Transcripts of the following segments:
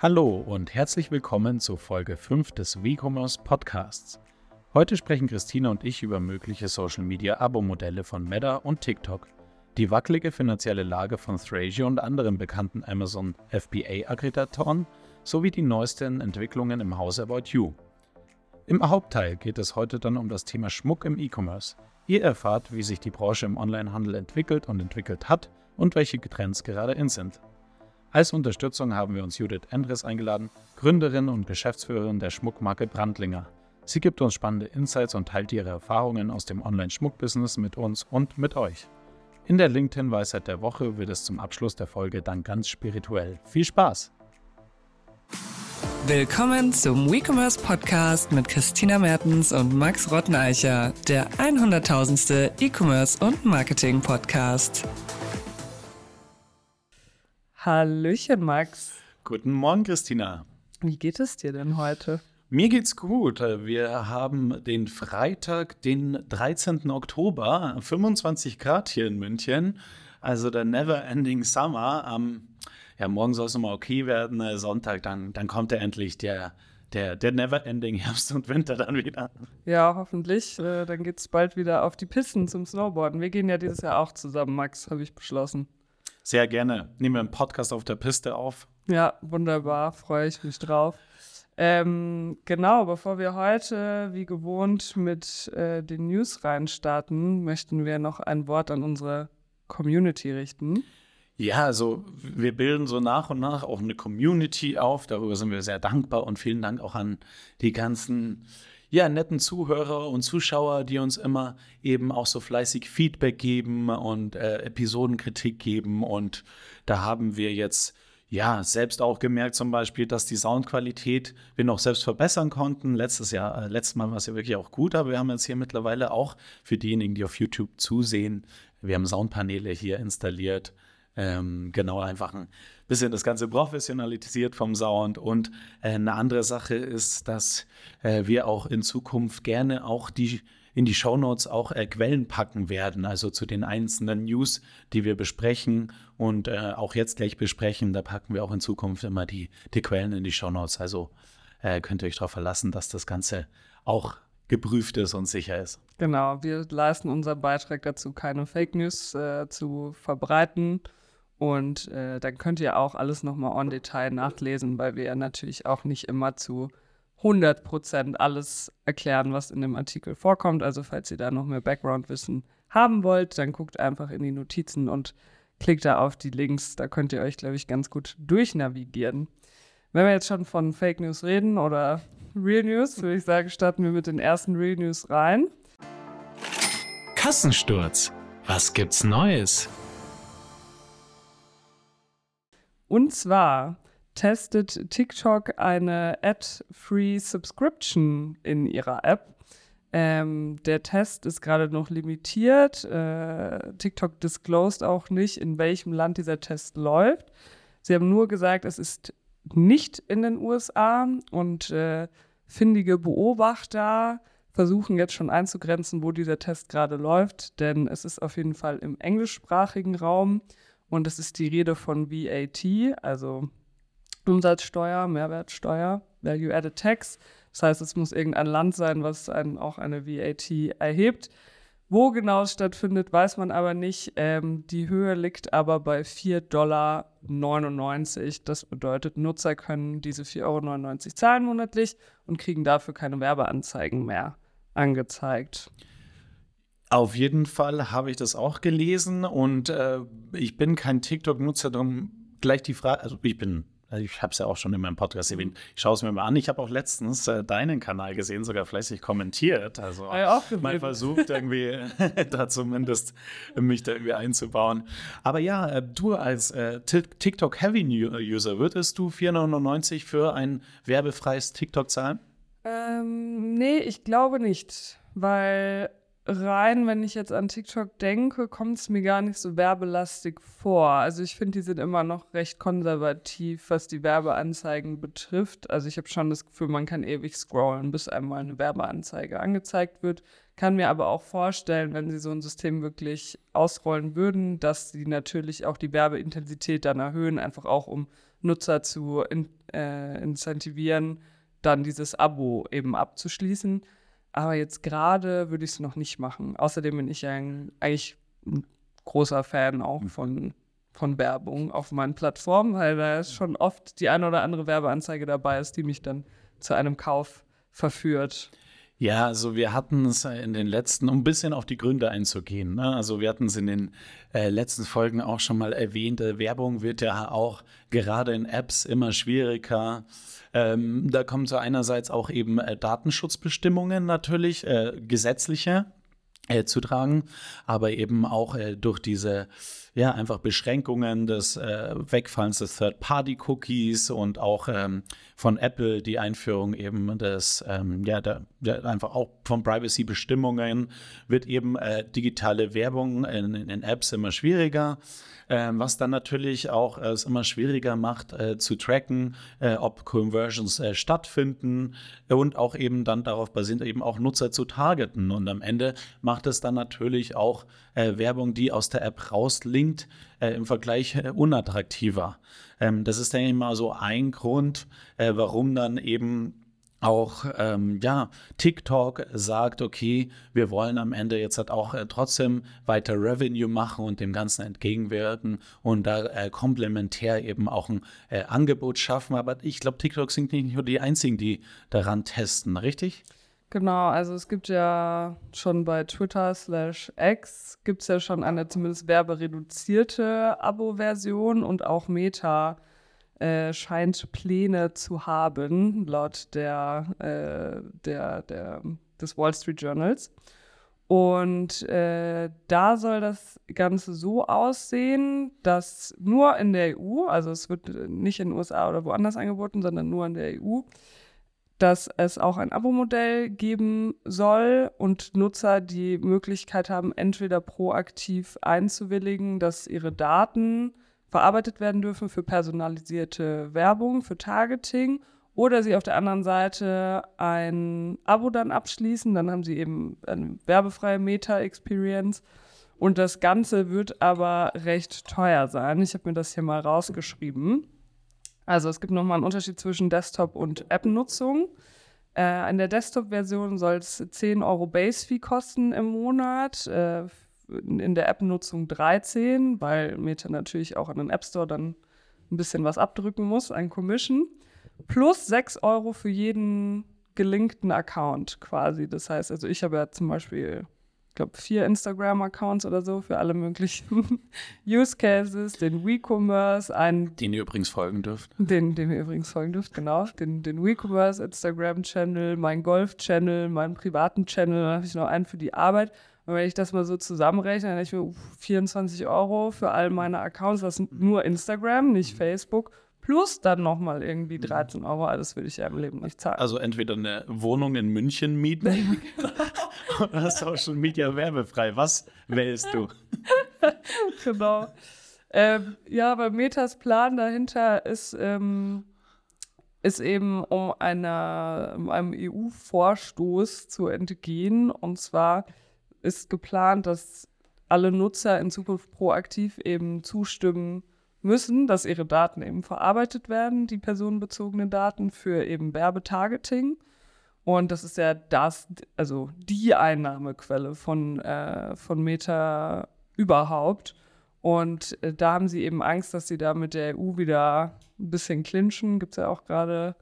Hallo und herzlich willkommen zu Folge 5 des WeCommerce Podcasts. Heute sprechen Christina und ich über mögliche Social Media Abo-Modelle von Meta und TikTok, die wackelige finanzielle Lage von Thrasio und anderen bekannten Amazon FBA-Aggregatoren sowie die neuesten Entwicklungen im Haus About You. Im Hauptteil geht es heute dann um das Thema Schmuck im E-Commerce. Ihr erfahrt, wie sich die Branche im Onlinehandel entwickelt und entwickelt hat und welche Trends gerade in sind. Als Unterstützung haben wir uns Judith Endres eingeladen, Gründerin und Geschäftsführerin der Schmuckmarke Brandlinger. Sie gibt uns spannende Insights und teilt ihre Erfahrungen aus dem Online-Schmuckbusiness mit uns und mit euch. In der LinkedIn-Weisheit der Woche wird es zum Abschluss der Folge dann ganz spirituell. Viel Spaß! Willkommen zum WeCommerce Podcast mit Christina Mertens und Max Rotteneicher, der 100.000. E-Commerce und Marketing Podcast. Hallöchen, Max. Guten Morgen, Christina. Wie geht es dir denn heute? Mir geht's gut. Wir haben den Freitag, den 13. Oktober, 25 Grad hier in München. Also der Never Ending Summer. Am, ja, morgen soll es mal okay werden. Äh, Sonntag, dann, dann kommt ja endlich der, der, der Never Ending Herbst und Winter dann wieder. Ja, hoffentlich. Äh, dann geht's bald wieder auf die Pisten zum Snowboarden. Wir gehen ja dieses Jahr auch zusammen, Max, habe ich beschlossen. Sehr gerne. Nehmen wir einen Podcast auf der Piste auf. Ja, wunderbar. Freue ich mich drauf. Ähm, genau, bevor wir heute wie gewohnt mit äh, den News reinstarten, möchten wir noch ein Wort an unsere Community richten. Ja, also wir bilden so nach und nach auch eine Community auf. Darüber sind wir sehr dankbar und vielen Dank auch an die ganzen ja, netten Zuhörer und Zuschauer, die uns immer eben auch so fleißig Feedback geben und äh, Episodenkritik geben. Und da haben wir jetzt ja selbst auch gemerkt, zum Beispiel, dass die Soundqualität wir noch selbst verbessern konnten. Letztes Jahr, äh, letztes Mal war es ja wirklich auch gut, aber wir haben jetzt hier mittlerweile auch für diejenigen, die auf YouTube zusehen, wir haben Soundpaneele hier installiert. Ähm, genau, einfach ein bisschen das Ganze professionalisiert vom Sound. Und äh, eine andere Sache ist, dass äh, wir auch in Zukunft gerne auch die in die Shownotes auch äh, Quellen packen werden, also zu den einzelnen News, die wir besprechen und äh, auch jetzt gleich besprechen. Da packen wir auch in Zukunft immer die, die Quellen in die Shownotes. Also äh, könnt ihr euch darauf verlassen, dass das Ganze auch geprüft ist und sicher ist. Genau, wir leisten unseren Beitrag dazu, keine Fake News äh, zu verbreiten und äh, dann könnt ihr auch alles nochmal on Detail nachlesen, weil wir ja natürlich auch nicht immer zu 100% alles erklären, was in dem Artikel vorkommt. Also falls ihr da noch mehr Background-Wissen haben wollt, dann guckt einfach in die Notizen und klickt da auf die Links. Da könnt ihr euch, glaube ich, ganz gut durchnavigieren. Wenn wir jetzt schon von Fake News reden oder Real News, würde ich sagen, starten wir mit den ersten Real News rein. Kassensturz. Was gibt's Neues? Und zwar testet TikTok eine Ad-Free Subscription in ihrer App. Ähm, der Test ist gerade noch limitiert. Äh, TikTok disclosed auch nicht, in welchem Land dieser Test läuft. Sie haben nur gesagt, es ist nicht in den USA und äh, findige Beobachter versuchen jetzt schon einzugrenzen, wo dieser Test gerade läuft, denn es ist auf jeden Fall im englischsprachigen Raum und es ist die Rede von VAT, also Umsatzsteuer, Mehrwertsteuer, Value Added Tax. Das heißt, es muss irgendein Land sein, was einen auch eine VAT erhebt. Wo genau es stattfindet, weiß man aber nicht. Ähm, die Höhe liegt aber bei 4,99 Dollar. Das bedeutet, Nutzer können diese 4,99 Euro zahlen monatlich und kriegen dafür keine Werbeanzeigen mehr angezeigt. Auf jeden Fall habe ich das auch gelesen und äh, ich bin kein TikTok-Nutzer, darum gleich die Frage, also ich bin, also ich habe es ja auch schon in meinem Podcast erwähnt, ich schaue es mir mal an. Ich habe auch letztens äh, deinen Kanal gesehen, sogar fleißig kommentiert. Also ja, mal versucht irgendwie da zumindest mich da irgendwie einzubauen. Aber ja, äh, du als äh, TikTok-Heavy-User, würdest du 4,99 für ein werbefreies TikTok zahlen? Ähm, nee, ich glaube nicht, weil rein, wenn ich jetzt an TikTok denke, kommt es mir gar nicht so werbelastig vor. Also ich finde, die sind immer noch recht konservativ, was die Werbeanzeigen betrifft. Also ich habe schon das Gefühl, man kann ewig scrollen, bis einmal eine Werbeanzeige angezeigt wird. Kann mir aber auch vorstellen, wenn sie so ein System wirklich ausrollen würden, dass sie natürlich auch die Werbeintensität dann erhöhen, einfach auch um Nutzer zu in, äh, incentivieren, dann dieses Abo eben abzuschließen. Aber jetzt gerade würde ich es noch nicht machen. Außerdem bin ich ein, eigentlich ein großer Fan auch mhm. von, von Werbung auf meinen Plattformen, weil da ist schon oft die eine oder andere Werbeanzeige dabei ist, die mich dann zu einem Kauf verführt. Ja, also wir hatten es in den letzten, um ein bisschen auf die Gründe einzugehen. Ne? Also wir hatten es in den äh, letzten Folgen auch schon mal erwähnt. Äh, Werbung wird ja auch gerade in Apps immer schwieriger. Ähm, da kommen so einerseits auch eben äh, Datenschutzbestimmungen natürlich, äh, gesetzliche äh, zu tragen, aber eben auch äh, durch diese ja einfach Beschränkungen des äh, Wegfalls des Third-Party-Cookies und auch ähm, von Apple die Einführung eben des ähm, ja der, der, einfach auch von Privacy-Bestimmungen wird eben äh, digitale Werbung in, in, Apps immer schwieriger. Ähm, was dann natürlich auch äh, es immer schwieriger macht äh, zu tracken, äh, ob Conversions äh, stattfinden und auch eben dann darauf basierend eben auch Nutzer zu targeten. Und am Ende macht es dann natürlich auch äh, Werbung, die aus der App rauslinkt, äh, im Vergleich unattraktiver. Ähm, das ist, denke ich mal, so ein Grund, warum dann eben auch ähm, ja, TikTok sagt, okay, wir wollen am Ende jetzt halt auch äh, trotzdem weiter Revenue machen und dem Ganzen entgegenwirken und da äh, komplementär eben auch ein äh, Angebot schaffen. Aber ich glaube, TikTok sind nicht nur die einzigen, die daran testen, richtig? Genau, also es gibt ja schon bei Twitter slash X gibt es ja schon eine zumindest werbereduzierte Abo-Version und auch Meta äh, scheint Pläne zu haben, laut der, äh, der, der, des Wall Street Journals. Und äh, da soll das Ganze so aussehen, dass nur in der EU, also es wird nicht in den USA oder woanders angeboten, sondern nur in der EU, dass es auch ein Abo-Modell geben soll und Nutzer die Möglichkeit haben, entweder proaktiv einzuwilligen, dass ihre Daten verarbeitet werden dürfen für personalisierte Werbung, für Targeting oder sie auf der anderen Seite ein Abo dann abschließen, dann haben sie eben eine werbefreie Meta-Experience und das Ganze wird aber recht teuer sein. Ich habe mir das hier mal rausgeschrieben. Also es gibt nochmal einen Unterschied zwischen Desktop- und App-Nutzung. Äh, in der Desktop-Version soll es 10 Euro Base-Fee kosten im Monat. Äh, in der App-Nutzung 13, weil Meta natürlich auch an den App Store dann ein bisschen was abdrücken muss, ein Commission. Plus 6 Euro für jeden gelinkten Account quasi. Das heißt, also ich habe ja zum Beispiel, glaube, vier Instagram-Accounts oder so für alle möglichen Use Cases, den WeCommerce, einen. Den ihr übrigens folgen dürft. Den, den ihr übrigens folgen dürft, genau. Den, den WeCommerce Instagram-Channel, meinen Golf-Channel, meinen privaten Channel, dann habe ich noch einen für die Arbeit. Und wenn ich das mal so zusammenrechne, dann denke ich mir, 24 Euro für all meine Accounts, das sind nur Instagram, nicht mhm. Facebook, plus dann nochmal irgendwie 13 mhm. Euro. Also das würde ich ja im Leben nicht zahlen. Also entweder eine Wohnung in München mieten oder Social Media werbefrei. Was wählst du? genau. Ähm, ja, aber Metas Plan dahinter ist, ähm, ist eben, um, einer, um einem EU-Vorstoß zu entgehen. Und zwar ist geplant, dass alle Nutzer in Zukunft proaktiv eben zustimmen müssen, dass ihre Daten eben verarbeitet werden, die personenbezogenen Daten für eben Werbetargeting. Und das ist ja das, also die Einnahmequelle von, äh, von Meta überhaupt. Und äh, da haben sie eben Angst, dass sie da mit der EU wieder ein bisschen clinchen. Gibt es ja auch gerade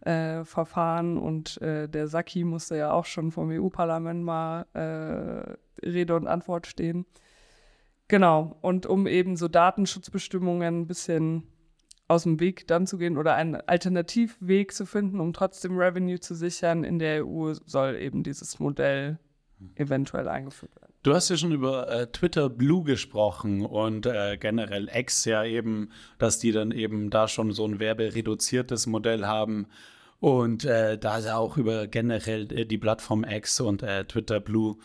äh, Verfahren und äh, der Saki musste ja auch schon vom EU-Parlament mal äh, Rede und Antwort stehen. Genau, und um eben so Datenschutzbestimmungen ein bisschen aus dem Weg dann zu gehen oder einen Alternativweg zu finden, um trotzdem Revenue zu sichern, in der EU soll eben dieses Modell eventuell eingeführt werden. Du hast ja schon über äh, Twitter Blue gesprochen und äh, generell X ja eben, dass die dann eben da schon so ein werbereduziertes Modell haben. Und äh, da ja auch über generell äh, die Plattform X und äh, Twitter Blue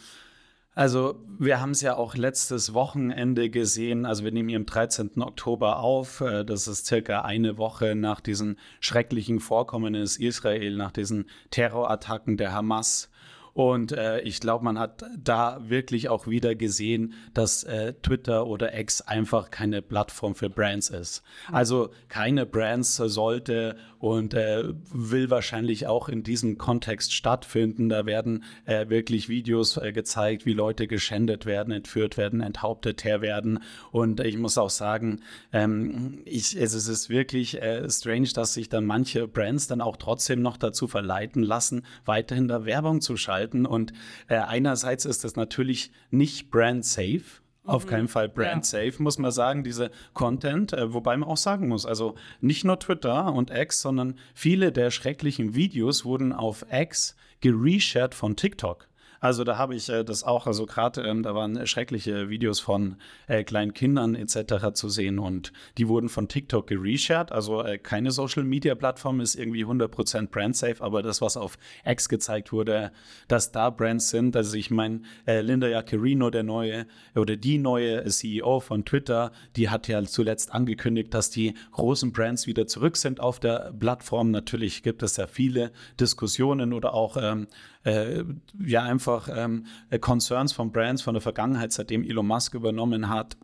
Also wir haben es ja auch letztes Wochenende gesehen. Also wir nehmen hier am 13. Oktober auf. Äh, das ist circa eine Woche nach diesen schrecklichen Vorkommen in Israel, nach diesen Terrorattacken der Hamas. Und äh, ich glaube, man hat da wirklich auch wieder gesehen, dass äh, Twitter oder X einfach keine Plattform für Brands ist. Also keine Brands sollte und äh, will wahrscheinlich auch in diesem Kontext stattfinden. Da werden äh, wirklich Videos äh, gezeigt, wie Leute geschändet werden, entführt werden, enthauptet her werden. Und ich muss auch sagen, ähm, ich, es ist wirklich äh, strange, dass sich dann manche Brands dann auch trotzdem noch dazu verleiten lassen, weiterhin da Werbung zu schalten. Und äh, einerseits ist das natürlich nicht brand safe. Auf mhm. keinen Fall brand safe, muss man sagen, diese Content, äh, wobei man auch sagen muss, also nicht nur Twitter und X, sondern viele der schrecklichen Videos wurden auf X gereshared von TikTok. Also da habe ich äh, das auch, also gerade ähm, da waren schreckliche Videos von äh, kleinen Kindern etc. zu sehen und die wurden von TikTok gereshared. Also äh, keine Social Media Plattform ist irgendwie 100% brand safe, aber das, was auf X gezeigt wurde, dass da Brands sind. Also ich meine, äh, Linda Jaccarino, der neue oder die neue CEO von Twitter, die hat ja zuletzt angekündigt, dass die großen Brands wieder zurück sind auf der Plattform. Natürlich gibt es ja viele Diskussionen oder auch ähm, äh, ja einfach ähm, Concerns von Brands von der Vergangenheit, seitdem Elon Musk übernommen hat.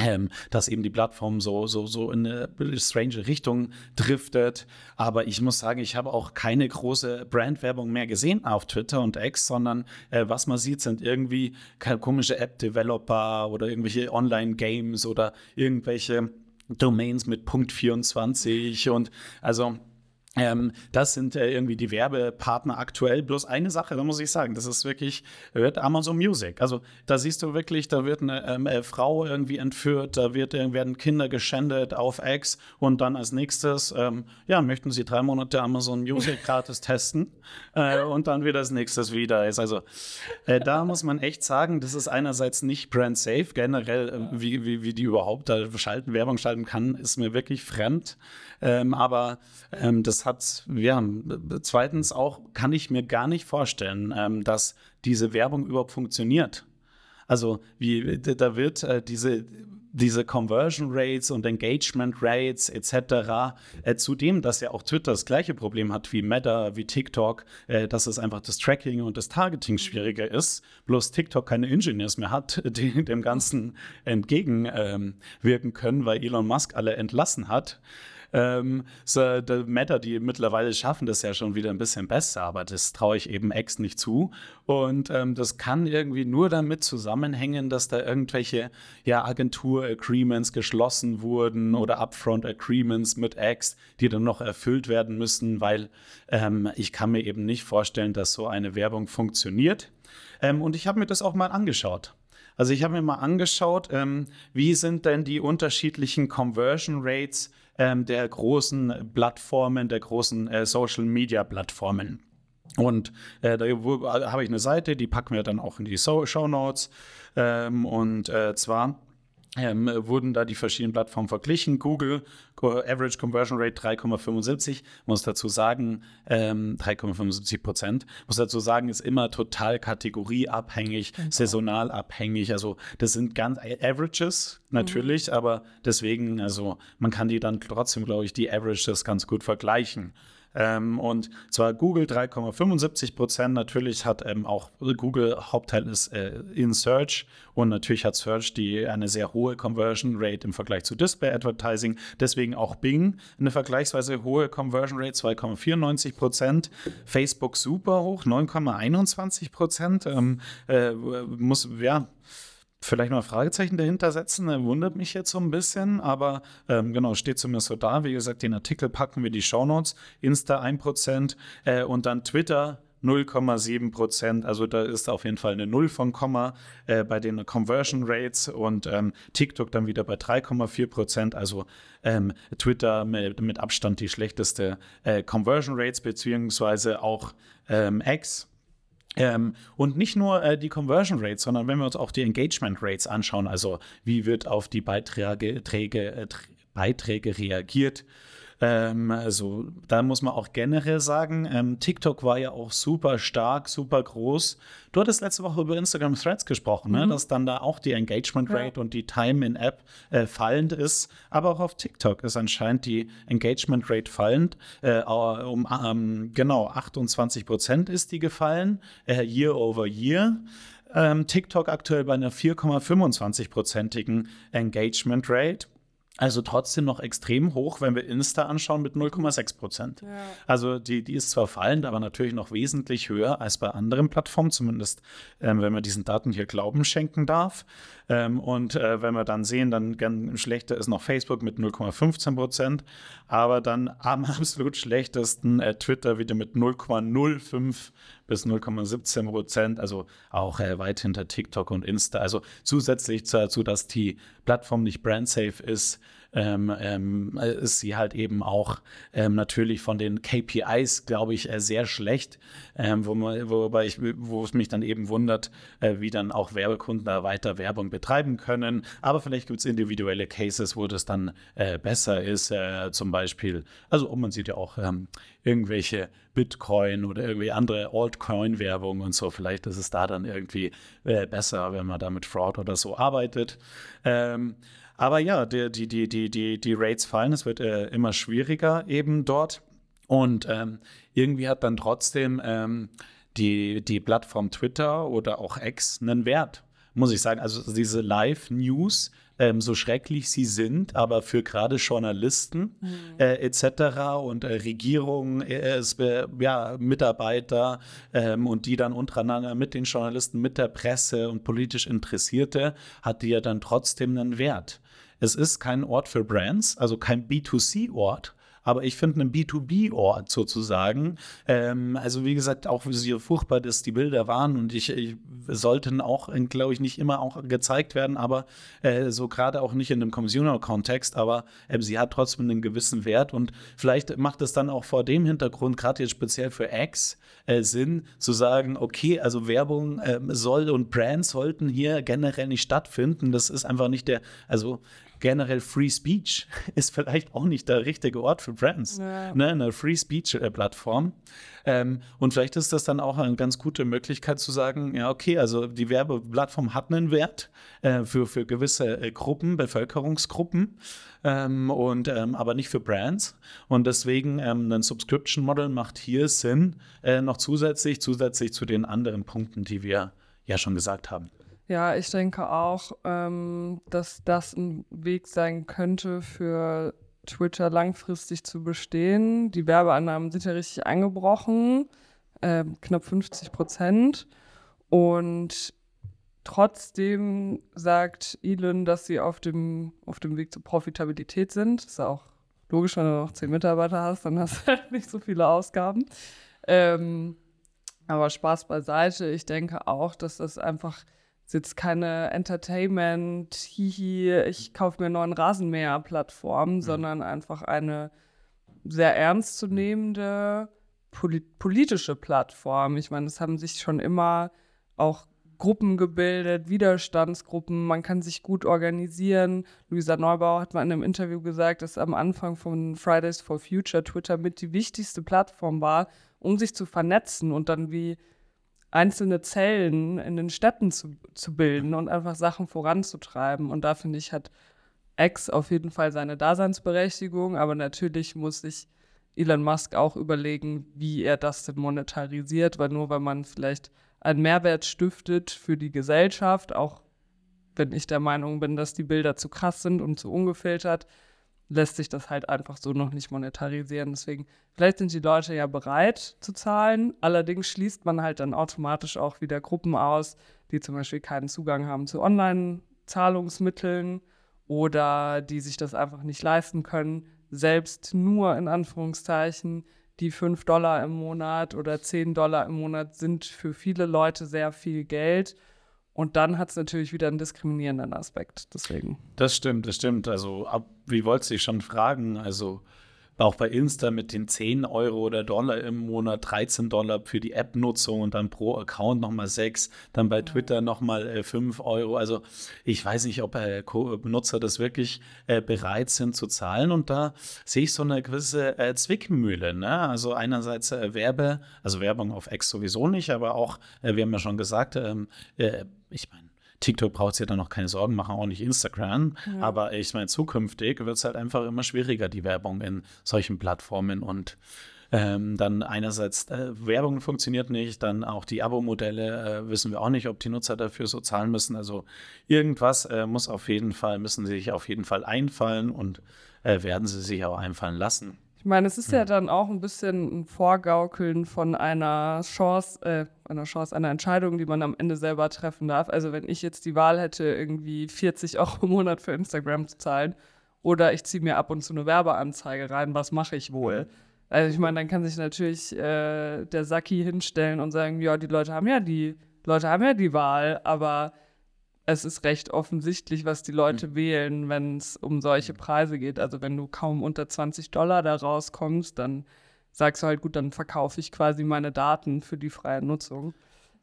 Ähm, dass eben die Plattform so, so, so in eine strange Richtung driftet. Aber ich muss sagen, ich habe auch keine große Brandwerbung mehr gesehen auf Twitter und X, sondern äh, was man sieht, sind irgendwie komische App-Developer oder irgendwelche Online-Games oder irgendwelche Domains mit Punkt 24 und also ähm, das sind äh, irgendwie die Werbepartner aktuell. Bloß eine Sache, da muss ich sagen, das ist wirklich, wird Amazon Music. Also da siehst du wirklich, da wird eine ähm, äh, Frau irgendwie entführt, da wird, äh, werden Kinder geschändet auf X und dann als nächstes, ähm, ja, möchten sie drei Monate Amazon Music gratis testen äh, und dann wieder das nächste wieder ist. Also äh, da muss man echt sagen, das ist einerseits nicht brand safe, generell, äh, wie, wie, wie die überhaupt da schalten, Werbung schalten kann, ist mir wirklich fremd. Ähm, aber ähm, das hat, ja, zweitens auch kann ich mir gar nicht vorstellen, ähm, dass diese Werbung überhaupt funktioniert. Also wie da wird äh, diese diese Conversion Rates und Engagement Rates etc. Äh, zudem, dass ja auch Twitter das gleiche Problem hat wie Meta, wie TikTok, äh, dass es einfach das Tracking und das Targeting mhm. schwieriger ist. Bloß TikTok keine Engineers mehr hat, die dem Ganzen entgegenwirken ähm, können, weil Elon Musk alle entlassen hat. Ähm, so, der Meta, die mittlerweile schaffen das ja schon wieder ein bisschen besser, aber das traue ich eben X nicht zu. Und ähm, das kann irgendwie nur damit zusammenhängen, dass da irgendwelche ja, Agentur-Agreements geschlossen wurden oder Upfront-Agreements mit X, die dann noch erfüllt werden müssen, weil ähm, ich kann mir eben nicht vorstellen, dass so eine Werbung funktioniert. Ähm, und ich habe mir das auch mal angeschaut. Also ich habe mir mal angeschaut, ähm, wie sind denn die unterschiedlichen Conversion Rates ähm, der großen Plattformen, der großen äh, Social-Media-Plattformen. Und äh, da habe ich eine Seite, die packen wir dann auch in die so Show Notes. Ähm, und äh, zwar ähm, wurden da die verschiedenen Plattformen verglichen. Google, Average Conversion Rate 3,75, muss dazu sagen, ähm, 3,75 Prozent, muss dazu sagen, ist immer total kategorieabhängig, genau. saisonal abhängig. Also das sind ganz Averages natürlich, mhm. aber deswegen, also man kann die dann trotzdem, glaube ich, die Averages ganz gut vergleichen. Ähm, und zwar Google 3,75 Prozent. Natürlich hat ähm, auch Google Hauptteil ist äh, in Search und natürlich hat Search die eine sehr hohe Conversion Rate im Vergleich zu Display Advertising. Deswegen auch Bing eine vergleichsweise hohe Conversion Rate 2,94 Prozent. Facebook super hoch 9,21 Prozent. Ähm, äh, muss ja vielleicht noch ein Fragezeichen dahinter setzen. Er wundert mich jetzt so ein bisschen, aber ähm, genau, steht zumindest so da. Wie gesagt, den Artikel packen wir die Shownotes. Insta 1% äh, und dann Twitter 0,7 Prozent. Also da ist auf jeden Fall eine Null von Komma äh, bei den Conversion Rates und ähm, TikTok dann wieder bei 3,4 Prozent. Also ähm, Twitter mit, mit, Abstand die schlechteste äh, Conversion Rates, beziehungsweise auch ähm, X ähm, und nicht nur äh, die Conversion Rates, sondern wenn wir uns auch die Engagement Rates anschauen, also wie wird auf die Beiträge, Träge, äh, Beiträge reagiert, Ähm, also da muss man auch generell sagen, ähm, TikTok war ja auch super stark, super groß. Du hattest letzte Woche über Instagram Threads gesprochen, ne? Mhm. dass dann da auch die Engagement Rate und die Time in App äh, fallend ist. Aber auch auf TikTok ist anscheinend die Engagement Rate fallend. Äh, um ähm, genau 28 Prozent ist die gefallen, äh, year over year. Ähm, TikTok aktuell bei einer 4,25-prozentigen Engagement Rate. Also trotzdem noch extrem hoch, wenn wir Insta anschauen mit 0,6 Prozent. Ja. Also die, die ist zwar fallend, aber natürlich noch wesentlich höher als bei anderen Plattformen, zumindest ähm, wenn man diesen Daten hier Glauben schenken darf. Ähm, und äh, wenn wir dann sehen, dann ganz schlechter ist noch Facebook mit 0,15 Prozent, aber dann am absolut schlechtesten äh, Twitter wieder mit 0,05 bis 0,17 Prozent, also auch äh, weit hinter TikTok und Insta. Also zusätzlich dazu, dass die Plattform nicht brandsafe ist, ähm, ähm, ist sie halt eben auch ähm, natürlich von den KPIs, glaube ich, äh, sehr schlecht, ähm, wo man, wobei ich, wo es mich dann eben wundert, äh, wie dann auch Werbekunden da weiter Werbung betreiben können. Aber vielleicht gibt es individuelle Cases, wo das dann äh, besser ist, äh, zum Beispiel. Also man sieht ja auch ähm, irgendwelche Bitcoin oder irgendwie andere Altcoin-Werbung und so. Vielleicht ist es da dann irgendwie äh, besser, wenn man da mit Fraud oder so arbeitet. Aber ja, die, die, die, die, die, die Rates fallen, es wird äh, immer schwieriger eben dort. Und ähm, irgendwie hat dann trotzdem ähm, die, die Plattform Twitter oder auch X einen Wert, muss ich sagen. Also diese Live-News, ähm, so schrecklich sie sind, aber für gerade Journalisten Mhm. äh, etc. und äh, Regierungen, äh, ja, Mitarbeiter ähm, und die dann untereinander mit den Journalisten, mit der Presse und politisch Interessierte, hat die ja dann trotzdem einen Wert. Es ist kein Ort für Brands, also kein B2C-Ort, aber ich finde einen B2B-Ort sozusagen. Ähm, also wie gesagt, auch wie furchtbar dass die Bilder waren und ich, ich sollten auch, glaube ich, nicht immer auch gezeigt werden, aber äh, so gerade auch nicht in einem Consumer-Kontext, aber äh, sie hat trotzdem einen gewissen Wert und vielleicht macht es dann auch vor dem Hintergrund, gerade jetzt speziell für X, äh, Sinn zu sagen, okay, also Werbung ähm, soll und Brands sollten hier generell nicht stattfinden. Das ist einfach nicht der, also generell Free Speech ist vielleicht auch nicht der richtige Ort für Brands. Ja. Ne, eine Free Speech-Plattform. Ähm, und vielleicht ist das dann auch eine ganz gute Möglichkeit zu sagen, ja, okay, also die Werbeplattform hat einen Wert äh, für, für gewisse äh, Gruppen, Bevölkerungsgruppen, ähm, und, ähm, aber nicht für Brands. Und deswegen ähm, ein Subscription-Model macht hier Sinn, äh, noch zusätzlich, zusätzlich zu den anderen Punkten, die wir ja schon gesagt haben. Ja, ich denke auch, ähm, dass das ein Weg sein könnte für Twitter langfristig zu bestehen. Die Werbeannahmen sind ja richtig eingebrochen, ähm, knapp 50 Prozent. Und trotzdem sagt Elon, dass sie auf dem, auf dem Weg zur Profitabilität sind. Das ist ja auch logisch, wenn du noch zehn Mitarbeiter hast, dann hast du halt nicht so viele Ausgaben. Ähm, aber Spaß beiseite. Ich denke auch, dass das einfach ist jetzt keine Entertainment, hihi, ich kaufe mir einen neuen Rasenmäher-Plattform, sondern einfach eine sehr ernstzunehmende poli politische Plattform. Ich meine, es haben sich schon immer auch Gruppen gebildet, Widerstandsgruppen, man kann sich gut organisieren. Luisa Neubauer hat mal in einem Interview gesagt, dass am Anfang von Fridays for Future Twitter mit die wichtigste Plattform war, um sich zu vernetzen und dann wie einzelne Zellen in den Städten zu, zu bilden und einfach Sachen voranzutreiben. Und da finde ich, hat X auf jeden Fall seine Daseinsberechtigung, aber natürlich muss sich Elon Musk auch überlegen, wie er das denn monetarisiert, weil nur weil man vielleicht einen Mehrwert stiftet für die Gesellschaft, auch wenn ich der Meinung bin, dass die Bilder zu krass sind und zu ungefiltert, lässt sich das halt einfach so noch nicht monetarisieren. Deswegen, vielleicht sind die Leute ja bereit zu zahlen. Allerdings schließt man halt dann automatisch auch wieder Gruppen aus, die zum Beispiel keinen Zugang haben zu Online-Zahlungsmitteln oder die sich das einfach nicht leisten können, selbst nur in Anführungszeichen die 5 Dollar im Monat oder 10 Dollar im Monat sind für viele Leute sehr viel Geld. Und dann hat es natürlich wieder einen diskriminierenden Aspekt. Deswegen. Das stimmt, das stimmt. Also, ab, wie wolltest du dich schon fragen? Also, auch bei Insta mit den 10 Euro oder Dollar im Monat, 13 Dollar für die App-Nutzung und dann pro Account nochmal 6, dann bei Twitter nochmal äh, 5 Euro. Also ich weiß nicht, ob äh, Benutzer das wirklich äh, bereit sind zu zahlen und da sehe ich so eine gewisse äh, Zwickmühle. Ne? Also einerseits äh, Werbe, also Werbung auf X sowieso nicht, aber auch, äh, wir haben ja schon gesagt, ähm, ich meine, TikTok braucht sich ja dann noch keine Sorgen machen, auch nicht Instagram. Ja. Aber ich meine, zukünftig wird es halt einfach immer schwieriger, die Werbung in solchen Plattformen und ähm, dann einerseits äh, Werbung funktioniert nicht, dann auch die Abo-Modelle äh, wissen wir auch nicht, ob die Nutzer dafür so zahlen müssen. Also irgendwas äh, muss auf jeden Fall, müssen sie sich auf jeden Fall einfallen und äh, werden sie sich auch einfallen lassen. Ich meine, es ist ja dann auch ein bisschen ein Vorgaukeln von einer Chance, äh, einer Chance, einer Entscheidung, die man am Ende selber treffen darf. Also wenn ich jetzt die Wahl hätte, irgendwie 40 Euro im Monat für Instagram zu zahlen oder ich ziehe mir ab und zu eine Werbeanzeige rein, was mache ich wohl? Also ich meine, dann kann sich natürlich äh, der Saki hinstellen und sagen, ja, die Leute haben ja die Leute haben ja die Wahl, aber es ist recht offensichtlich, was die Leute mhm. wählen, wenn es um solche Preise geht. Also wenn du kaum unter 20 Dollar da rauskommst, dann sagst du halt, gut, dann verkaufe ich quasi meine Daten für die freie Nutzung.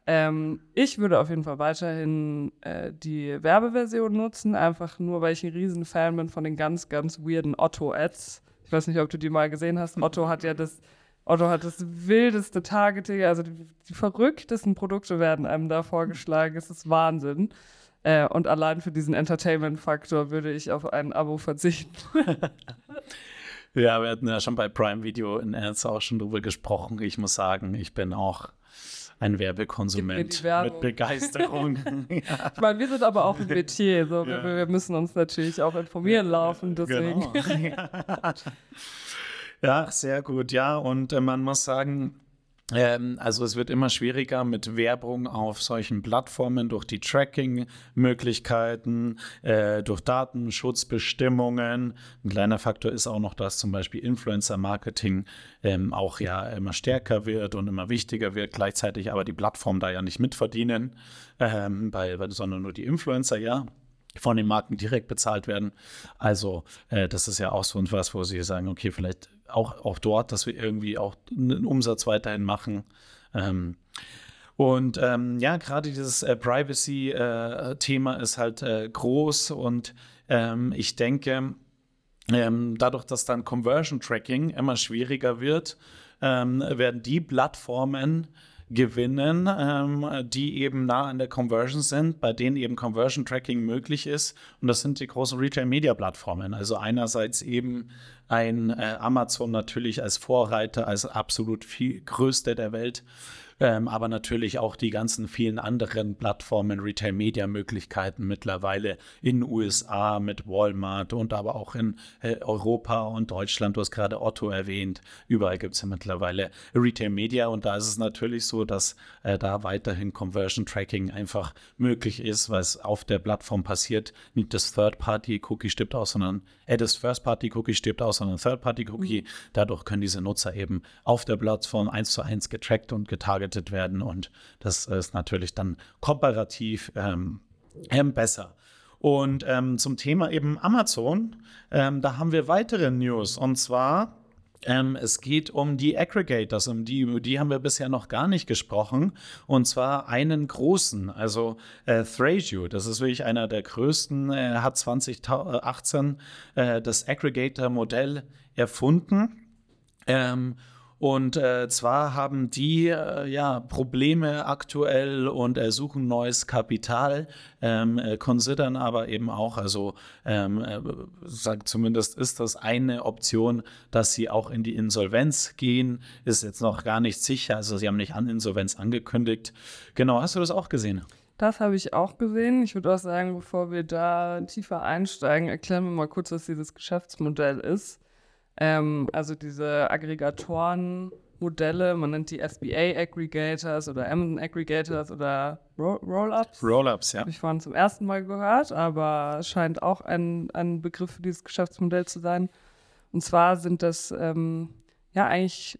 Ähm, ich würde auf jeden Fall weiterhin äh, die Werbeversion nutzen, einfach nur, weil ich ein Riesenfan bin von den ganz, ganz weirden Otto-Ads. Ich weiß nicht, ob du die mal gesehen hast. Otto hat ja das, Otto hat das wildeste Targeting, also die, die verrücktesten Produkte werden einem da vorgeschlagen. Es ist Wahnsinn. Äh, und allein für diesen Entertainment-Faktor würde ich auf ein Abo verzichten. ja, wir hatten ja schon bei Prime Video in Ernst auch schon drüber gesprochen. Ich muss sagen, ich bin auch ein Werbekonsument mit Begeisterung. ja. Ich meine, wir sind aber auch ein Metier. So. Ja. Wir, wir, müssen uns natürlich auch informieren laufen. Deswegen. Genau. ja, sehr gut. Ja, und äh, man muss sagen, ähm, also es wird immer schwieriger mit Werbung auf solchen Plattformen durch die Tracking-Möglichkeiten, äh, durch Datenschutzbestimmungen. Ein kleiner Faktor ist auch noch, dass zum Beispiel Influencer-Marketing ähm, auch ja immer stärker wird und immer wichtiger wird, gleichzeitig aber die Plattform da ja nicht mitverdienen, ähm, sondern nur die Influencer, ja von den Marken direkt bezahlt werden. Also äh, das ist ja auch so etwas, wo sie sagen, okay, vielleicht auch, auch dort, dass wir irgendwie auch einen Umsatz weiterhin machen. Ähm, und ähm, ja, gerade dieses äh, Privacy-Thema äh, ist halt äh, groß und ähm, ich denke, ähm, dadurch, dass dann Conversion Tracking immer schwieriger wird, ähm, werden die Plattformen gewinnen, ähm, die eben nah an der Conversion sind, bei denen eben Conversion Tracking möglich ist. Und das sind die großen Retail-Media-Plattformen. Also einerseits eben ein äh, Amazon natürlich als Vorreiter, als absolut viel größte der Welt ähm, aber natürlich auch die ganzen vielen anderen Plattformen, Retail-Media-Möglichkeiten mittlerweile in USA mit Walmart und aber auch in äh, Europa und Deutschland. Du hast gerade Otto erwähnt. Überall gibt es ja mittlerweile Retail-Media und da ist es natürlich so, dass äh, da weiterhin Conversion-Tracking einfach möglich ist, was auf der Plattform passiert. Nicht das Third-Party-Cookie stirbt aus, sondern äh, das First-Party-Cookie stirbt aus, sondern Third-Party-Cookie. Mhm. Dadurch können diese Nutzer eben auf der Plattform eins zu eins getrackt und getargetet werden und das ist natürlich dann komparativ ähm, ähm, besser. Und ähm, zum Thema eben Amazon, ähm, da haben wir weitere News und zwar ähm, es geht um die Aggregators, um die, um die haben wir bisher noch gar nicht gesprochen. Und zwar einen großen, also äh, Thrasio. Das ist wirklich einer der größten. Er hat 2018 äh, das Aggregator-Modell erfunden. Ähm, und äh, zwar haben die äh, ja Probleme aktuell und äh, suchen neues Kapital, ähm, äh, considern aber eben auch, also ähm, äh, sagt zumindest ist das eine Option, dass sie auch in die Insolvenz gehen. Ist jetzt noch gar nicht sicher, also sie haben nicht an Insolvenz angekündigt. Genau, hast du das auch gesehen? Das habe ich auch gesehen. Ich würde auch sagen, bevor wir da tiefer einsteigen, erklären wir mal kurz, was dieses Geschäftsmodell ist. Ähm, also diese Aggregatoren-Modelle, man nennt die FBA-Aggregators oder Amazon-Aggregators oder Roll-Ups. Roll-Ups, ja. Habe ich vorhin zum ersten Mal gehört, aber scheint auch ein, ein Begriff für dieses Geschäftsmodell zu sein. Und zwar sind das ähm, ja eigentlich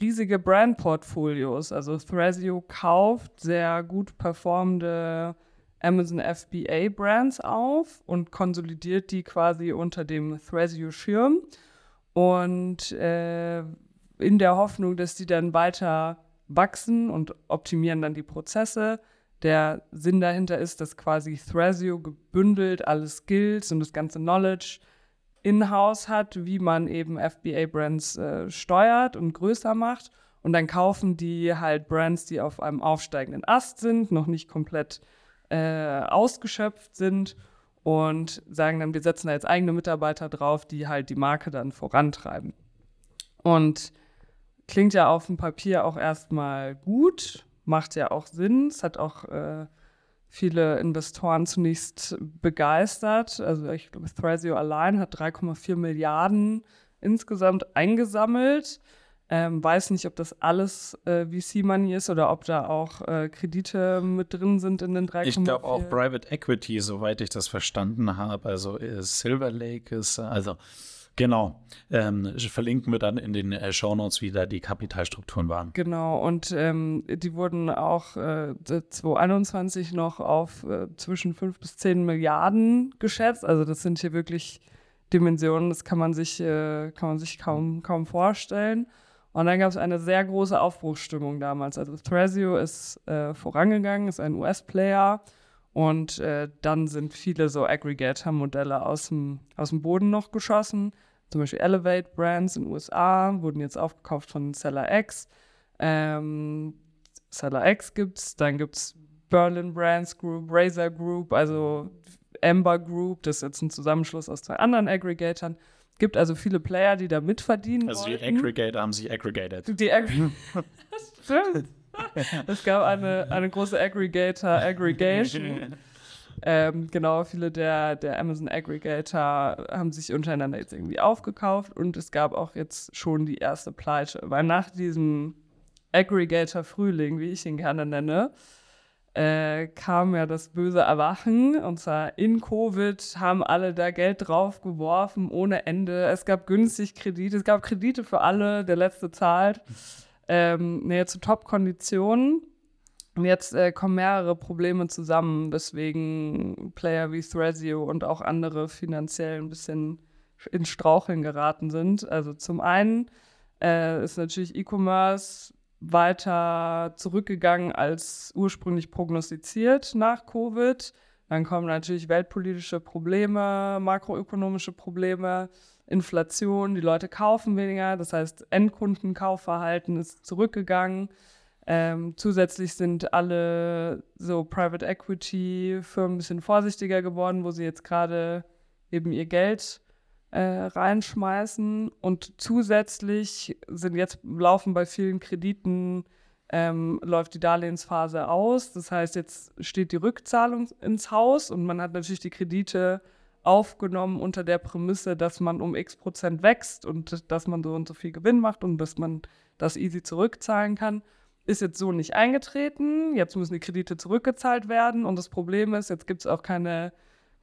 riesige Brand-Portfolios. Also Thrasio kauft sehr gut performende Amazon FBA Brands auf und konsolidiert die quasi unter dem Thrasio Schirm Und äh, in der Hoffnung, dass die dann weiter wachsen und optimieren dann die Prozesse. Der Sinn dahinter ist, dass quasi Thrasio gebündelt alle Skills und das ganze Knowledge in-house hat, wie man eben FBA-Brands äh, steuert und größer macht. Und dann kaufen die halt Brands, die auf einem aufsteigenden Ast sind, noch nicht komplett äh, ausgeschöpft sind und sagen dann, wir setzen da jetzt eigene Mitarbeiter drauf, die halt die Marke dann vorantreiben. Und klingt ja auf dem Papier auch erstmal gut, macht ja auch Sinn. Es hat auch äh, viele Investoren zunächst begeistert. Also ich glaube, Thrasio allein hat 3,4 Milliarden insgesamt eingesammelt. Ähm, weiß nicht, ob das alles äh, VC-Money ist oder ob da auch äh, Kredite mit drin sind in den 3,4. Ich glaube auch Private Equity, soweit ich das verstanden habe. Also äh, Silver Lake ist, also Genau. Ähm, verlinken wir dann in den äh, Shownotes, wie da die Kapitalstrukturen waren. Genau, und ähm, die wurden auch äh, 2021 noch auf äh, zwischen 5 bis 10 Milliarden geschätzt. Also das sind hier wirklich Dimensionen, das kann man sich, äh, kann man sich kaum, kaum vorstellen. Und dann gab es eine sehr große Aufbruchsstimmung damals. Also Thrasio ist äh, vorangegangen, ist ein US-Player. Und äh, dann sind viele so Aggregator-Modelle aus dem, aus dem Boden noch geschossen. Zum Beispiel Elevate Brands in den USA wurden jetzt aufgekauft von Seller X. Ähm, Seller X gibt's, dann gibt es Berlin Brands Group, Razer Group, also Amber Group, das ist jetzt ein Zusammenschluss aus zwei anderen Aggregatoren. Gibt also viele Player, die da mitverdienen. Also wollten. die Aggregator haben sich aggregated. Die Ag Stimmt. es gab eine, eine große Aggregator Aggregation. ähm, genau, viele der, der Amazon Aggregator haben sich untereinander jetzt irgendwie aufgekauft und es gab auch jetzt schon die erste Pleite, weil nach diesem Aggregator Frühling, wie ich ihn gerne nenne, äh, kam ja das böse Erwachen. Und zwar in Covid haben alle da Geld drauf geworfen ohne Ende. Es gab günstig Kredite, es gab Kredite für alle, der letzte zahlt. Ähm, nee, zu Top-Konditionen. Und jetzt äh, kommen mehrere Probleme zusammen, weswegen Player wie Thrasio und auch andere finanziell ein bisschen in Straucheln geraten sind. Also zum einen äh, ist natürlich E-Commerce weiter zurückgegangen als ursprünglich prognostiziert nach Covid. Dann kommen natürlich weltpolitische Probleme, makroökonomische Probleme, Inflation, die Leute kaufen weniger, das heißt Endkundenkaufverhalten ist zurückgegangen. Ähm, zusätzlich sind alle so Private Equity Firmen ein bisschen vorsichtiger geworden, wo sie jetzt gerade eben ihr Geld äh, reinschmeißen. Und zusätzlich sind jetzt laufen bei vielen Krediten ähm, läuft die Darlehensphase aus. Das heißt, jetzt steht die Rückzahlung ins Haus und man hat natürlich die Kredite aufgenommen unter der Prämisse, dass man um x Prozent wächst und dass man so und so viel Gewinn macht und dass man das easy zurückzahlen kann. Ist jetzt so nicht eingetreten. Jetzt müssen die Kredite zurückgezahlt werden und das Problem ist, jetzt gibt es auch keine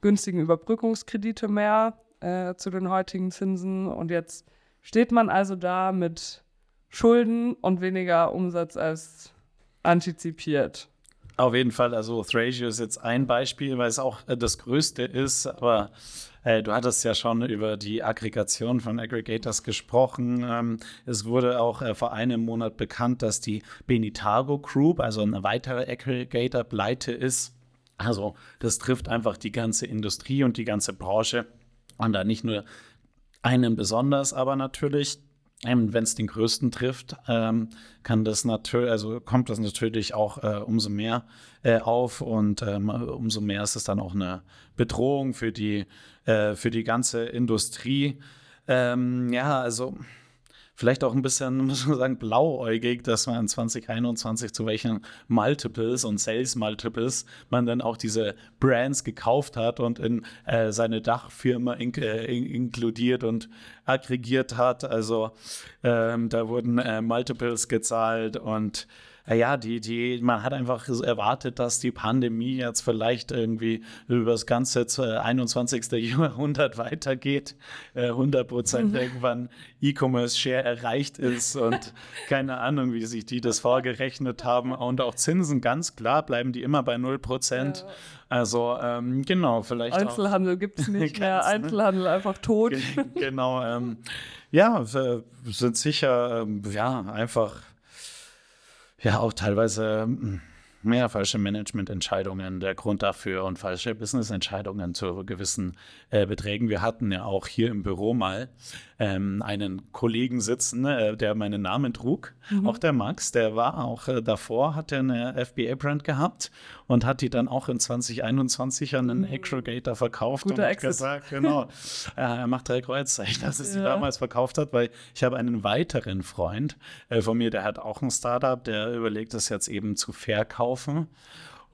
günstigen Überbrückungskredite mehr äh, zu den heutigen Zinsen. Und jetzt steht man also da mit Schulden und weniger Umsatz als antizipiert. Auf jeden Fall, also Thrasio ist jetzt ein Beispiel, weil es auch äh, das größte ist, aber äh, du hattest ja schon über die Aggregation von Aggregators gesprochen. Ähm, es wurde auch äh, vor einem Monat bekannt, dass die Benitago Group, also eine weitere Aggregator, pleite ist. Also das trifft einfach die ganze Industrie und die ganze Branche. Und da nicht nur einen besonders, aber natürlich, ähm, wenn es den größten trifft, ähm, kann das natürlich, also kommt das natürlich auch äh, umso mehr äh, auf und ähm, umso mehr ist es dann auch eine Bedrohung für die, äh, für die ganze Industrie. Ähm, ja, also vielleicht auch ein bisschen, muss man sagen, blauäugig, dass man 2021 zu welchen Multiples und Sales Multiples man dann auch diese Brands gekauft hat und in äh, seine Dachfirma in, äh, in, inkludiert und aggregiert hat. Also ähm, da wurden äh, Multiples gezahlt und ja, die, die, man hat einfach erwartet, dass die Pandemie jetzt vielleicht irgendwie über das ganze 21. Jahrhundert weitergeht, 100 Prozent mhm. irgendwann E-Commerce-Share erreicht ist und keine Ahnung, wie sich die das vorgerechnet haben. Und auch Zinsen, ganz klar, bleiben die immer bei 0 Prozent. Ja. Also ähm, genau, vielleicht. Einzelhandel gibt es nicht mehr, ne? Einzelhandel einfach tot. genau, ähm, ja, sind sicher, ähm, ja, einfach ja auch teilweise hm, mehr falsche Managemententscheidungen der Grund dafür und falsche Businessentscheidungen zu gewissen äh, Beträgen. Wir hatten ja auch hier im Büro mal ähm, einen Kollegen sitzen, äh, der meinen Namen trug, mhm. auch der Max, der war auch äh, davor, hat er eine FBA-Brand gehabt und hat die dann auch in 2021 an einen mhm. Aggregator verkauft Guter und Exit. gesagt, genau, er macht drei Kreuzzeichen, dass er sie ja. damals verkauft hat, weil ich habe einen weiteren Freund äh, von mir, der hat auch ein Startup, der überlegt, das jetzt eben zu verkaufen.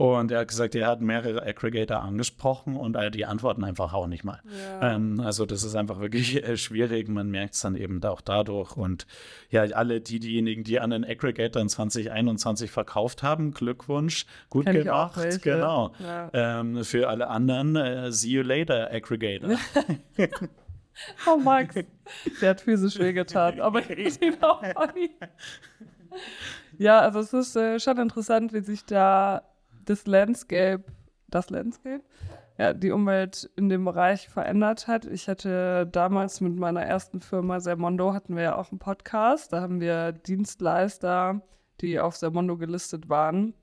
Und er hat gesagt, er hat mehrere Aggregator angesprochen und die antworten einfach auch nicht mal. Ja. Ähm, also das ist einfach wirklich äh, schwierig. Man merkt es dann eben auch dadurch. Und ja, alle die, diejenigen, die an den Aggregator in 2021 verkauft haben, Glückwunsch, gut Kenn gemacht. Genau. Ja. Ähm, für alle anderen, äh, see you later, Aggregator. oh Max, der hat physisch wehgetan, aber ich ihn auch funny. Ja, also es ist äh, schon interessant, wie sich da das Landscape, das Landscape, ja, die Umwelt in dem Bereich verändert hat. Ich hatte damals mit meiner ersten Firma Sermondo hatten wir ja auch einen Podcast. Da haben wir Dienstleister, die auf Sermondo gelistet waren,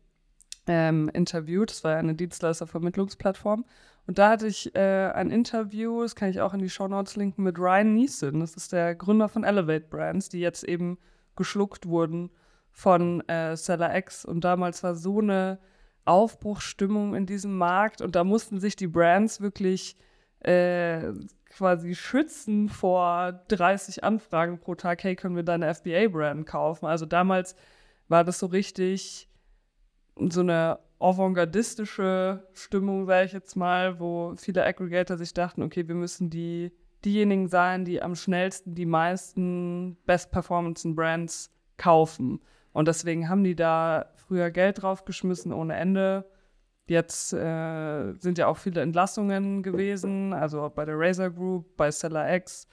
ähm, interviewt. Das war ja eine Dienstleistervermittlungsplattform. Und da hatte ich äh, ein Interview, das kann ich auch in die Show Notes linken, mit Ryan Neeson. Das ist der Gründer von Elevate Brands, die jetzt eben geschluckt wurden von äh, Seller X. Und damals war so eine Aufbruchsstimmung in diesem Markt und da mussten sich die Brands wirklich äh, quasi schützen vor 30 Anfragen pro Tag, hey, können wir deine FBA-Brand kaufen? Also damals war das so richtig so eine avantgardistische Stimmung, sage ich jetzt mal, wo viele Aggregator sich dachten, okay, wir müssen die, diejenigen sein, die am schnellsten die meisten Best-Performance-Brands kaufen. Und deswegen haben die da früher Geld draufgeschmissen ohne Ende. Jetzt äh, sind ja auch viele Entlassungen gewesen, also bei der Razer Group, bei Seller X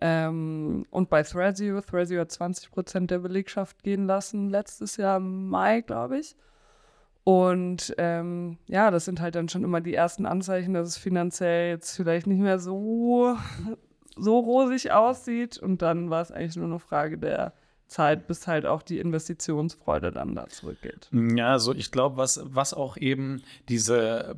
ähm, und bei Thrasio. Thrasio hat 20 Prozent der Belegschaft gehen lassen, letztes Jahr im Mai, glaube ich. Und ähm, ja, das sind halt dann schon immer die ersten Anzeichen, dass es finanziell jetzt vielleicht nicht mehr so, so rosig aussieht. Und dann war es eigentlich nur eine Frage der Zeit, bis halt auch die Investitionsfreude dann da zurückgeht. Ja, also ich glaube, was, was auch eben diese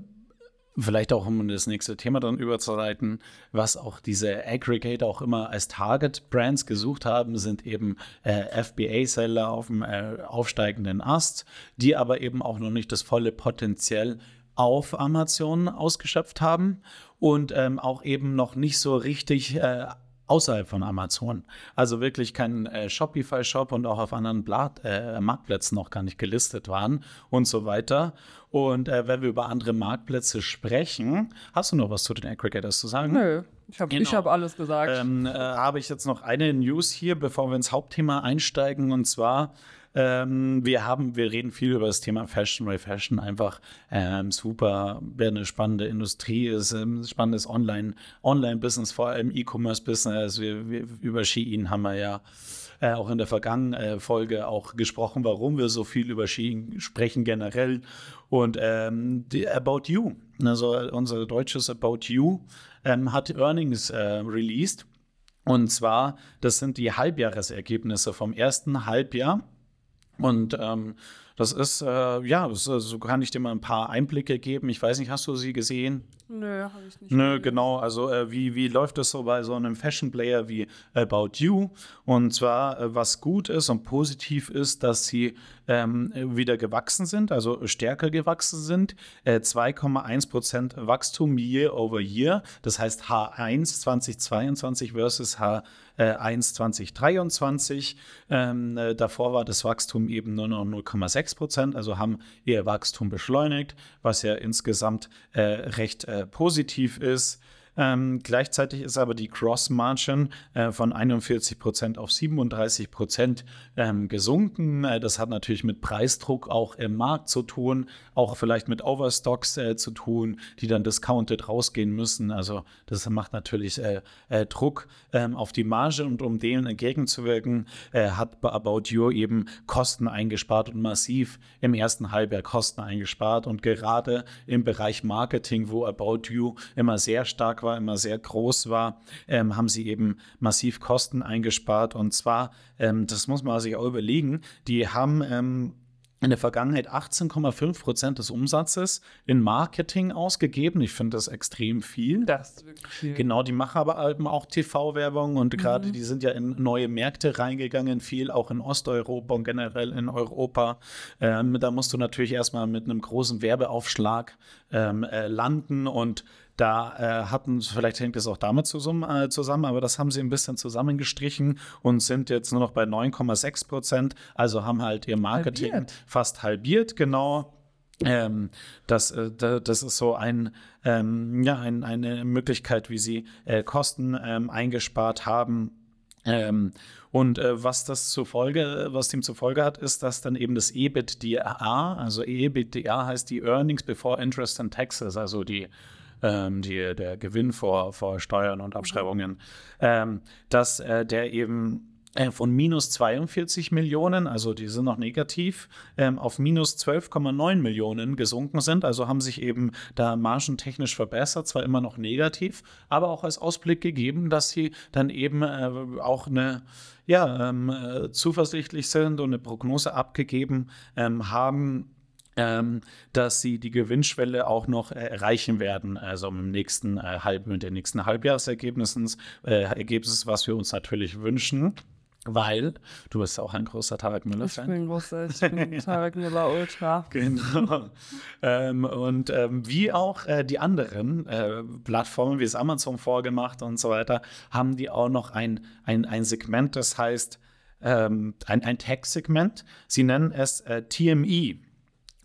vielleicht auch um das nächste Thema dann überzuleiten, was auch diese Aggregator auch immer als Target-Brands gesucht haben, sind eben äh, FBA-Seller auf dem äh, aufsteigenden Ast, die aber eben auch noch nicht das volle Potenzial auf Amazon ausgeschöpft haben und ähm, auch eben noch nicht so richtig äh, außerhalb von Amazon. Also wirklich kein äh, Shopify-Shop und auch auf anderen Blatt, äh, Marktplätzen noch gar nicht gelistet waren und so weiter. Und äh, wenn wir über andere Marktplätze sprechen, hast du noch was zu den Aggregators zu sagen? Nö, ich habe genau. hab alles gesagt. Ähm, äh, habe ich jetzt noch eine News hier, bevor wir ins Hauptthema einsteigen. Und zwar ähm, wir haben, wir reden viel über das Thema Fashion, weil Fashion einfach ähm, super, eine spannende Industrie ist, ähm, spannendes Online, Online-Business, vor allem E-Commerce-Business. Wir, wir, über Shein haben wir ja äh, auch in der vergangenen äh, Folge auch gesprochen, warum wir so viel über Shein sprechen generell. Und ähm, die About You, also unser deutsches About You, ähm, hat Earnings äh, released. Und zwar, das sind die Halbjahresergebnisse vom ersten Halbjahr und ähm, das ist, äh, ja, das, so kann ich dir mal ein paar Einblicke geben. Ich weiß nicht, hast du sie gesehen? Nö, habe ich nicht. Nö, genau. Also, äh, wie, wie läuft das so bei so einem Fashion-Player wie About You? Und zwar, äh, was gut ist und positiv ist, dass sie ähm, wieder gewachsen sind, also stärker gewachsen sind. Äh, 2,1 Prozent Wachstum year over year. Das heißt H1 2022 versus H1 2023. Ähm, äh, davor war das Wachstum eben nur noch 0,6 Prozent, also haben ihr Wachstum beschleunigt, was ja insgesamt äh, recht äh, positiv ist. Ähm, gleichzeitig ist aber die Cross-Margin äh, von 41 Prozent auf 37 Prozent ähm, gesunken. Äh, das hat natürlich mit Preisdruck auch im Markt zu tun, auch vielleicht mit Overstocks äh, zu tun, die dann discounted rausgehen müssen. Also das macht natürlich äh, äh, Druck ähm, auf die Marge und um dem entgegenzuwirken, äh, hat About You eben Kosten eingespart und massiv im ersten Halbjahr Kosten eingespart und gerade im Bereich Marketing, wo About You immer sehr stark war, immer sehr groß war, ähm, haben sie eben massiv Kosten eingespart. Und zwar, ähm, das muss man sich auch überlegen, die haben ähm, in der Vergangenheit 18,5 Prozent des Umsatzes in Marketing ausgegeben. Ich finde das extrem viel. Das ist wirklich viel. Genau, die machen aber eben auch TV-Werbung und gerade Mhm. die sind ja in neue Märkte reingegangen, viel auch in Osteuropa und generell in Europa. Ähm, da musst du natürlich erstmal mit einem großen Werbeaufschlag ähm, äh, landen und da äh, hatten, vielleicht hängt es auch damit zusammen, äh, zusammen, aber das haben sie ein bisschen zusammengestrichen und sind jetzt nur noch bei 9,6 Prozent. Also haben halt ihr Marketing Halbiert. fast halbiert, genau. Ähm, das, äh, da- das ist so ein, ähm, ja, ein, eine Möglichkeit, wie sie äh, Kosten ähm, eingespart haben. Ähm, und äh, was das zur Folge, was dem zur Folge hat, ist, dass dann eben das EBITDA, also EBITDA heißt die Earnings before Interest and Taxes, also die, ähm, die der Gewinn vor, vor Steuern und Abschreibungen, ähm, dass äh, der eben äh, von minus 42 Millionen, also die sind noch negativ, ähm, auf minus 12,9 Millionen gesunken sind. Also haben sich eben da margentechnisch verbessert, zwar immer noch negativ, aber auch als Ausblick gegeben, dass sie dann eben äh, auch eine ja, ähm, äh, zuversichtlich sind und eine Prognose abgegeben ähm, haben, ähm, dass sie die Gewinnschwelle auch noch äh, erreichen werden, also im nächsten äh, Halb, mit den nächsten Halbjahresergebnissen, äh, Ergebnis, was wir uns natürlich wünschen. Weil du bist auch ein großer Tarek Ich Müller-Fan. bin großer, ich bin Tarek Müller Ultra. Genau. ähm, und ähm, wie auch äh, die anderen äh, Plattformen, wie es Amazon vorgemacht und so weiter, haben die auch noch ein, ein, ein Segment, das heißt ähm, ein, ein Tech-Segment. Sie nennen es äh, TME.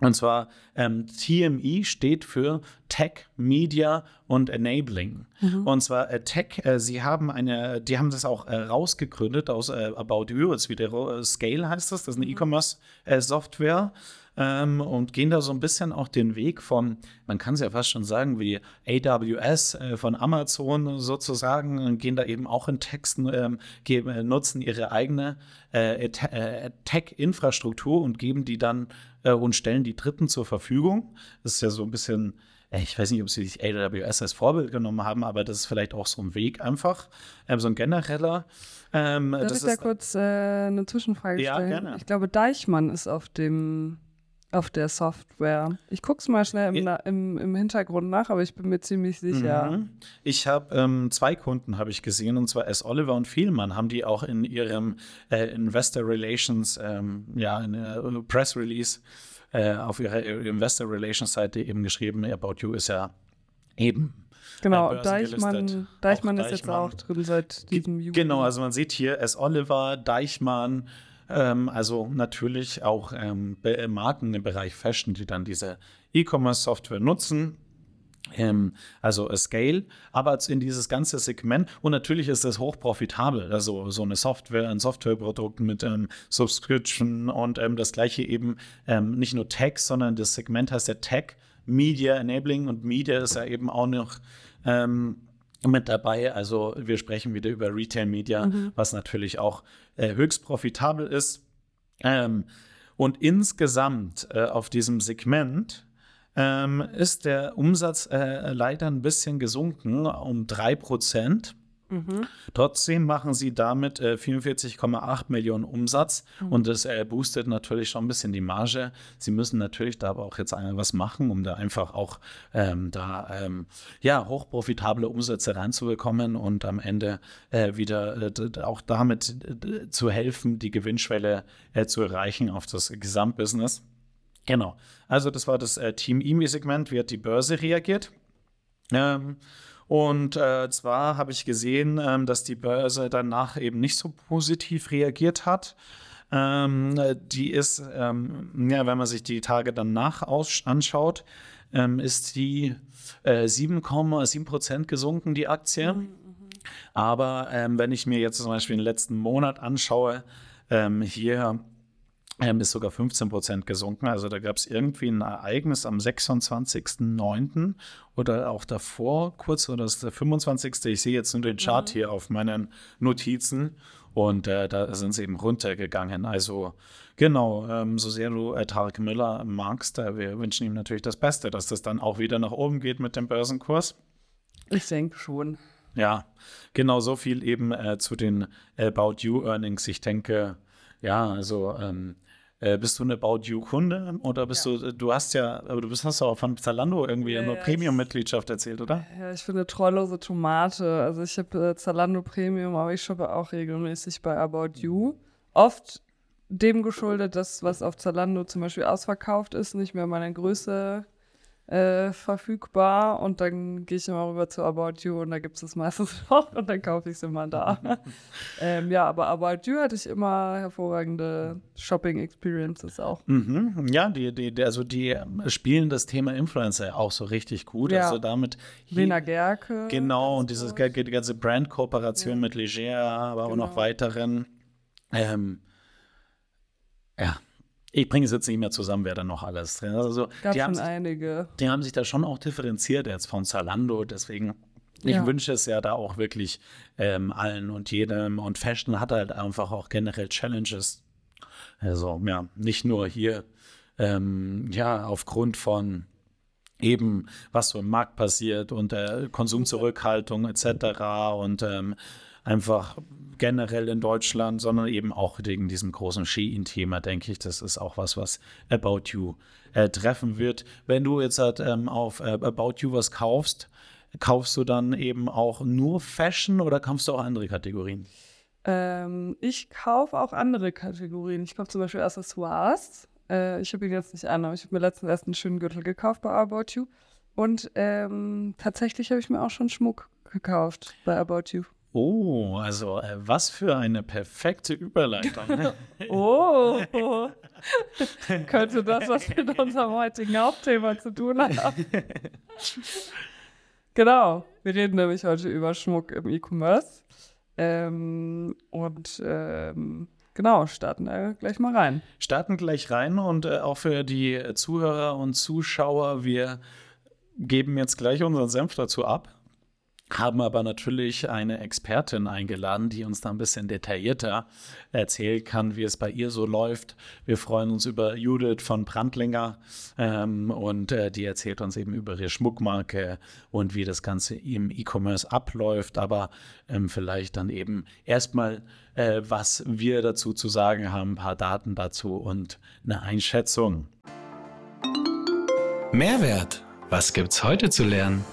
Und zwar ähm, TME steht für Tech, Media und Enabling. Und zwar äh, Tech, äh, sie haben eine, die haben das auch äh, rausgegründet aus äh, About You, jetzt wieder äh, Scale heißt das, das ist eine E-Commerce-Software. Ähm, und gehen da so ein bisschen auch den Weg von, man kann es ja fast schon sagen, wie AWS äh, von Amazon sozusagen, und gehen da eben auch in Texten, ähm, geben, äh, nutzen ihre eigene äh, äh, Tech-Infrastruktur und geben die dann äh, und stellen die Dritten zur Verfügung. Das ist ja so ein bisschen, äh, ich weiß nicht, ob sie sich AWS als Vorbild genommen haben, aber das ist vielleicht auch so ein Weg einfach, ähm, so ein genereller. Ähm, Darf das ich da kurz äh, eine Zwischenfrage Ja, stellen? gerne. Ich glaube, Deichmann ist auf dem auf der Software. Ich gucke es mal schnell im, im, im Hintergrund nach, aber ich bin mir ziemlich sicher. Mhm. Ich habe ähm, zwei Kunden habe ich gesehen und zwar S. Oliver und Vielmann haben die auch in ihrem äh, Investor Relations ähm, ja in der Press Release äh, auf ihrer Investor Relations Seite eben geschrieben. About You ist ja eben Genau, Äh. Deichmann, Deichmann Auch ist jetzt Deichmann. auch drin seit diesem Juli. Genau, also man sieht hier S. Oliver, Deichmann, ähm, also natürlich auch ähm, Be- Marken im Bereich Fashion, die dann diese E-Commerce-Software nutzen. Ähm, also äh, Scale, aber in dieses ganze Segment und natürlich ist das hochprofitabel, also so eine Software, ein Softwareprodukt mit ähm, Subscription und ähm, das gleiche eben ähm, nicht nur Tech, sondern das Segment heißt ja Tech, Media Enabling. Und Media ist ja eben auch noch ähm, mit dabei. Also wir sprechen wieder über Retail Media, was natürlich auch äh, höchst profitabel ist. Ähm, und insgesamt äh, auf diesem Segment ähm, ist der Umsatz äh, leider ein bisschen gesunken um 3%. Trotzdem machen sie damit äh, 44,8 Millionen Umsatz und das äh, boostet natürlich schon ein bisschen die Marge. Sie müssen natürlich da aber auch jetzt einmal was machen, um da einfach auch ähm, da ähm, ja hochprofitable Umsätze reinzubekommen und am Ende äh, wieder äh, auch damit zu helfen, die Gewinnschwelle äh, zu erreichen auf das Gesamtbusiness. Genau. Also das war das äh, Team E-Mail-Segment. Wie hat die Börse reagiert? Ähm, und äh, zwar habe ich gesehen, ähm, dass die Börse danach eben nicht so positiv reagiert hat. Ähm, äh, die ist, ähm, ja, wenn man sich die Tage danach aus anschaut, ähm, ist die äh, 7,7 Prozent gesunken, die Aktie. Mhm, Aber ähm, wenn ich mir jetzt zum Beispiel den letzten Monat anschaue, ähm, hier ist sogar 15 Prozent gesunken. Also da gab es irgendwie ein Ereignis am 26.09. oder auch davor, kurz oder das ist der 25. Ich sehe jetzt nur den Chart mhm. hier auf meinen Notizen und äh, da sind sie eben runtergegangen. Also genau, ähm, so sehr du äh, Tarek Müller magst, äh, wir wünschen ihm natürlich das Beste, dass das dann auch wieder nach oben geht mit dem Börsenkurs. Ich denke schon. Ja, genau so viel eben äh, zu den About You Earnings. Ich denke, ja, also ähm, äh, bist du eine About You-Kunde oder bist ja. du, du hast ja, aber du bist, hast auch von Zalando irgendwie ja, nur Premium-Mitgliedschaft erzählt, oder? Ja, ich bin eine treulose Tomate. Also ich habe äh, Zalando Premium, aber ich shoppe auch regelmäßig bei About You. Oft dem geschuldet, dass was auf Zalando zum Beispiel ausverkauft ist, nicht mehr meine Größe äh, verfügbar und dann gehe ich immer rüber zu About You und da gibt es es meistens noch und dann kaufe ich es immer da. ähm, ja, aber About You hatte ich immer hervorragende Shopping-Experiences auch. Mhm. Ja, die, die, also die spielen das Thema Influencer auch so richtig gut. Ja. Also damit Lena Gerke. Genau, und diese die ganze Brand-Kooperation ja. mit Leger, aber genau. auch noch genau. weiteren. Ähm, ja, ich bringe es jetzt nicht mehr zusammen, wer da noch alles drin ist. Also, Gab die haben, einige. Die haben sich da schon auch differenziert jetzt von Zalando. Deswegen, ich ja. wünsche es ja da auch wirklich ähm, allen und jedem. Und Fashion hat halt einfach auch generell Challenges. Also, ja, nicht nur hier, ähm, ja, aufgrund von eben, was so im Markt passiert und äh, Konsumzurückhaltung etc. und ähm, einfach generell in Deutschland, sondern eben auch wegen diesem großen Shein-Thema, denke ich. Das ist auch was, was About You äh, treffen wird. Wenn du jetzt halt, ähm, auf äh, About You was kaufst, kaufst du dann eben auch nur Fashion oder kaufst du auch andere Kategorien? Ähm, ich kaufe auch andere Kategorien. Ich kaufe zum Beispiel Accessoires. Äh, ich habe ihn jetzt nicht an, aber ich habe mir letztens erst einen schönen Gürtel gekauft bei About You. Und ähm, tatsächlich habe ich mir auch schon Schmuck gekauft bei About You. Oh, also äh, was für eine perfekte Überleitung. oh, könnte das was mit unserem heutigen Hauptthema zu tun haben? genau, wir reden nämlich heute über Schmuck im E-Commerce. Ähm, und ähm, genau, starten da gleich mal rein. Starten gleich rein und äh, auch für die Zuhörer und Zuschauer, wir geben jetzt gleich unseren Senf dazu ab haben aber natürlich eine Expertin eingeladen, die uns da ein bisschen detaillierter erzählen kann, wie es bei ihr so läuft. Wir freuen uns über Judith von Brandlinger ähm, und äh, die erzählt uns eben über ihre Schmuckmarke und wie das Ganze im E-Commerce abläuft, aber ähm, vielleicht dann eben erstmal, äh, was wir dazu zu sagen haben, ein paar Daten dazu und eine Einschätzung. Mehrwert. Was gibt's heute zu lernen?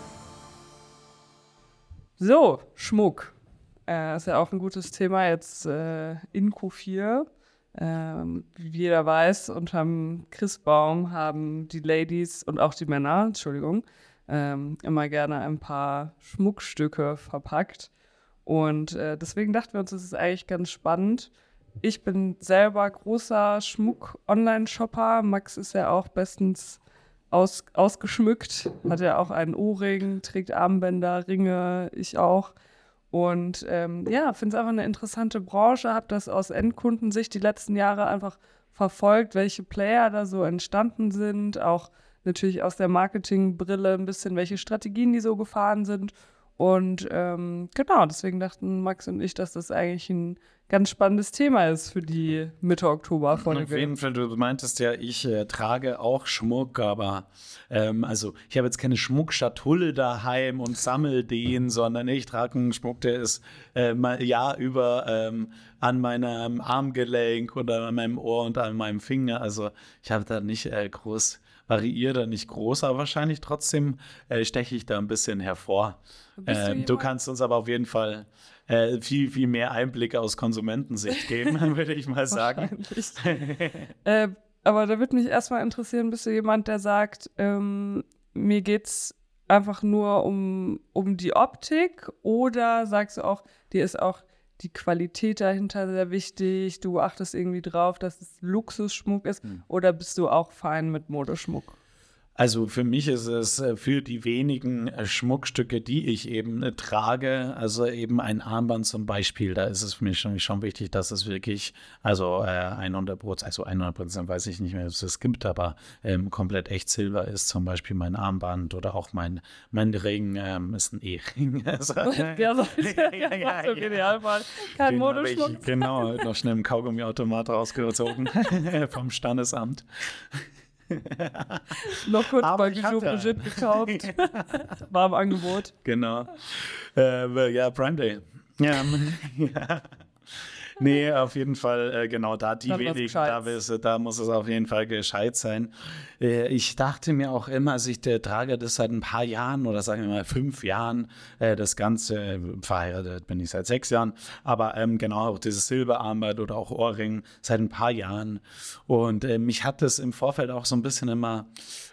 So, Schmuck. Äh, ist ja auch ein gutes Thema jetzt äh, in Q4. Ähm, wie jeder weiß, unterm Christbaum haben die Ladies und auch die Männer, Entschuldigung, ähm, immer gerne ein paar Schmuckstücke verpackt. Und äh, deswegen dachten wir uns, das ist eigentlich ganz spannend. Ich bin selber großer Schmuck-Online-Shopper. Max ist ja auch bestens aus, ausgeschmückt. Hat ja auch einen Ohrring, trägt Armbänder, Ringe, ich auch. Und ähm, ja, finde es einfach eine interessante Branche, habe das aus Endkundensicht die letzten Jahre einfach verfolgt, welche Player da so entstanden sind, auch natürlich aus der Marketingbrille ein bisschen, welche Strategien die so gefahren sind. Und ähm, genau, deswegen dachten Max und ich, dass das eigentlich ein ganz spannendes Thema ist für die Mitte Oktober Folge. Auf jeden Fall, du meintest ja, ich äh, trage auch Schmuck, aber ähm, also ich habe jetzt keine Schmuckschatulle daheim und sammel den, sondern ich trage einen Schmuck, der ist äh, mal ja über ähm, an meinem Armgelenk oder an meinem Ohr und an meinem Finger. Also ich habe da nicht äh, groß variiere da nicht groß, aber wahrscheinlich trotzdem äh, steche ich da ein bisschen hervor. Äh, du, du, kannst uns aber auf jeden Fall äh, viel, viel mehr Einblicke aus Konsumentensicht geben, würde ich mal sagen. äh, aber da würde mich erstmal interessieren, bist du jemand, der sagt, ähm, mir es einfach nur um, um die Optik oder sagst du auch, dir ist auch die Qualität dahinter sehr wichtig, du achtest irgendwie drauf, dass es Luxusschmuck ist mhm. oder bist du auch fein mit Modeschmuck? Also für mich ist es äh, für die wenigen äh, Schmuckstücke, die ich eben äh, trage, also eben ein Armband zum Beispiel, da ist es für mich schon, schon wichtig, dass es wirklich, also äh, 100 Prozent, also 100 Prozent weiß ich nicht mehr, ob es das gibt, aber ähm, komplett echt Silber ist zum Beispiel mein Armband oder auch mein, mein Ring ähm, ist ein E-Ring. also, ja, so, ja, ja, so Idealfall. Kein Den habe Modeschmuck. Genau, noch schnell im Kaugummiautomat rausgezogen vom Standesamt. Noch kurz Aber bei Bijou Brigitte gekauft. War im Angebot. Genau. Äh, ja, Prime Day. Ja, ja. Nee, auf jeden Fall, äh, genau, da die Dann wenigen, da, ist- da muss es auf jeden Fall gescheit sein. Äh, ich dachte mir auch immer, also ich äh, trage das seit ein paar Jahren oder sagen wir mal fünf Jahren, äh, das Ganze, äh, verheiratet bin ich seit sechs Jahren, aber ähm, genau, auch dieses Silberarmband oder auch Ohrring seit ein paar Jahren. Und äh, mich hat das im Vorfeld auch so ein bisschen immer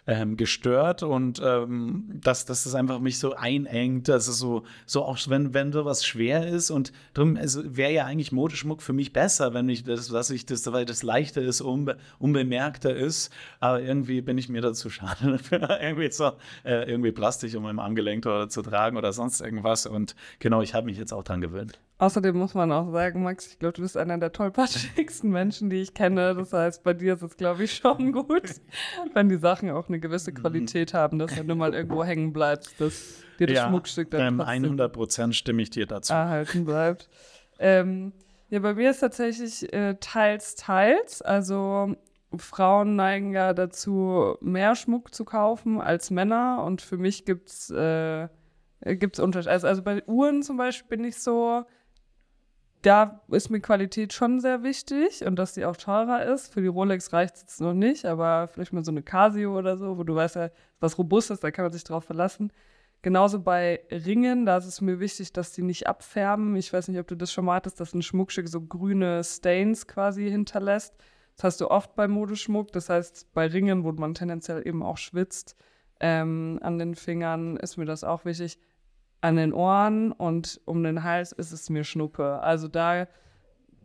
ähm, gestört und ähm, dass, dass das einfach mich so einengt, dass es so, so auch wenn, wenn sowas schwer ist und drum also wäre ja eigentlich Modeschmuck für mich besser, wenn ich das, dass ich das, weil das leichter ist, unbe, unbemerkter ist, aber irgendwie bin ich mir dazu schade irgendwie so äh, irgendwie Plastik um meinem Armgelenk oder zu tragen oder sonst irgendwas und genau, ich habe mich jetzt auch dran gewöhnt. Außerdem muss man auch sagen, Max, ich glaube, du bist einer der tollpatschigsten Menschen, die ich kenne. Das heißt, bei dir ist es, glaube ich, schon gut, wenn die Sachen auch eine gewisse Mhm. Qualität haben, dass wenn du mal irgendwo hängen bleibst, dass dir das Schmuckstück dann ähm, trotzdem 100 Prozent stimme ich dir dazu. erhalten bleibt. Ähm, ja, bei mir ist tatsächlich äh, teils, teils. Also Frauen neigen ja dazu, mehr Schmuck zu kaufen als Männer. Und für mich gibt es äh, gibt's Unterschiede. Also, also bei Uhren zum Beispiel bin ich so, da ist mir Qualität schon sehr wichtig und dass sie auch teurer ist. Für die Rolex reicht es jetzt noch nicht, aber vielleicht mal so eine Casio oder so, wo du weißt ja, was robust ist, da kann man sich drauf verlassen. Genauso bei Ringen, da ist es mir wichtig, dass die nicht abfärben. Ich weiß nicht, ob du das schon mal hattest, dass ein Schmuckstück so grüne Stains quasi hinterlässt. Das hast du oft bei Modeschmuck. Das heißt, bei Ringen, wo man tendenziell eben auch schwitzt, ähm, an den Fingern ist mir das auch wichtig. An den Ohren und um den Hals ist es mir Schnuppe. Also da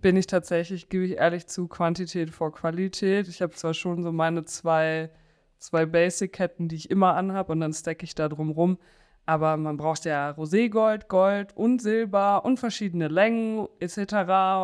bin ich tatsächlich, gebe ich ehrlich zu, Quantität vor Qualität. Ich habe zwar schon so meine zwei, zwei Basic-Ketten, die ich immer anhabe und dann stacke ich da drum rum. Aber man braucht ja Roségold, Gold und Silber und verschiedene Längen etc.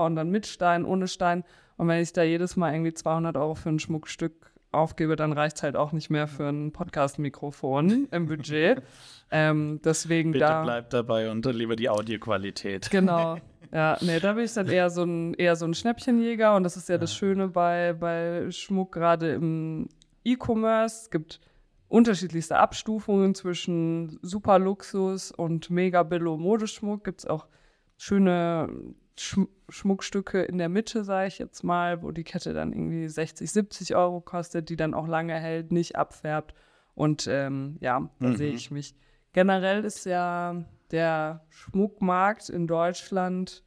Und dann mit Stein, ohne Stein. Und wenn ich da jedes Mal irgendwie 200 Euro für ein Schmuckstück aufgebe, dann reicht es halt auch nicht mehr für ein Podcast-Mikrofon im Budget. ähm, deswegen Bitte da. bleib dabei und lieber die Audioqualität. Genau. Ja, nee, da bin ich dann eher so ein, eher so ein Schnäppchenjäger und das ist ja das Schöne bei, bei Schmuck, gerade im E-Commerce. Es gibt unterschiedlichste Abstufungen zwischen Superluxus und mega Billo Modeschmuck. Gibt es auch schöne Schm Schmuckstücke in der Mitte, sage ich jetzt mal, wo die Kette dann irgendwie 60, 70 Euro kostet, die dann auch lange hält, nicht abfärbt. Und ähm, ja, da Mhm. sehe ich mich. Generell ist ja der Schmuckmarkt in Deutschland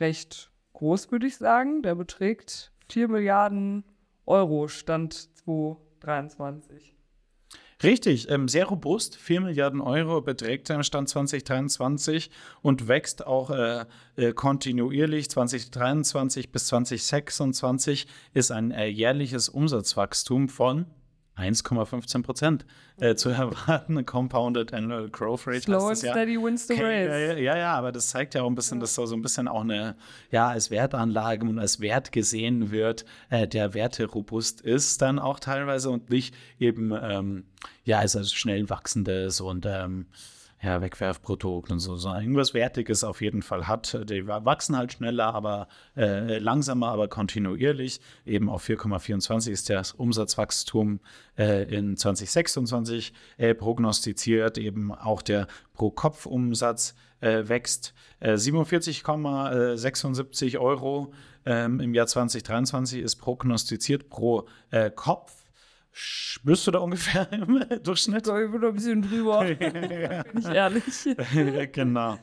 recht groß, würde ich sagen. Der beträgt 4 Milliarden Euro, Stand 2023. Richtig, ähm, sehr robust. 4 Milliarden Euro beträgt er im Stand 2023 und wächst auch äh, äh, kontinuierlich. 2023 bis 2026 ist ein äh, jährliches Umsatzwachstum von 1,15 Prozent äh, zu erwarten. Compounded Annual Growth Rate. Slow and ja. steady wins the Okay, ja, race. ja, ja, ja, aber das zeigt ja auch ein bisschen, dass so so ein bisschen auch eine, ja, als Wertanlage und als Wert gesehen wird, äh, der Werte robust ist dann auch teilweise und nicht eben, ähm, ja, als als schnell wachsendes und ähm, ja, Wegwerfprodukt und so, so irgendwas Wertiges auf jeden Fall hat. Die wachsen halt schneller, aber äh, langsamer, aber kontinuierlich. Eben auf 4,24 ist das Umsatzwachstum äh, in 2026 äh, prognostiziert. Eben auch der Pro-Kopf-Umsatz äh, wächst äh, 47,76 Euro ähm, im Jahr 2023 ist prognostiziert pro äh, Kopf. Bist du da ungefähr im Durchschnitt? So, ich bin ein bisschen drüber, bin ich ehrlich. genau.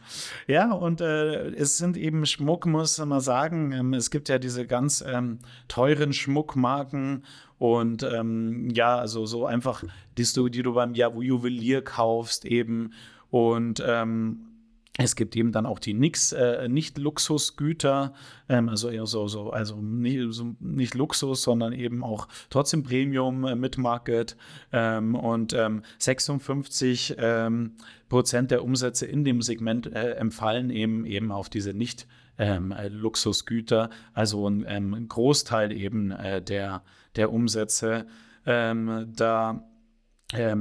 Ja, und äh, es sind eben Schmuck, muss man sagen. Ähm, es gibt ja diese ganz ähm, teuren Schmuckmarken und ähm, ja, also so einfach, die du, die du beim Juwelier kaufst eben. Und ähm, es gibt eben dann auch die Nix, äh, Nicht-Luxusgüter, ähm, also eher so, so also nicht, so nicht, Luxus, sondern eben auch trotzdem Premium äh, mit Market ähm, und ähm, 56 ähm, Prozent der Umsätze in dem Segment äh, empfallen eben eben auf diese nicht ähm, Luxusgüter, also ein, ähm, ein Großteil eben äh, der, der Umsätze. da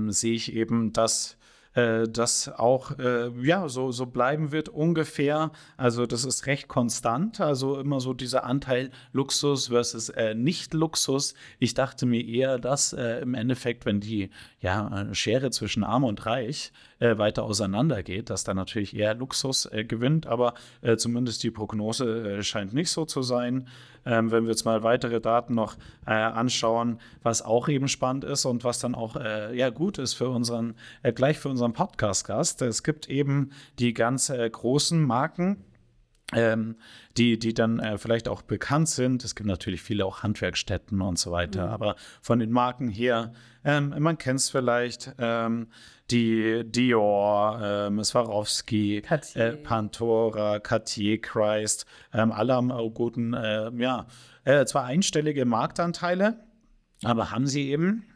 sehe ich eben, dass äh, das auch äh, ja so, so bleiben wird ungefähr. Also das ist recht konstant, also immer so dieser Anteil Luxus versus äh, Nicht-Luxus. Ich dachte mir eher, dass äh, im Endeffekt, wenn die ja, Schere zwischen Arm und Reich äh, weiter auseinandergeht, dass da natürlich eher Luxus äh, gewinnt, aber äh, zumindest die Prognose äh, scheint nicht so zu sein. Ähm, wenn wir jetzt mal weitere Daten noch äh, anschauen, was auch eben spannend ist und was dann auch äh, ja gut ist für unseren, gleich für unseren Podcast-Gast. Es gibt eben die ganz großen Marken, ähm, die, die dann äh, vielleicht auch bekannt sind. Es gibt natürlich viele auch Handwerkstätten und so weiter, mhm. aber von den Marken her, ähm, man kennt es vielleicht, ähm, die Dior, ähm, Swarovski, äh, Pantora, Cartier, Christ, ähm, alle haben auch guten, äh, ja, äh, zwar einstellige Marktanteile, aber haben sie eben.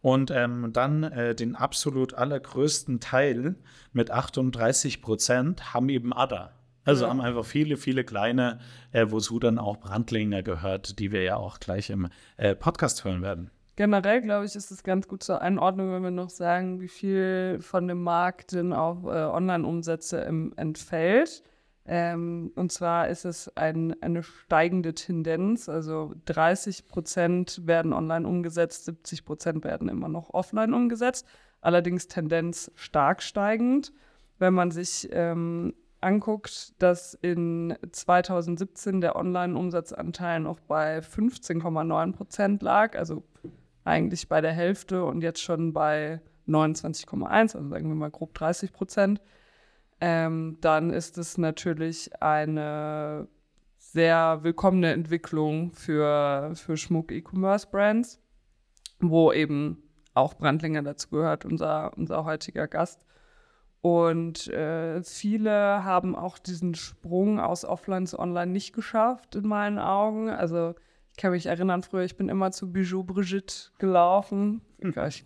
Und ähm, dann äh, den absolut allergrößten Teil mit 38 Prozent haben eben Ada. Also ja. haben einfach viele, viele kleine, äh, wozu dann auch Brandlinger gehört, die wir ja auch gleich im äh, Podcast hören werden. Generell, glaube ich, ist es ganz gut zur Einordnung, wenn wir noch sagen, wie viel von dem Markt denn auch äh, Online-Umsätze entfällt. Ähm, und zwar ist es ein, eine steigende Tendenz. Also 30 Prozent werden online umgesetzt, 70 Prozent werden immer noch offline umgesetzt. Allerdings Tendenz stark steigend. Wenn man sich ähm, anguckt, dass in 2017 der Online-Umsatzanteil noch bei 15,9 Prozent lag, also eigentlich bei der Hälfte und jetzt schon bei 29,1, also sagen wir mal grob 30 Prozent, ähm, dann ist es natürlich eine sehr willkommene Entwicklung für, für Schmuck-E-Commerce-Brands, wo eben auch Brandlinger dazu gehört, unser, unser heutiger Gast. Und äh, viele haben auch diesen Sprung aus Offline zu Online nicht geschafft, in meinen Augen. Also ich kann mich erinnern, früher, ich bin immer zu Bijou Brigitte gelaufen.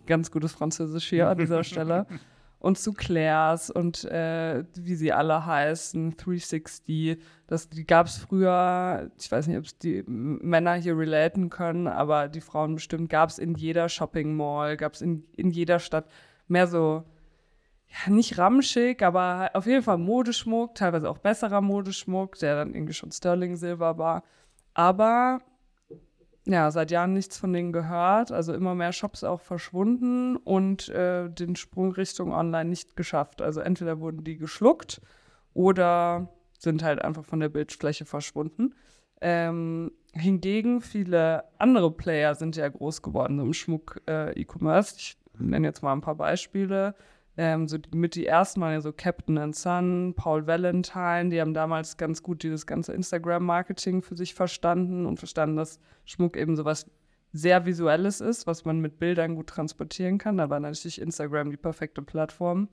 Ganz gutes Französisch hier an dieser Stelle. Und zu Claire's und äh, wie sie alle heißen, 360. Das, die gab es früher, ich weiß nicht, ob es die Männer hier relaten können, aber die Frauen bestimmt, gab es in jeder Shopping Mall, gab es in, in jeder Stadt mehr so ja, nicht ramschig, aber auf jeden Fall Modeschmuck, teilweise auch besserer Modeschmuck, der dann irgendwie schon Sterling Silber war. Aber ja, seit Jahren nichts von denen gehört, also immer mehr Shops auch verschwunden und äh, den Sprung Richtung Online nicht geschafft. Also entweder wurden die geschluckt oder sind halt einfach von der Bildfläche verschwunden. Ähm, hingegen viele andere Player sind ja groß geworden im Schmuck-E-Commerce. Äh, ich nenne jetzt mal ein paar Beispiele ähm, so mit die ersten waren ja so Captain and Son, Paul Valentine, die haben damals ganz gut dieses ganze Instagram-Marketing für sich verstanden und verstanden, dass Schmuck eben sowas sehr Visuelles ist, was man mit Bildern gut transportieren kann. Da war natürlich Instagram die perfekte Plattform.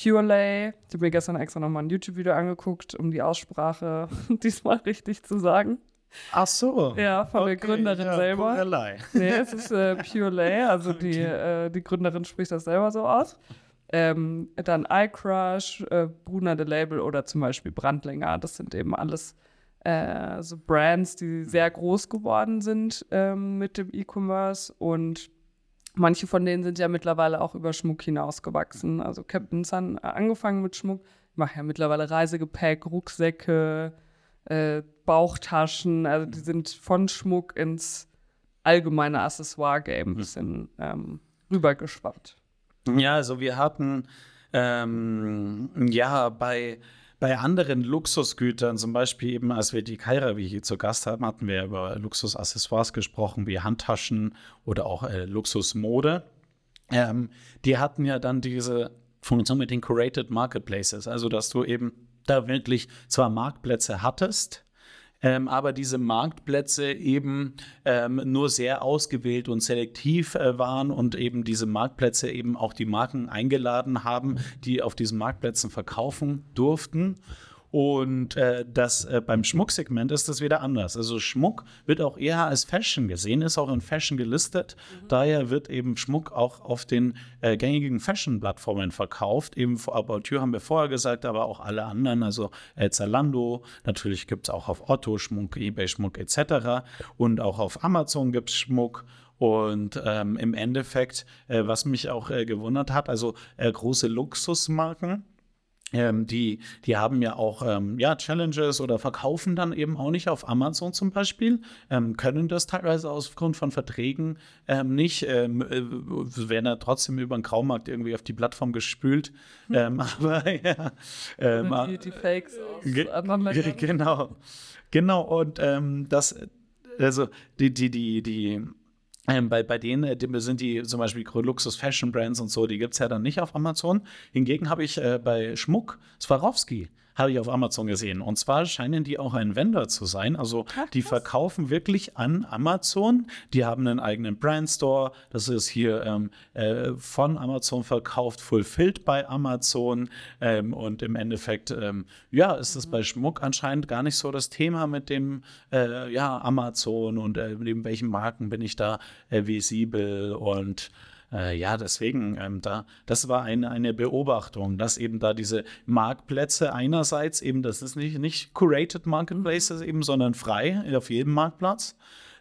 Purelay, ich habe mir gestern extra nochmal ein YouTube-Video angeguckt, um die Aussprache diesmal richtig zu sagen. Ach so. Ja, von okay, der Gründerin ja, selber. Purelay. Nee, es ist äh, Purelay, also okay. die, äh, die Gründerin spricht das selber so aus. Ähm, dann iCrush, äh, Bruna the Label oder zum Beispiel Brandlinger. Das sind eben alles äh, so Brands, die sehr groß geworden sind ähm, mit dem E-Commerce und manche von denen sind ja mittlerweile auch über Schmuck hinausgewachsen. Also Captain Sun äh, angefangen mit Schmuck, ich mache ja mittlerweile Reisegepäck, Rucksäcke, äh, Bauchtaschen, also die sind von Schmuck ins allgemeine Accessoire-Game ein bisschen ähm, rübergeschwappt. Ja, also wir hatten ähm, ja bei bei anderen Luxusgütern, zum Beispiel eben, als wir die Kaira wie hier zu Gast hatten, hatten wir über Luxusaccessoires gesprochen, wie Handtaschen oder auch äh, Luxusmode. Ähm, die hatten ja dann diese Funktion mit den Curated Marketplaces, also dass du eben da wirklich zwar Marktplätze hattest, ähm, aber diese Marktplätze eben ähm, nur sehr ausgewählt und selektiv äh, waren und eben diese Marktplätze eben auch die Marken eingeladen haben, die auf diesen Marktplätzen verkaufen durften. Und äh, das äh, beim Schmucksegment ist das wieder anders. Also Schmuck wird auch eher als Fashion gesehen, ist auch in Fashion gelistet. Mhm. Daher wird eben Schmuck auch auf den äh, gängigen Fashion-Plattformen verkauft. Eben About You haben wir vorher gesagt, aber auch alle anderen, also äh, Zalando, natürlich gibt es auch auf Otto Schmuck, eBay Schmuck etc. Und auch auf Amazon gibt es Schmuck. Und ähm, im Endeffekt, äh, was mich auch äh, gewundert hat, also äh, große Luxusmarken ähm, die, die haben ja auch ähm, ja, Challenges oder verkaufen dann eben auch nicht auf Amazon zum Beispiel, ähm, können das teilweise aufgrund von Verträgen ähm, nicht, ähm, äh, werden ja trotzdem über den Graumarkt irgendwie auf die Plattform gespült. Hm. aber ja. die, die Fakes aus ge Genau. Genau, und das, also die, die, die, die ähm, bei, bei denen äh, die sind die zum Beispiel Luxus Fashion Brands und so, die gibt es ja dann nicht auf Amazon. Hingegen habe ich äh, bei Schmuck Swarovski habe ich auf Amazon gesehen. Und zwar scheinen die auch ein Vendor zu sein. Also die verkaufen wirklich an Amazon. Die haben einen eigenen Brandstore. Das ist hier ähm, äh, von Amazon verkauft, fulfilled bei Amazon. Ähm, und im Endeffekt, ähm, ja, ist es mhm. bei Schmuck anscheinend gar nicht so das Thema mit dem, äh, ja, Amazon und äh, neben welchen Marken bin ich da äh, visibel und äh, ja, deswegen, ähm, da, das war eine, eine Beobachtung, dass eben da diese Marktplätze einerseits eben, das ist nicht, nicht curated Marketplaces eben, sondern frei auf jedem Marktplatz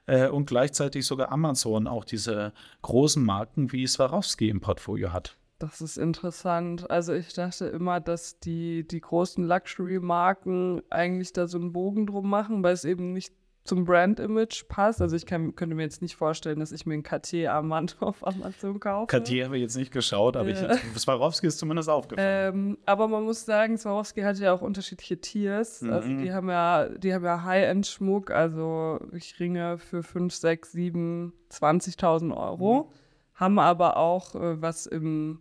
äh, und gleichzeitig sogar Amazon auch diese großen Marken wie Swarovski im Portfolio hat. Das ist interessant. Also ich dachte immer, dass die, die großen Luxury-Marken eigentlich da so einen Bogen drum machen, weil es eben nicht zum Brand-Image passt. Also ich kann, könnte mir jetzt nicht vorstellen, dass ich mir ein Cartier-Armband auf Amazon kaufe. Cartier habe ich jetzt nicht geschaut, aber äh. ich, Swarovski ist zumindest aufgefallen. Ähm, aber man muss sagen, Swarovski hat ja auch unterschiedliche Tiers. Mhm. Also die haben ja, die haben ja High-End-Schmuck, also ich Ringe für 5, 6, 7, 20.000 Euro. Mhm. Haben aber auch äh, was im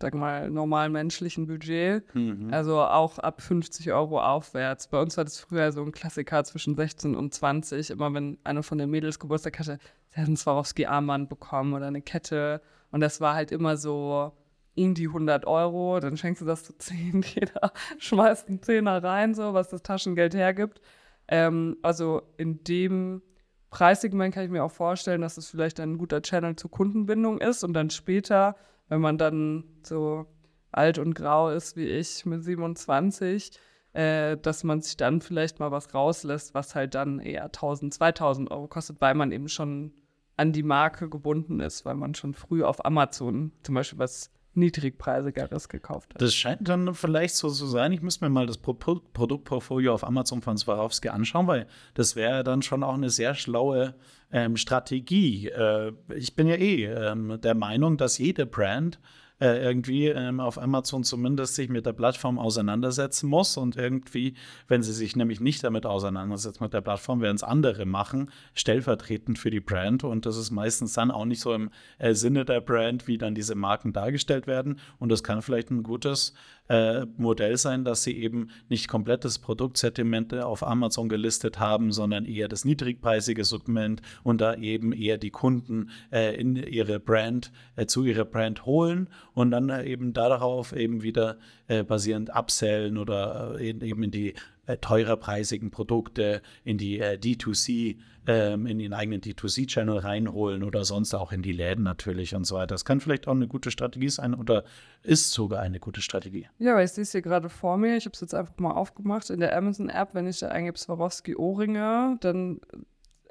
sag mal, normalen menschlichen Budget. Mhm. Also auch ab 50 Euro aufwärts. Bei uns war das früher so ein Klassiker zwischen 16 und 20. Immer wenn eine von den Mädels Geburtstag hatte, sie hat ein Swarovski-Armband bekommen oder eine Kette. Und das war halt immer so um die 100 Euro. Dann schenkst du das zu 10. Jeder schmeißt einen Zehner rein, so was das Taschengeld hergibt. Ähm, also in dem Preissegment kann ich mir auch vorstellen, dass es vielleicht ein guter Channel zur Kundenbindung ist und dann später wenn man dann so alt und grau ist wie ich mit 27, äh, dass man sich dann vielleicht mal was rauslässt, was halt dann eher 1000, 2000 Euro kostet, weil man eben schon an die Marke gebunden ist, weil man schon früh auf Amazon zum Beispiel was niedrigpreisigeres gekauft hat. Das scheint dann vielleicht so zu sein. Ich müsste mir mal das Pro Produktportfolio auf Amazon von Swarovski anschauen, weil das wäre dann schon auch eine sehr schlaue ähm, Strategie. Äh, ich bin ja eh ähm, der Meinung, dass jede Brand äh, irgendwie ähm, auf Amazon zumindest sich mit der Plattform auseinandersetzen muss. Und irgendwie, wenn sie sich nämlich nicht damit auseinandersetzt mit der Plattform, werden es andere machen, stellvertretend für die Brand. Und das ist meistens dann auch nicht so im äh, Sinne der Brand, wie dann diese Marken dargestellt werden. Und das kann vielleicht ein gutes äh, Modell sein, dass sie eben nicht komplettes Produktsortiment auf Amazon gelistet haben, sondern eher das niedrigpreisige Segment und da eben eher die Kunden äh, in ihre Brand, äh, zu ihrer Brand holen und dann äh, eben darauf eben wieder äh, basierend upsellen oder äh, eben in die äh, teurerpreisigen Produkte in die äh, D2C, ähm, in den eigenen D2C-Channel reinholen oder sonst auch in die Läden natürlich und so weiter. Das kann vielleicht auch eine gute Strategie sein oder ist sogar eine gute Strategie. Ja, weil ich sehe es hier gerade vor mir. Ich habe es jetzt einfach mal aufgemacht in der Amazon-App. Wenn ich da eingebe Swarovski-Ohrringe, dann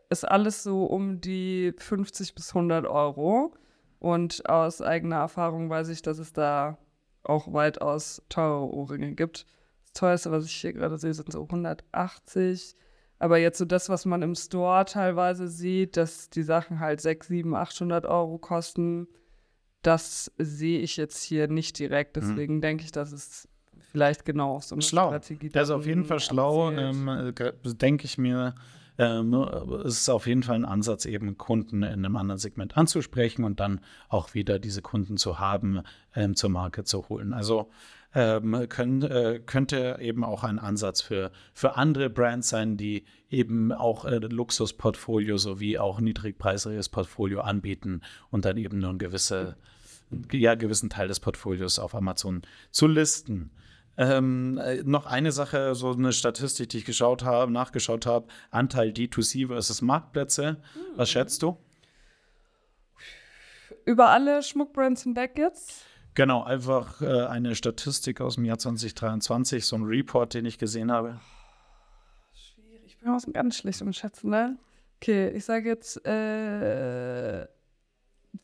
ist alles so um die 50 bis 100 Euro. Und aus eigener Erfahrung weiß ich, dass es da auch weitaus teure Ohrringe gibt. Das teuerste, was ich hier gerade sehe, sind so 180. Aber jetzt so das, was man im Store teilweise sieht, dass die Sachen halt 6, 7, 800 Euro kosten, das sehe ich jetzt hier nicht direkt. Mhm. Deswegen mhm. denke ich, dass es vielleicht genau so eine schlau. Strategie Das ist auf jeden Fall schlau, ähm, denke ich mir. ähm, es ist auf jeden Fall ein Ansatz, eben Kunden in einem anderen Segment anzusprechen und dann auch wieder diese Kunden zu haben, ähm, zur Marke zu holen. Also ähm, können, äh, könnte eben auch ein Ansatz für, für andere Brands sein, die eben auch äh, Luxusportfolio sowie auch niedrigpreisiges Portfolio anbieten und dann eben nur einen gewisse, ja, gewissen Teil des Portfolios auf Amazon zu listen. Ähm, äh, noch eine Sache, so eine Statistik, die ich geschaut habe, nachgeschaut habe: Anteil D2C versus Marktplätze. Was schätzt du? Über alle Schmuckbrands hinweg jetzt? Genau, einfach äh, eine Statistik aus dem Jahr 2023, so ein Report, den ich gesehen habe. Schwierig, ich bin auch so ganz schlecht im Schätzen, ne? Okay, ich sage jetzt äh,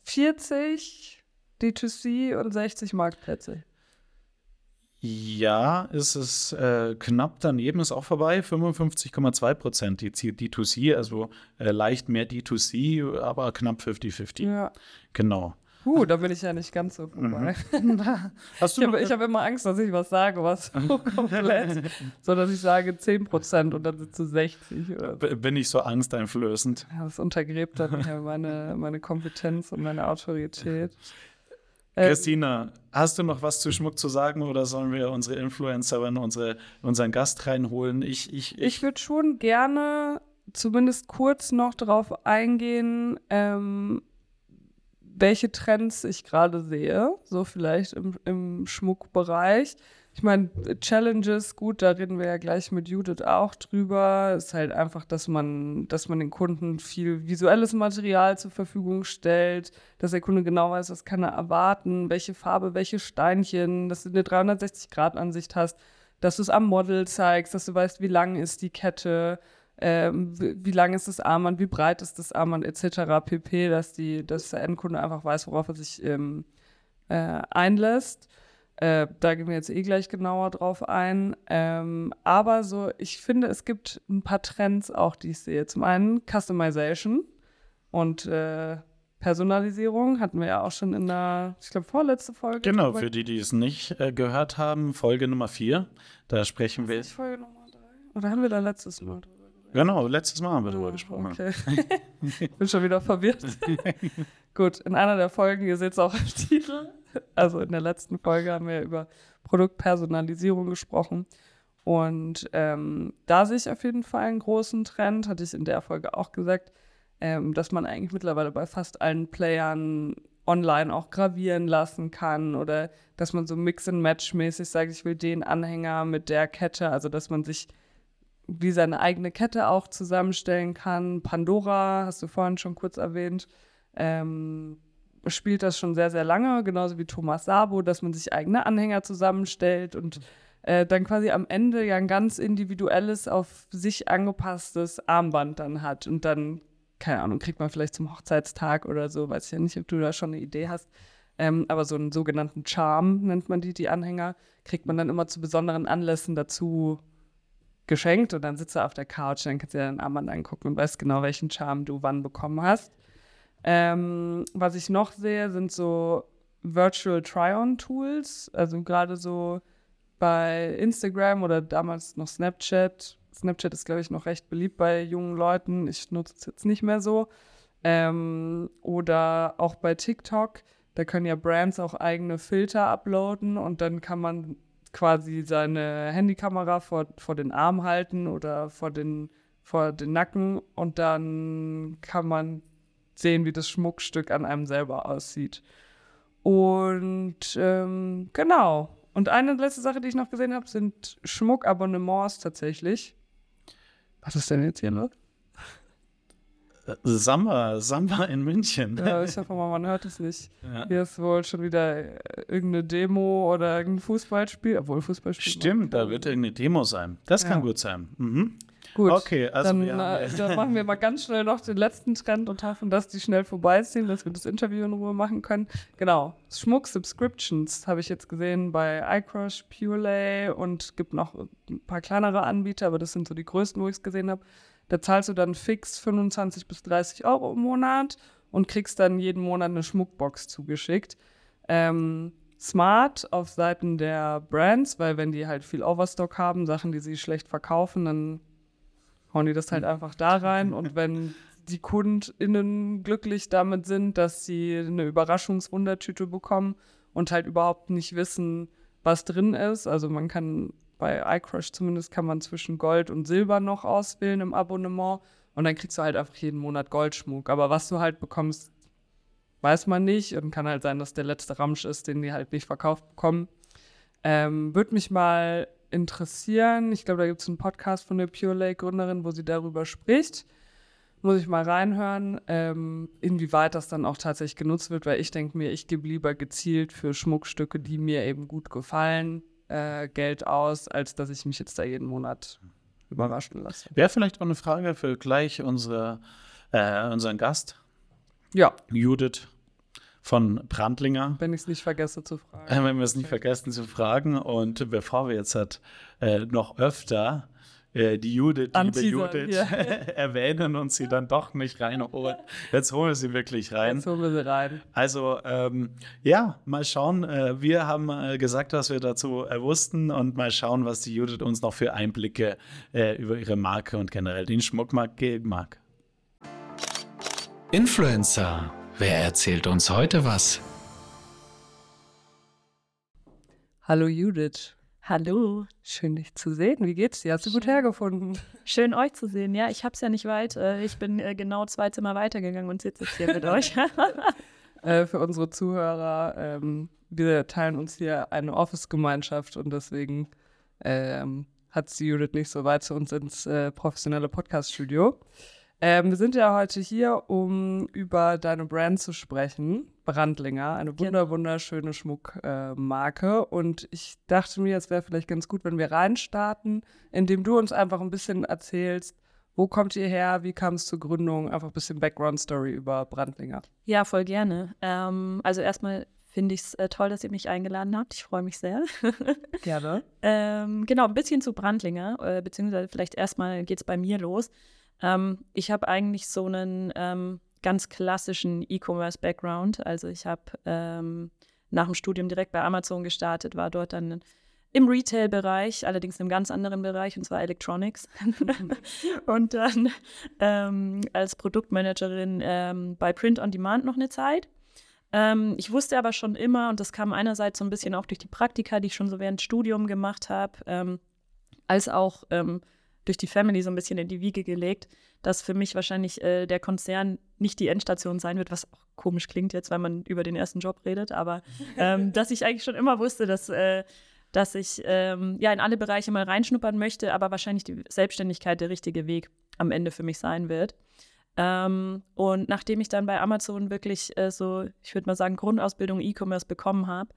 40 D2C und 60 Marktplätze. Ja, ist es äh, knapp daneben, ist auch vorbei. 55,2 Prozent die D2C, also äh, leicht mehr D2C, aber knapp 50-50. Ja. Genau. Puh, da bin ich ja nicht ganz so vorbei. Hast du ich habe hab immer Angst, dass ich was sage, was so komplett, so dass ich sage 10 Prozent und dann sind es 60 oder so. Bin ich so angsteinflößend? Ja, das untergräbt dann ja meine, meine Kompetenz und meine Autorität. Ähm, Christina, hast du noch was zu Schmuck zu sagen oder sollen wir unsere Influencerin, unsere, unseren Gast reinholen? Ich, ich, Ich würde schon gerne zumindest kurz noch darauf eingehen, ähm, welche Trends ich gerade sehe, so vielleicht im, im Schmuckbereich. Ich meine, Challenges, gut, da reden wir ja gleich mit Judith auch drüber. Ist halt einfach, dass man, dass man den Kunden viel visuelles Material zur Verfügung stellt, dass der Kunde genau weiß, was kann er erwarten, welche Farbe, welche Steinchen, dass du eine 360-Grad-Ansicht hast, dass du es am Model zeigst, dass du weißt, wie lang ist die Kette, ähm, wie, wie lang ist das Armband, wie breit ist das Armband etc. pp, dass, die, dass der Endkunde einfach weiß, worauf er sich ähm, äh, einlässt. Äh, da gehen wir jetzt eh gleich genauer drauf ein. Ähm, aber so, ich finde, es gibt ein paar Trends auch, die ich sehe. Zum einen Customization und äh, Personalisierung hatten wir ja auch schon in der, ich glaube, vorletzte Folge. Genau, für die, die es nicht äh, gehört haben, Folge Nummer 4. Da sprechen wir. Ist Folge Nummer drei? Oder haben wir da letztes Mal drüber? Genau, letztes Mal haben wir darüber Ah, gesprochen. Okay. ich bin schon wieder verwirrt. Gut, in einer der Folgen, ihr seht es auch im Titel, also in der letzten Folge haben wir über Produktpersonalisierung gesprochen. Und ähm, da sehe ich auf jeden Fall einen großen Trend, hatte ich in der Folge auch gesagt, ähm, dass man eigentlich mittlerweile bei fast allen Playern online auch gravieren lassen kann oder dass man so Mix-and-Match-mäßig sagt, ich will den Anhänger mit der Kette, also dass man sich wie seine eigene Kette auch zusammenstellen kann. Pandora, hast du vorhin schon kurz erwähnt, ähm, spielt das schon sehr, sehr lange, genauso wie Thomas Sabo, dass man sich eigene Anhänger zusammenstellt und äh, dann quasi am Ende ja ein ganz individuelles, auf sich angepasstes Armband dann hat. Und dann, keine Ahnung, kriegt man vielleicht zum Hochzeitstag oder so, weiß ich ja nicht, ob du da schon eine Idee hast. Ähm, aber so einen sogenannten Charm nennt man die, die Anhänger, kriegt man dann immer zu besonderen Anlässen dazu geschenkt und dann sitzt du auf der Couch, dann kannst du dir deinen Armband angucken und weißt genau, welchen Charme du wann bekommen hast. Ähm, was ich noch sehe, sind so Virtual Try-On-Tools, also gerade so bei Instagram oder damals noch Snapchat. Snapchat ist, glaube ich, noch recht beliebt bei jungen Leuten. Ich nutze es jetzt nicht mehr so. Ähm, oder auch bei TikTok, da können ja Brands auch eigene Filter uploaden und dann kann man quasi seine Handykamera vor, vor den Arm halten oder vor den, vor den Nacken und dann kann man sehen, wie das Schmuckstück an einem selber aussieht. Und ähm, genau. Und eine letzte Sache, die ich noch gesehen habe, sind Schmuckabonnements tatsächlich. Was ist denn jetzt hier los? Samba, Samba in München. Ja, ich hoffe mal, man hört es nicht. Ja. Hier ist wohl schon wieder äh, irgendeine Demo oder irgendein Fußballspiel, obwohl Fußballspiel. Stimmt, da wird irgendeine Demo sein. Das kann Ja. gut sein. Mhm. Gut. Okay, also dann, äh, dann machen wir mal ganz schnell noch den letzten Trend und hoffen, dass die schnell vorbeiziehen, dass wir das Interview in Ruhe machen können. Genau. Schmuck-Subscriptions habe ich jetzt gesehen bei iCrush, Purelay und gibt noch ein paar kleinere Anbieter, aber das sind so die größten, wo ich es gesehen habe. Da zahlst du dann fix 25 bis 30 Euro im Monat und kriegst dann jeden Monat eine Schmuckbox zugeschickt. Ähm, smart auf Seiten der Brands, weil wenn die halt viel Overstock haben, Sachen, die sie schlecht verkaufen, dann hauen die das halt einfach da rein. Und wenn die KundInnen glücklich damit sind, dass sie eine Überraschungswundertüte bekommen und halt überhaupt nicht wissen, was drin ist. Also man kann bei iCrush zumindest kann man zwischen Gold und Silber noch auswählen im Abonnement und dann kriegst du halt einfach jeden Monat Goldschmuck. Aber was du halt bekommst, weiß man nicht und kann halt sein, dass der letzte Ramsch ist, den die halt nicht verkauft bekommen. Ähm, Würde mich mal interessieren. Ich glaube, da gibt es einen Podcast von der Pure Lake Gründerin, wo sie darüber spricht. Muss ich mal reinhören, ähm, inwieweit das dann auch tatsächlich genutzt wird, weil ich denke mir, ich gebe lieber gezielt für Schmuckstücke, die mir eben gut gefallen, äh, Geld aus, als dass ich mich jetzt da jeden Monat überraschen lasse. Wäre vielleicht auch eine Frage für gleich unsere, äh, unseren Gast. Ja. Judith von Brandlinger. Wenn ich es nicht vergesse zu fragen. Äh, wenn wir es nicht vergessen zu fragen. Und bevor wir jetzt halt, äh, noch öfter äh, die Judith, liebe Anteasern, Judith, ja. erwähnen und sie dann doch nicht reinholen. Jetzt holen wir sie wirklich rein. Jetzt holen wir sie rein. Also ähm, ja, mal schauen. Äh, wir haben äh, gesagt, was wir dazu wussten und mal schauen, was die Judith uns noch für Einblicke äh, über ihre Marke und generell den Schmuckmarkt geben mag. Influencer. Wer erzählt uns heute was? Hallo Judith. Hallo, Schön, dich zu sehen. Wie geht's dir? Hast du gut Schön. hergefunden? schön euch zu sehen. Ja, ich hab's ja nicht weit. Äh, Ich bin äh, genau zwei Zimmer weitergegangen und sitze jetzt hier mit euch. Äh, für unsere Zuhörer, ähm, wir teilen uns hier eine Office-Gemeinschaft und deswegen ähm, hat sie Judith nicht so weit zu uns ins äh, professionelle Podcast-Studio. Ähm, wir sind ja heute hier, um über deine Brand zu sprechen, Brandlinger, eine wunder wunderschöne Schmuckmarke. Äh, und ich dachte mir, es wäre vielleicht ganz gut, wenn wir reinstarten, indem du uns einfach ein bisschen erzählst, wo kommt ihr her, wie kam es zur Gründung, einfach ein bisschen Background-Story über Brandlinger. ja, voll gerne. Ähm, also erstmal finde ich es äh, toll, dass ihr mich eingeladen habt. Ich freue mich sehr. Gerne. ähm, genau, ein bisschen zu Brandlinger, äh, beziehungsweise vielleicht erstmal geht es bei mir los. Ähm, ich habe eigentlich so einen ähm, ganz klassischen E-Commerce-Background. Also ich habe ähm, nach dem Studium direkt bei Amazon gestartet, war dort dann im Retail-Bereich, allerdings in einem ganz anderen Bereich, und zwar Electronics. und dann ähm, als Produktmanagerin ähm, bei Print on Demand noch eine Zeit. Ähm, ich wusste aber schon immer, und das kam einerseits so ein bisschen auch durch die Praktika, die ich schon so während Studium gemacht habe, ähm, als auch ähm, durch die Family so ein bisschen in die Wiege gelegt, dass für mich wahrscheinlich äh, der Konzern nicht die Endstation sein wird, was auch komisch klingt jetzt, weil man über den ersten Job redet, aber ähm, dass ich eigentlich schon immer wusste, dass, äh, dass ich ähm, ja in alle Bereiche mal reinschnuppern möchte, aber wahrscheinlich die Selbstständigkeit der richtige Weg am Ende für mich sein wird. Ähm, und nachdem ich dann bei Amazon wirklich äh, so, ich würde mal sagen, Grundausbildung E-Commerce bekommen habe,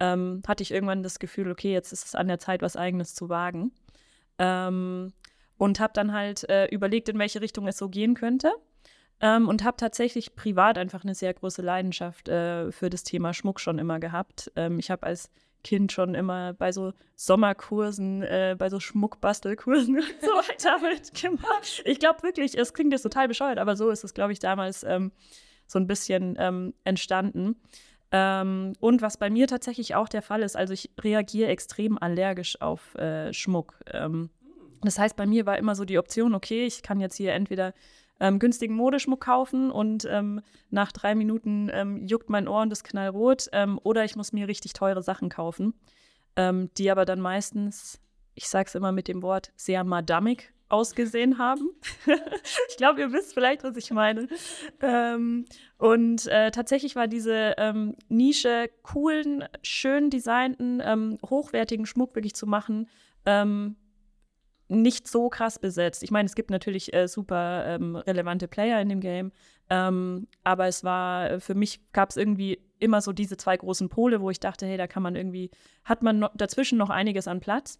ähm, hatte ich irgendwann das Gefühl, okay, jetzt ist es an der Zeit, was Eigenes zu wagen. Ähm, und habe dann halt äh, überlegt, in welche Richtung es so gehen könnte. Ähm, und habe tatsächlich privat einfach eine sehr große Leidenschaft äh, für das Thema Schmuck schon immer gehabt. Ähm, ich habe als Kind schon immer bei so Sommerkursen, äh, bei so Schmuckbastelkursen und so weiter mitgemacht. Ich glaube wirklich, es klingt jetzt total bescheuert, aber so ist es, glaube ich, damals ähm, so ein bisschen ähm, entstanden. Ähm, und was bei mir tatsächlich auch der Fall ist, also ich reagiere extrem allergisch auf äh, Schmuck. Ähm, das heißt, bei mir war immer so die Option, okay, ich kann jetzt hier entweder ähm, günstigen Modeschmuck kaufen und ähm, nach drei Minuten ähm, juckt mein Ohr und ist knallrot ähm, oder ich muss mir richtig teure Sachen kaufen, ähm, die aber dann meistens, ich sag's immer mit dem Wort, sehr madamig ausgesehen haben. ich glaube, ihr wisst vielleicht, was ich meine. Ähm, und äh, tatsächlich war diese Nische, coolen, schön designten, hochwertigen Schmuck wirklich zu machen, ähm, nicht so krass besetzt. Ich meine, es gibt natürlich äh, super ähm, relevante Player in dem Game, ähm, aber es war, äh, für mich gab es irgendwie immer so diese zwei großen Pole, wo ich dachte, hey, da kann man irgendwie, hat man no dazwischen noch einiges an Platz.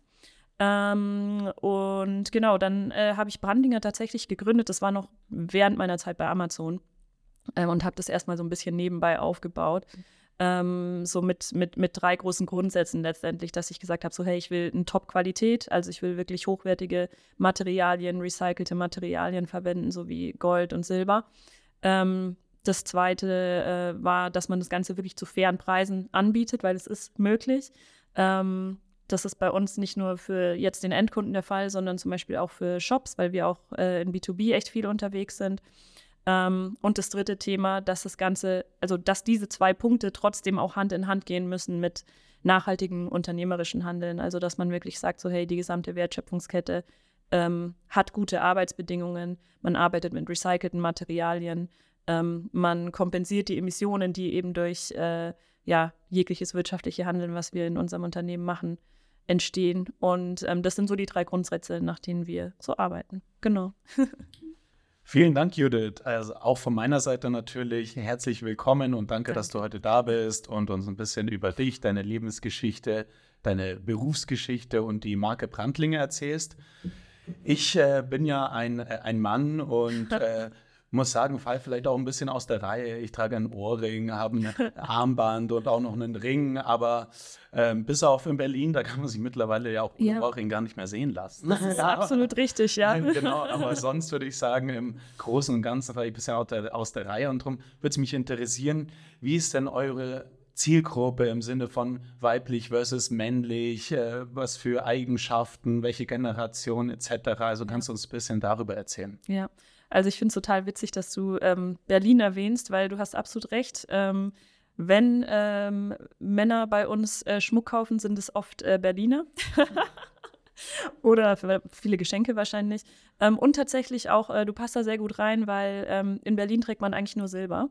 Ähm, und genau, dann äh, habe ich Brandinger tatsächlich gegründet. Das war noch während meiner Zeit bei Amazon ähm, und habe das erstmal so ein bisschen nebenbei aufgebaut. Ähm, so mit, mit, mit drei großen Grundsätzen letztendlich, dass ich gesagt habe, so hey, ich will eine Top-Qualität, also ich will wirklich hochwertige Materialien, recycelte Materialien verwenden, so wie Gold und Silber. Ähm, das zweite äh, war, dass man das Ganze wirklich zu fairen Preisen anbietet, weil es ist möglich. Ähm, das ist bei uns nicht nur für jetzt den Endkunden der Fall, sondern zum Beispiel auch für Shops, weil wir auch äh, in B2B echt viel unterwegs sind. Ähm, und das dritte Thema, dass das Ganze, also dass diese zwei Punkte trotzdem auch Hand in Hand gehen müssen mit nachhaltigen unternehmerischen Handeln. Also dass man wirklich sagt, so hey, die gesamte Wertschöpfungskette ähm, hat gute Arbeitsbedingungen, man arbeitet mit recycelten Materialien, ähm, man kompensiert die Emissionen, die eben durch äh, ja, jegliches wirtschaftliche Handeln, was wir in unserem Unternehmen machen, entstehen. Und ähm, das sind so die drei Grundsätze, nach denen wir so arbeiten. Genau. Vielen Dank, Judith. Also auch von meiner Seite natürlich herzlich willkommen und danke, danke, dass du heute da bist und uns ein bisschen über dich, deine Lebensgeschichte, deine Berufsgeschichte und die Marke Brandlinge erzählst. Ich äh, bin ja ein, äh, ein Mann und äh, muss sagen, fall vielleicht auch ein bisschen aus der Reihe. Ich trage einen Ohrring, habe ein Armband und auch noch einen Ring, aber äh, bis auf in Berlin, da kann man sich mittlerweile ja auch ja. Ohrring gar nicht mehr sehen lassen. Das ist absolut richtig, ja. genau, aber sonst würde ich sagen, im Großen und Ganzen war ich bisher aus der, aus der Reihe und darum würde es mich interessieren, wie ist denn eure Zielgruppe im Sinne von weiblich versus männlich, äh, was für Eigenschaften, welche Generation etc. Also kannst du uns ein bisschen darüber erzählen. Ja, also ich finde es total witzig, dass du ähm, Berlin erwähnst, weil du hast absolut recht. Ähm, wenn ähm, Männer bei uns äh, Schmuck kaufen, sind es oft äh, Berliner. Oder viele Geschenke wahrscheinlich. Ähm, und tatsächlich auch, äh, du passt da sehr gut rein, weil ähm, in Berlin trägt man eigentlich nur Silber.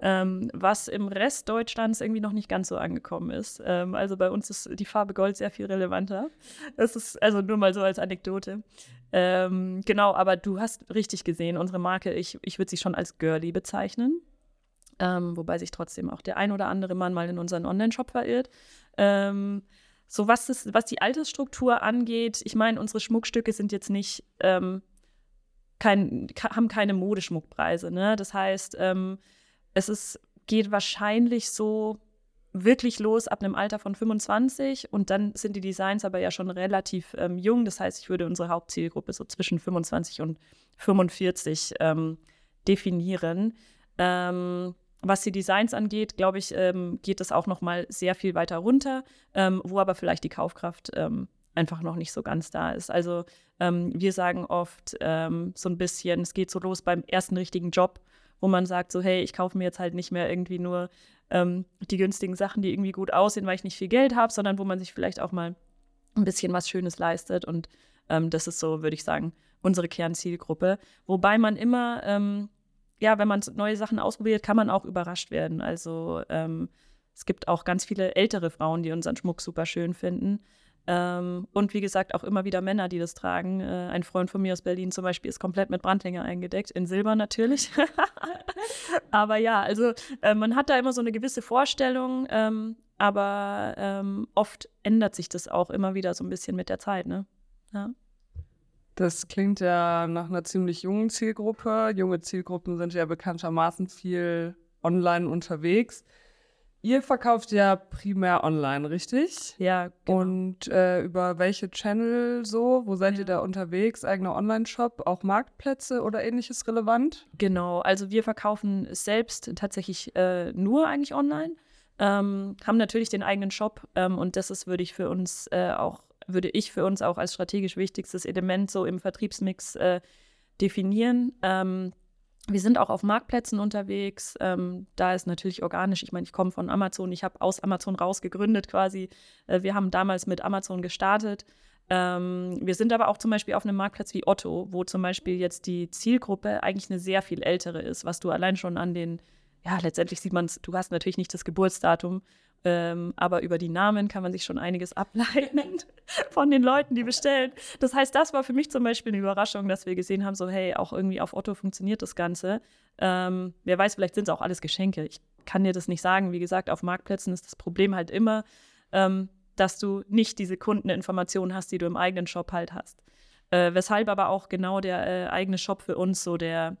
Ähm, was im Rest Deutschlands irgendwie noch nicht ganz so angekommen ist. Ähm, also bei uns ist die Farbe Gold sehr viel relevanter. Das ist also nur mal so als Anekdote. Ähm, genau, aber du hast richtig gesehen, unsere Marke, ich, ich würde sie schon als girly bezeichnen. Ähm, wobei sich trotzdem auch der ein oder andere Mann mal in unseren Online-Shop verirrt. Ähm, so was, das, was die Altersstruktur angeht, ich meine, unsere Schmuckstücke sind jetzt nicht, ähm, kein, haben keine Modeschmuckpreise. Ne? Das heißt, ähm, es ist, geht wahrscheinlich so wirklich los ab einem Alter von 25 und dann sind die Designs aber ja schon relativ ähm, jung. Das heißt, ich würde unsere Hauptzielgruppe so zwischen 25 und 45 ähm, definieren. Ähm, was die Designs angeht, glaube ich, ähm, geht es auch noch mal sehr viel weiter runter, ähm, wo aber vielleicht die Kaufkraft ähm, einfach noch nicht so ganz da ist. Also wir sagen oft so ein bisschen, es geht so los beim ersten richtigen Job wo man sagt, so, hey, ich kaufe mir jetzt halt nicht mehr irgendwie nur ähm, die günstigen Sachen, die irgendwie gut aussehen, weil ich nicht viel Geld habe, sondern wo man sich vielleicht auch mal ein bisschen was Schönes leistet. Und ähm, das ist so, würde ich sagen, unsere Kernzielgruppe. Wobei man immer, ähm, ja, wenn man neue Sachen ausprobiert, kann man auch überrascht werden. Also ähm, es gibt auch ganz viele ältere Frauen, die unseren Schmuck super schön finden. Ähm, und wie gesagt, auch immer wieder Männer, die das tragen. Äh, ein Freund von mir aus Berlin zum Beispiel ist komplett mit Brandhänger eingedeckt, in Silber natürlich. aber ja, also äh, man hat da immer so eine gewisse Vorstellung, ähm, aber ähm, oft ändert sich das auch immer wieder so ein bisschen mit der Zeit. Ne? Ja. Das klingt ja nach einer ziemlich jungen Zielgruppe. Junge Zielgruppen sind ja bekanntermaßen viel online unterwegs. Ihr verkauft ja primär online, richtig? Ja. Genau. Und äh, über welche Channel so? Wo seid ja. ihr da unterwegs? Eigener Online-Shop, auch Marktplätze oder ähnliches relevant? Genau, also wir verkaufen selbst tatsächlich äh, nur eigentlich online. Ähm, haben natürlich den eigenen Shop ähm, und das ist, würde ich für uns äh, auch, würde ich für uns auch als strategisch wichtigstes Element so im Vertriebsmix äh, definieren. Ähm, wir sind auch auf Marktplätzen unterwegs. Ähm, da ist natürlich organisch. Ich meine, ich komme von Amazon. Ich habe aus Amazon raus gegründet quasi. Äh, wir haben damals mit Amazon gestartet. Ähm, wir sind aber auch zum Beispiel auf einem Marktplatz wie Otto, wo zum Beispiel jetzt die Zielgruppe eigentlich eine sehr viel ältere ist, was du allein schon an den, ja, letztendlich sieht man es, du hast natürlich nicht das Geburtsdatum, ähm, aber über die Namen kann man sich schon einiges ableiten von den Leuten, die bestellen. Das heißt, das war für mich zum Beispiel eine Überraschung, dass wir gesehen haben, so hey, auch irgendwie auf Otto funktioniert das Ganze. Ähm, wer weiß, vielleicht sind es auch alles Geschenke. Ich kann dir das nicht sagen. Wie gesagt, auf Marktplätzen ist das Problem halt immer, ähm, dass du nicht diese Kundeninformationen hast, die du im eigenen Shop halt hast. Äh, weshalb aber auch genau der äh, eigene Shop für uns so der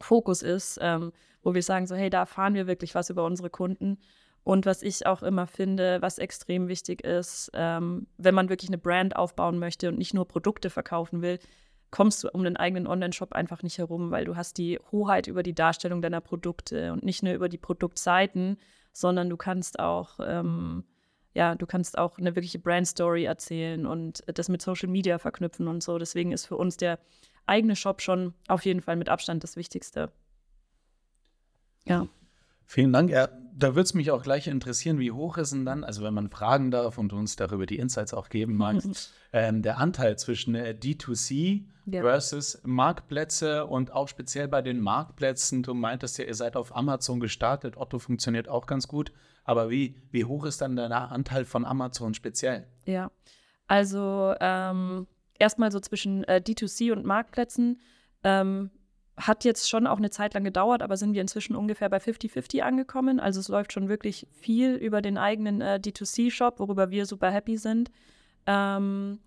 Fokus ist, ähm, wo wir sagen, so hey, da erfahren wir wirklich was über unsere Kunden und was ich auch immer finde, was extrem wichtig ist, ähm, wenn man wirklich eine Brand aufbauen möchte und nicht nur Produkte verkaufen will, kommst du um den eigenen Online-Shop einfach nicht herum, weil du hast die Hoheit über die Darstellung deiner Produkte und nicht nur über die Produktseiten, sondern du kannst auch ähm, ja, du kannst auch eine wirkliche Brand-Story erzählen und das mit Social Media verknüpfen und so. Deswegen ist für uns der eigene Shop schon auf jeden Fall mit Abstand das Wichtigste. Ja. Vielen Dank. Ja, da würde es mich auch gleich interessieren, wie hoch ist denn dann, also wenn man fragen darf und uns darüber die Insights auch geben mag, ähm, der Anteil zwischen äh, D2C ja. versus Marktplätze und auch speziell bei den Marktplätzen. Du meintest ja, ihr seid auf Amazon gestartet. Otto funktioniert auch ganz gut. Aber wie, wie hoch ist dann der Anteil von Amazon speziell? Ja, also ähm, erstmal so zwischen äh, D2C und Marktplätzen. Ähm, hat jetzt schon auch eine Zeit lang gedauert, aber sind wir inzwischen ungefähr bei 50-50 angekommen. Also es läuft schon wirklich viel über den eigenen äh, D2C-Shop, worüber wir super happy sind. Ähm,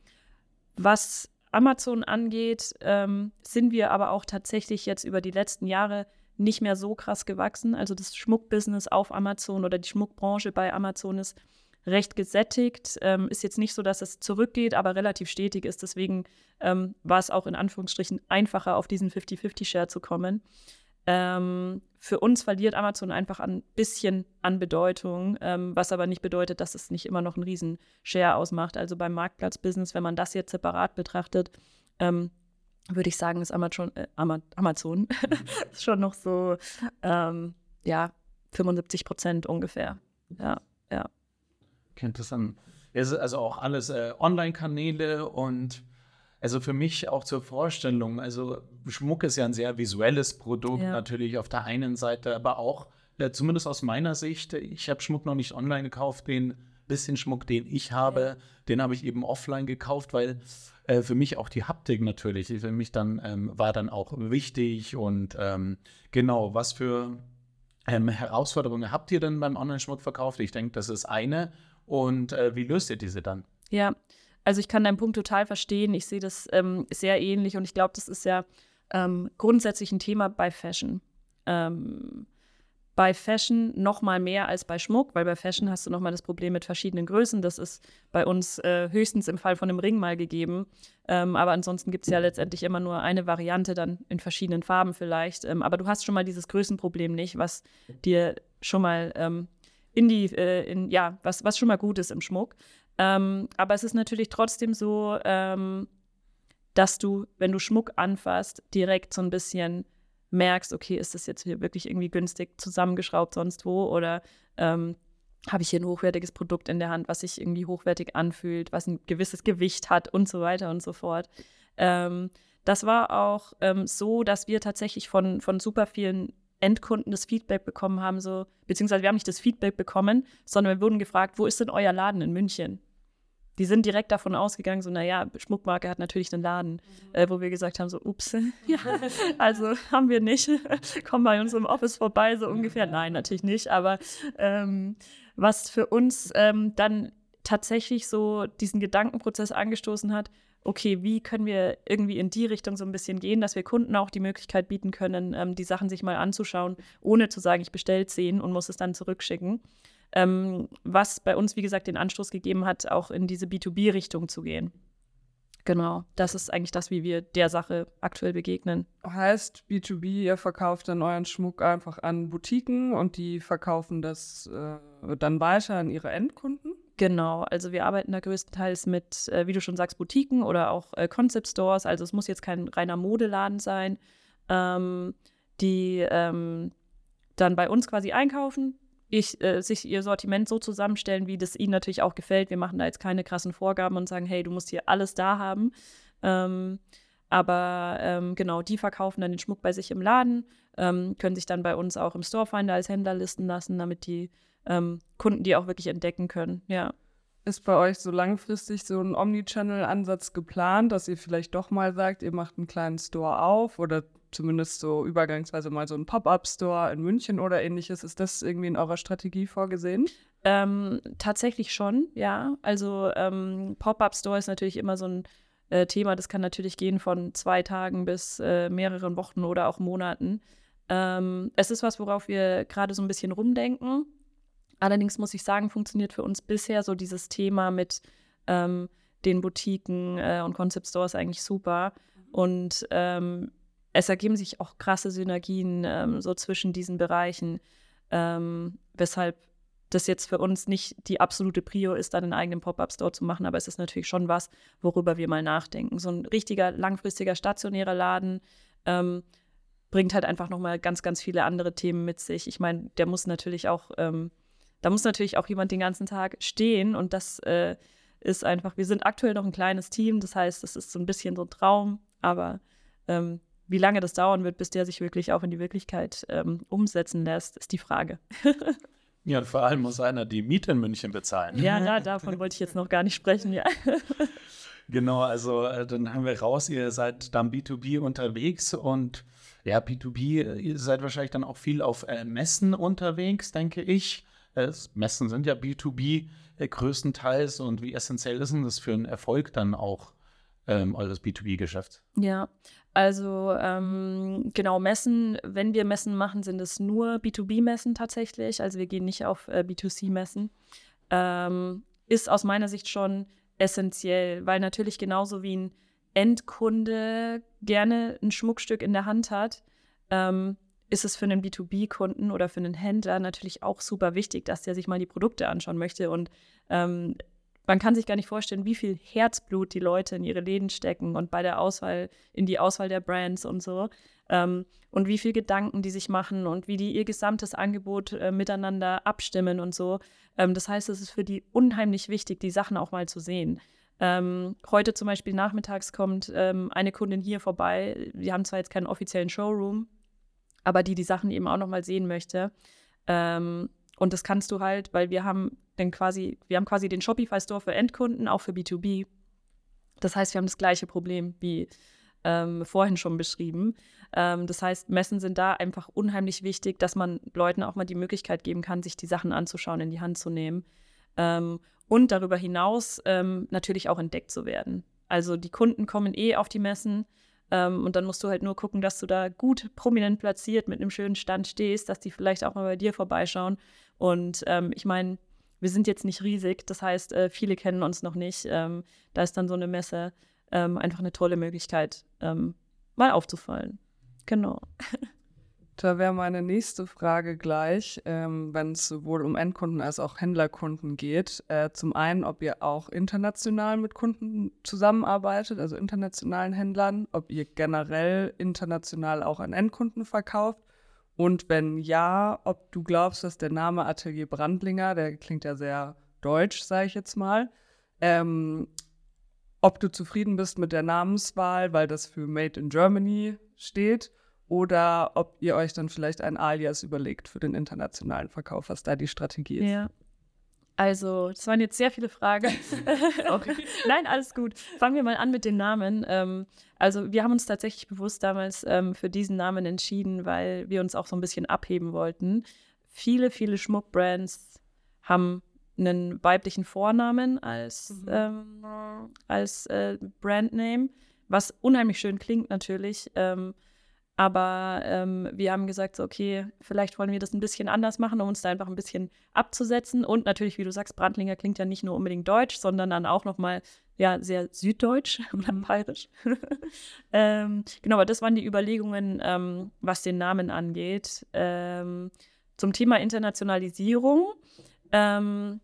was Amazon angeht, ähm, sind wir aber auch tatsächlich jetzt über die letzten Jahre nicht mehr so krass gewachsen. Also das Schmuckbusiness auf Amazon oder die Schmuckbranche bei Amazon ist recht gesättigt. Ähm, ist jetzt nicht so, dass es zurückgeht, aber relativ stetig ist. Deswegen ähm, war es auch in Anführungsstrichen einfacher, auf diesen 50-50-Share zu kommen. Ähm, für uns verliert Amazon einfach ein bisschen an Bedeutung, ähm, was aber nicht bedeutet, dass es nicht immer noch einen riesen Share ausmacht. Also beim Marktplatzbusiness, wenn man das jetzt separat betrachtet, ähm, würde ich sagen, ist Amazon, äh, Amazon schon noch so, ähm, ja, 75 Prozent ungefähr. Ja, ja. Kennt das dann? Also auch alles äh, Online-Kanäle und also für mich auch zur Vorstellung, also Schmuck ist ja ein sehr visuelles Produkt, ja. natürlich auf der einen Seite, aber auch, äh, zumindest aus meiner Sicht, ich habe Schmuck noch nicht online gekauft, den bisschen Schmuck, den ich habe, den habe ich eben offline gekauft, weil äh, für mich auch die Haptik natürlich, für mich dann ähm, war dann auch wichtig und ähm, genau, was für ähm, Herausforderungen habt ihr denn beim Online-Schmuck verkauft? Ich denke, das ist eine und äh, wie löst ihr diese dann? Ja, also ich kann deinen Punkt total verstehen. Ich sehe das ähm, sehr ähnlich und ich glaube, das ist ja ähm, grundsätzlich ein Thema bei Fashion. Ähm, bei Fashion noch mal mehr als bei Schmuck, weil bei Fashion hast du noch mal das Problem mit verschiedenen Größen. Das ist bei uns äh, höchstens im Fall von einem Ring mal gegeben. Ähm, aber ansonsten gibt es ja letztendlich immer nur eine Variante, dann in verschiedenen Farben vielleicht. Ähm, aber du hast schon mal dieses Größenproblem nicht, was dir schon mal ähm, in die, äh, in, ja, was, was schon mal gut ist im Schmuck. Ähm, aber es ist natürlich trotzdem so, ähm, dass du, wenn du Schmuck anfasst, direkt so ein bisschen merkst, okay, ist das jetzt hier wirklich irgendwie günstig zusammengeschraubt sonst wo oder ähm, habe ich hier ein hochwertiges Produkt in der Hand, was sich irgendwie hochwertig anfühlt, was ein gewisses Gewicht hat und so weiter und so fort. Ähm, das war auch ähm, so, dass wir tatsächlich von, von super vielen Endkunden das Feedback bekommen haben, so, beziehungsweise wir haben nicht das Feedback bekommen, sondern wir wurden gefragt, wo ist denn euer Laden in München? Die sind direkt davon ausgegangen, so, naja, Schmuckmarke hat natürlich einen Laden, mhm. äh, wo wir gesagt haben, so, ups, ja, also haben wir nicht, komm bei uns im Office vorbei, so ungefähr. Nein, natürlich nicht, aber ähm, was für uns ähm, dann tatsächlich so diesen Gedankenprozess angestoßen hat, okay, wie können wir irgendwie in die Richtung so ein bisschen gehen, dass wir Kunden auch die Möglichkeit bieten können, ähm, die Sachen sich mal anzuschauen, ohne zu sagen, ich bestelle zehn und muss es dann zurückschicken. Ähm, was bei uns, wie gesagt, den Anstoß gegeben hat, auch in diese B2B-Richtung zu gehen. Genau, das ist eigentlich das, wie wir der Sache aktuell begegnen. Heißt B2B, ihr verkauft dann euren Schmuck einfach an Boutiquen und die verkaufen das äh, dann weiter an ihre Endkunden? Genau, also wir arbeiten da größtenteils mit, äh, wie du schon sagst, Boutiquen oder auch äh, Concept Stores. Also es muss jetzt kein reiner Modeladen sein, ähm, die ähm, dann bei uns quasi einkaufen, ich, äh, sich ihr Sortiment so zusammenstellen, wie das ihnen natürlich auch gefällt. Wir machen da jetzt keine krassen Vorgaben und sagen, hey, du musst hier alles da haben. Ähm, aber ähm, genau, die verkaufen dann den Schmuck bei sich im Laden, ähm, können sich dann bei uns auch im Storefinder als Händler listen lassen, damit die ähm, Kunden die auch wirklich entdecken können. Ja. Ist bei euch so langfristig so ein Omnichannel-Ansatz geplant, dass ihr vielleicht doch mal sagt, ihr macht einen kleinen Store auf oder zumindest so übergangsweise mal so einen Pop-up-Store in München oder ähnliches? Ist das irgendwie in eurer Strategie vorgesehen? Ähm, tatsächlich schon, ja. Also ähm, Pop-up-Store ist natürlich immer so ein äh, Thema, das kann natürlich gehen von zwei Tagen bis äh, mehreren Wochen oder auch Monaten. Ähm, es ist was, worauf wir gerade so ein bisschen rumdenken. Allerdings muss ich sagen, funktioniert für uns bisher so dieses Thema mit ähm, den Boutiquen äh, und Concept Stores eigentlich super. Und ähm, es ergeben sich auch krasse Synergien ähm, so zwischen diesen Bereichen, ähm, weshalb das jetzt für uns nicht die absolute Prio ist, dann einen eigenen Pop-Up-Store zu machen, aber es ist natürlich schon was, worüber wir mal nachdenken. So ein richtiger, langfristiger, stationärer Laden ähm, bringt halt einfach nochmal ganz, ganz viele andere Themen mit sich. Ich meine, der muss natürlich auch, ähm, da muss natürlich auch jemand den ganzen Tag stehen und das äh, ist einfach, wir sind aktuell noch ein kleines Team, das heißt, das ist so ein bisschen so ein Traum, aber ähm, wie lange das dauern wird, bis der sich wirklich auch in die Wirklichkeit ähm, umsetzen lässt, ist die Frage. ja, und vor allem muss einer die Miete in München bezahlen. Ja, da, davon wollte ich jetzt noch gar nicht sprechen, ja. Genau, also äh, dann haben wir raus, ihr seid dann B2B unterwegs und ja, B2B, ihr seid wahrscheinlich dann auch viel auf äh, Messen unterwegs, denke ich. Äh, Messen sind ja B2B äh, größtenteils und wie essentiell ist denn das für einen Erfolg dann auch ähm, eures B2B-Geschäfts? Ja, also ähm, genau, Messen, wenn wir Messen machen, sind es nur B2B-Messen tatsächlich. Also wir gehen nicht auf äh, B2C-Messen. Ähm, ist aus meiner Sicht schon essentiell, weil natürlich genauso wie ein Endkunde gerne ein Schmuckstück in der Hand hat, ähm, ist es für einen B2B-Kunden oder für einen Händler natürlich auch super wichtig, dass der sich mal die Produkte anschauen möchte. Und ähm, man kann sich gar nicht vorstellen, wie viel Herzblut die Leute in ihre Läden stecken und bei der Auswahl, in die Auswahl der Brands und so. Ähm, und wie viel Gedanken die sich machen und wie die ihr gesamtes Angebot äh, miteinander abstimmen und so. Ähm, das heißt, es ist für die unheimlich wichtig, die Sachen auch mal zu sehen. Ähm, heute zum Beispiel nachmittags kommt ähm, eine Kundin hier vorbei. Wir haben zwar jetzt keinen offiziellen Showroom, aber die die Sachen eben auch noch mal sehen möchte. Ähm, und das kannst du halt, weil wir haben dann quasi, wir haben quasi den Shopify Store für Endkunden, auch für B2B. Das heißt, wir haben das gleiche Problem wie ähm, vorhin schon beschrieben. Ähm, das heißt, Messen sind da einfach unheimlich wichtig, dass man Leuten auch mal die Möglichkeit geben kann, sich die Sachen anzuschauen, in die Hand zu nehmen. Ähm, und darüber hinaus ähm, natürlich auch entdeckt zu werden. Also die Kunden kommen eh auf die Messen ähm, und dann musst du halt nur gucken, dass du da gut prominent platziert mit einem schönen Stand stehst, dass die vielleicht auch mal bei dir vorbeischauen. Und ähm, ich meine, wir sind jetzt nicht riesig, das heißt, äh, viele kennen uns noch nicht. Ähm, da ist dann so eine Messe ähm, einfach eine tolle Möglichkeit, ähm, mal aufzufallen. Genau. Da wäre meine nächste Frage gleich, ähm, wenn es sowohl um Endkunden als auch Händlerkunden geht. Äh, zum einen, ob ihr auch international mit Kunden zusammenarbeitet, also internationalen Händlern, ob ihr generell international auch an Endkunden verkauft. Und wenn ja, ob du glaubst, dass der Name Atelier Brandlinger, der klingt ja sehr deutsch, sage ich jetzt mal, ähm, ob du zufrieden bist mit der Namenswahl, weil das für Made in Germany steht oder ob ihr euch dann vielleicht ein Alias überlegt für den internationalen Verkauf, was da die Strategie ist. Ja. Also, das waren jetzt sehr viele Fragen. okay. Nein, alles gut. Fangen wir mal an mit den Namen. Ähm, also, wir haben uns tatsächlich bewusst damals ähm, für diesen Namen entschieden, weil wir uns auch so ein bisschen abheben wollten. Viele, viele Schmuckbrands haben einen weiblichen Vornamen als, mhm. ähm, als äh, Brandname, was unheimlich schön klingt natürlich. Ähm, aber ähm, wir haben gesagt, so, okay, vielleicht wollen wir das ein bisschen anders machen, um uns da einfach ein bisschen abzusetzen. Und natürlich, wie du sagst, Brandlinger klingt ja nicht nur unbedingt deutsch, sondern dann auch nochmal ja, sehr süddeutsch oder mhm. bayerisch. ähm, genau, aber das waren die Überlegungen, ähm, was den Namen angeht. Ähm, zum Thema Internationalisierung. Ähm,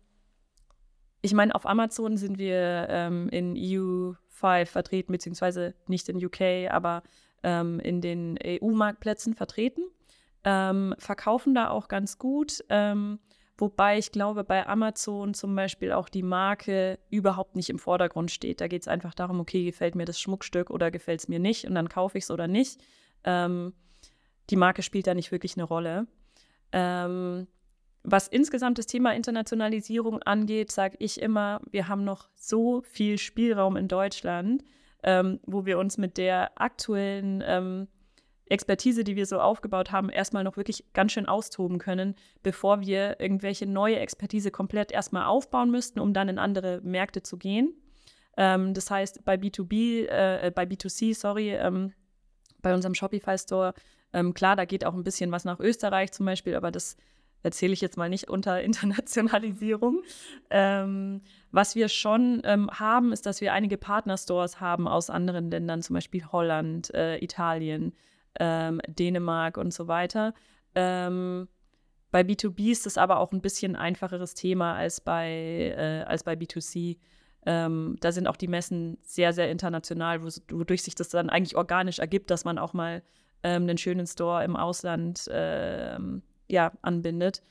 ich meine, auf Amazon sind wir ähm, in EU5 vertreten, beziehungsweise nicht in UK, aber ähm, in den EU-Marktplätzen vertreten, ähm, verkaufen da auch ganz gut. Ähm, wobei ich glaube, bei Amazon zum Beispiel auch die Marke überhaupt nicht im Vordergrund steht. Da geht es einfach darum, okay, gefällt mir das Schmuckstück oder gefällt es mir nicht und dann kaufe ich es oder nicht. Ähm, die Marke spielt da nicht wirklich eine Rolle. Ähm, was insgesamt das Thema Internationalisierung angeht, sage ich immer, wir haben noch so viel Spielraum in Deutschland ähm, wo wir uns mit der aktuellen ähm, Expertise, die wir so aufgebaut haben, erstmal noch wirklich ganz schön austoben können, bevor wir irgendwelche neue Expertise komplett erstmal aufbauen müssten, um dann in andere Märkte zu gehen. Ähm, das heißt, bei B2B, äh, bei B2C, sorry, ähm, bei unserem Shopify Store, ähm, klar, da geht auch ein bisschen was nach Österreich zum Beispiel, aber das erzähle ich jetzt mal nicht unter Internationalisierung. Ähm, was wir schon ähm, haben, ist, dass wir einige Partnerstores haben aus anderen Ländern, zum Beispiel Holland, äh, Italien, ähm, Dänemark und so weiter. Ähm, bei B2B ist es aber auch ein bisschen einfacheres Thema als bei, äh, als bei B2C. Ähm, da sind auch die Messen sehr, sehr international, wodurch sich das dann eigentlich organisch ergibt, dass man auch mal ähm, einen schönen Store im Ausland ähm, ja, anbindet.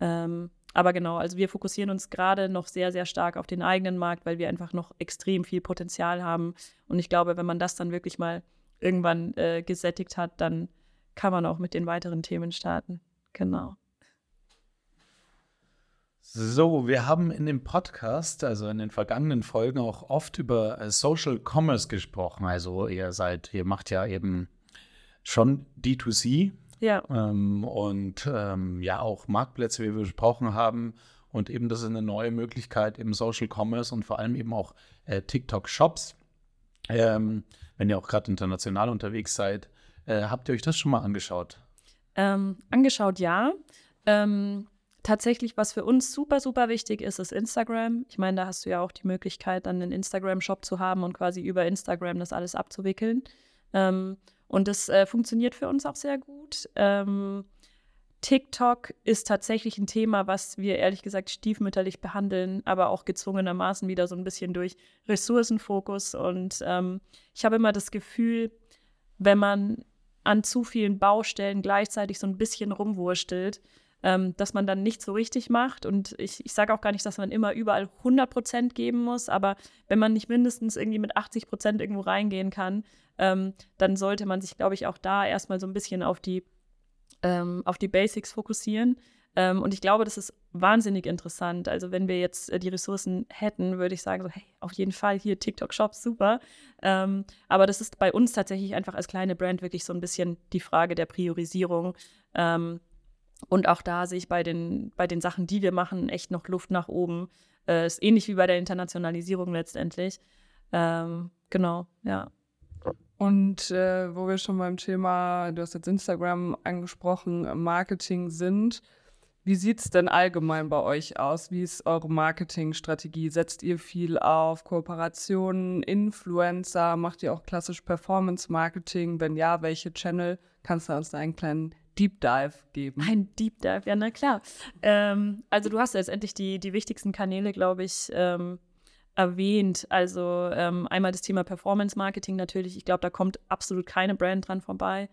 Ähm, aber genau, also wir fokussieren uns gerade noch sehr, sehr stark auf den eigenen Markt, weil wir einfach noch extrem viel Potenzial haben. Und ich glaube, wenn man das dann wirklich mal irgendwann äh, gesättigt hat, dann kann man auch mit den weiteren Themen starten. Genau. So, wir haben in dem Podcast, also in den vergangenen Folgen, auch oft über äh, Social Commerce gesprochen. Also ihr seid, ihr macht ja eben schon D2C. Ja. Ähm, und ähm, ja, auch Marktplätze, wie wir besprochen haben. Und eben das ist eine neue Möglichkeit im Social Commerce und vor allem eben auch äh, TikTok-Shops. Ähm, wenn ihr auch gerade international unterwegs seid, äh, habt ihr euch das schon mal angeschaut? Ähm, angeschaut, ja. Ähm, tatsächlich, was für uns super, super wichtig ist, ist Instagram. Ich meine, da hast du ja auch die Möglichkeit, dann einen Instagram-Shop zu haben und quasi über Instagram das alles abzuwickeln. Ähm, und das äh, funktioniert für uns auch sehr gut. Ähm, TikTok ist tatsächlich ein Thema, was wir ehrlich gesagt stiefmütterlich behandeln, aber auch gezwungenermaßen wieder so ein bisschen durch Ressourcenfokus. Und ähm, ich habe immer das Gefühl, wenn man an zu vielen Baustellen gleichzeitig so ein bisschen rumwurstelt, ähm, dass man dann nicht so richtig macht. Und ich, ich sage auch gar nicht, dass man immer überall 100 Prozent geben muss, aber wenn man nicht mindestens irgendwie mit 80 Prozent irgendwo reingehen kann, ähm, dann sollte man sich, glaube ich, auch da erstmal so ein bisschen auf die, ähm, auf die Basics fokussieren. Ähm, und ich glaube, das ist wahnsinnig interessant. Also wenn wir jetzt äh, die Ressourcen hätten, würde ich sagen, so, hey, auf jeden Fall hier TikTok-Shops, super. Ähm, aber das ist bei uns tatsächlich einfach als kleine Brand wirklich so ein bisschen die Frage der Priorisierung. Ähm, und auch da sehe ich bei den, bei den Sachen, die wir machen, echt noch Luft nach oben. Äh, ist ähnlich wie bei der Internationalisierung letztendlich. Ähm, genau, ja. Und äh, wo wir schon beim Thema, du hast jetzt Instagram angesprochen, Marketing sind, wie sieht es denn allgemein bei euch aus? Wie ist eure Marketingstrategie? Setzt ihr viel auf Kooperationen, Influencer? Macht ihr auch klassisch Performance-Marketing? Wenn ja, welche Channel? Kannst du uns da einen kleinen Deep Dive geben? Ein Deep Dive, ja, na klar. Ähm, also du hast letztendlich die, die wichtigsten Kanäle, glaube ich, ähm, erwähnt. Also ähm, einmal das Thema Performance Marketing natürlich. Ich glaube, da kommt absolut keine Brand dran vorbei.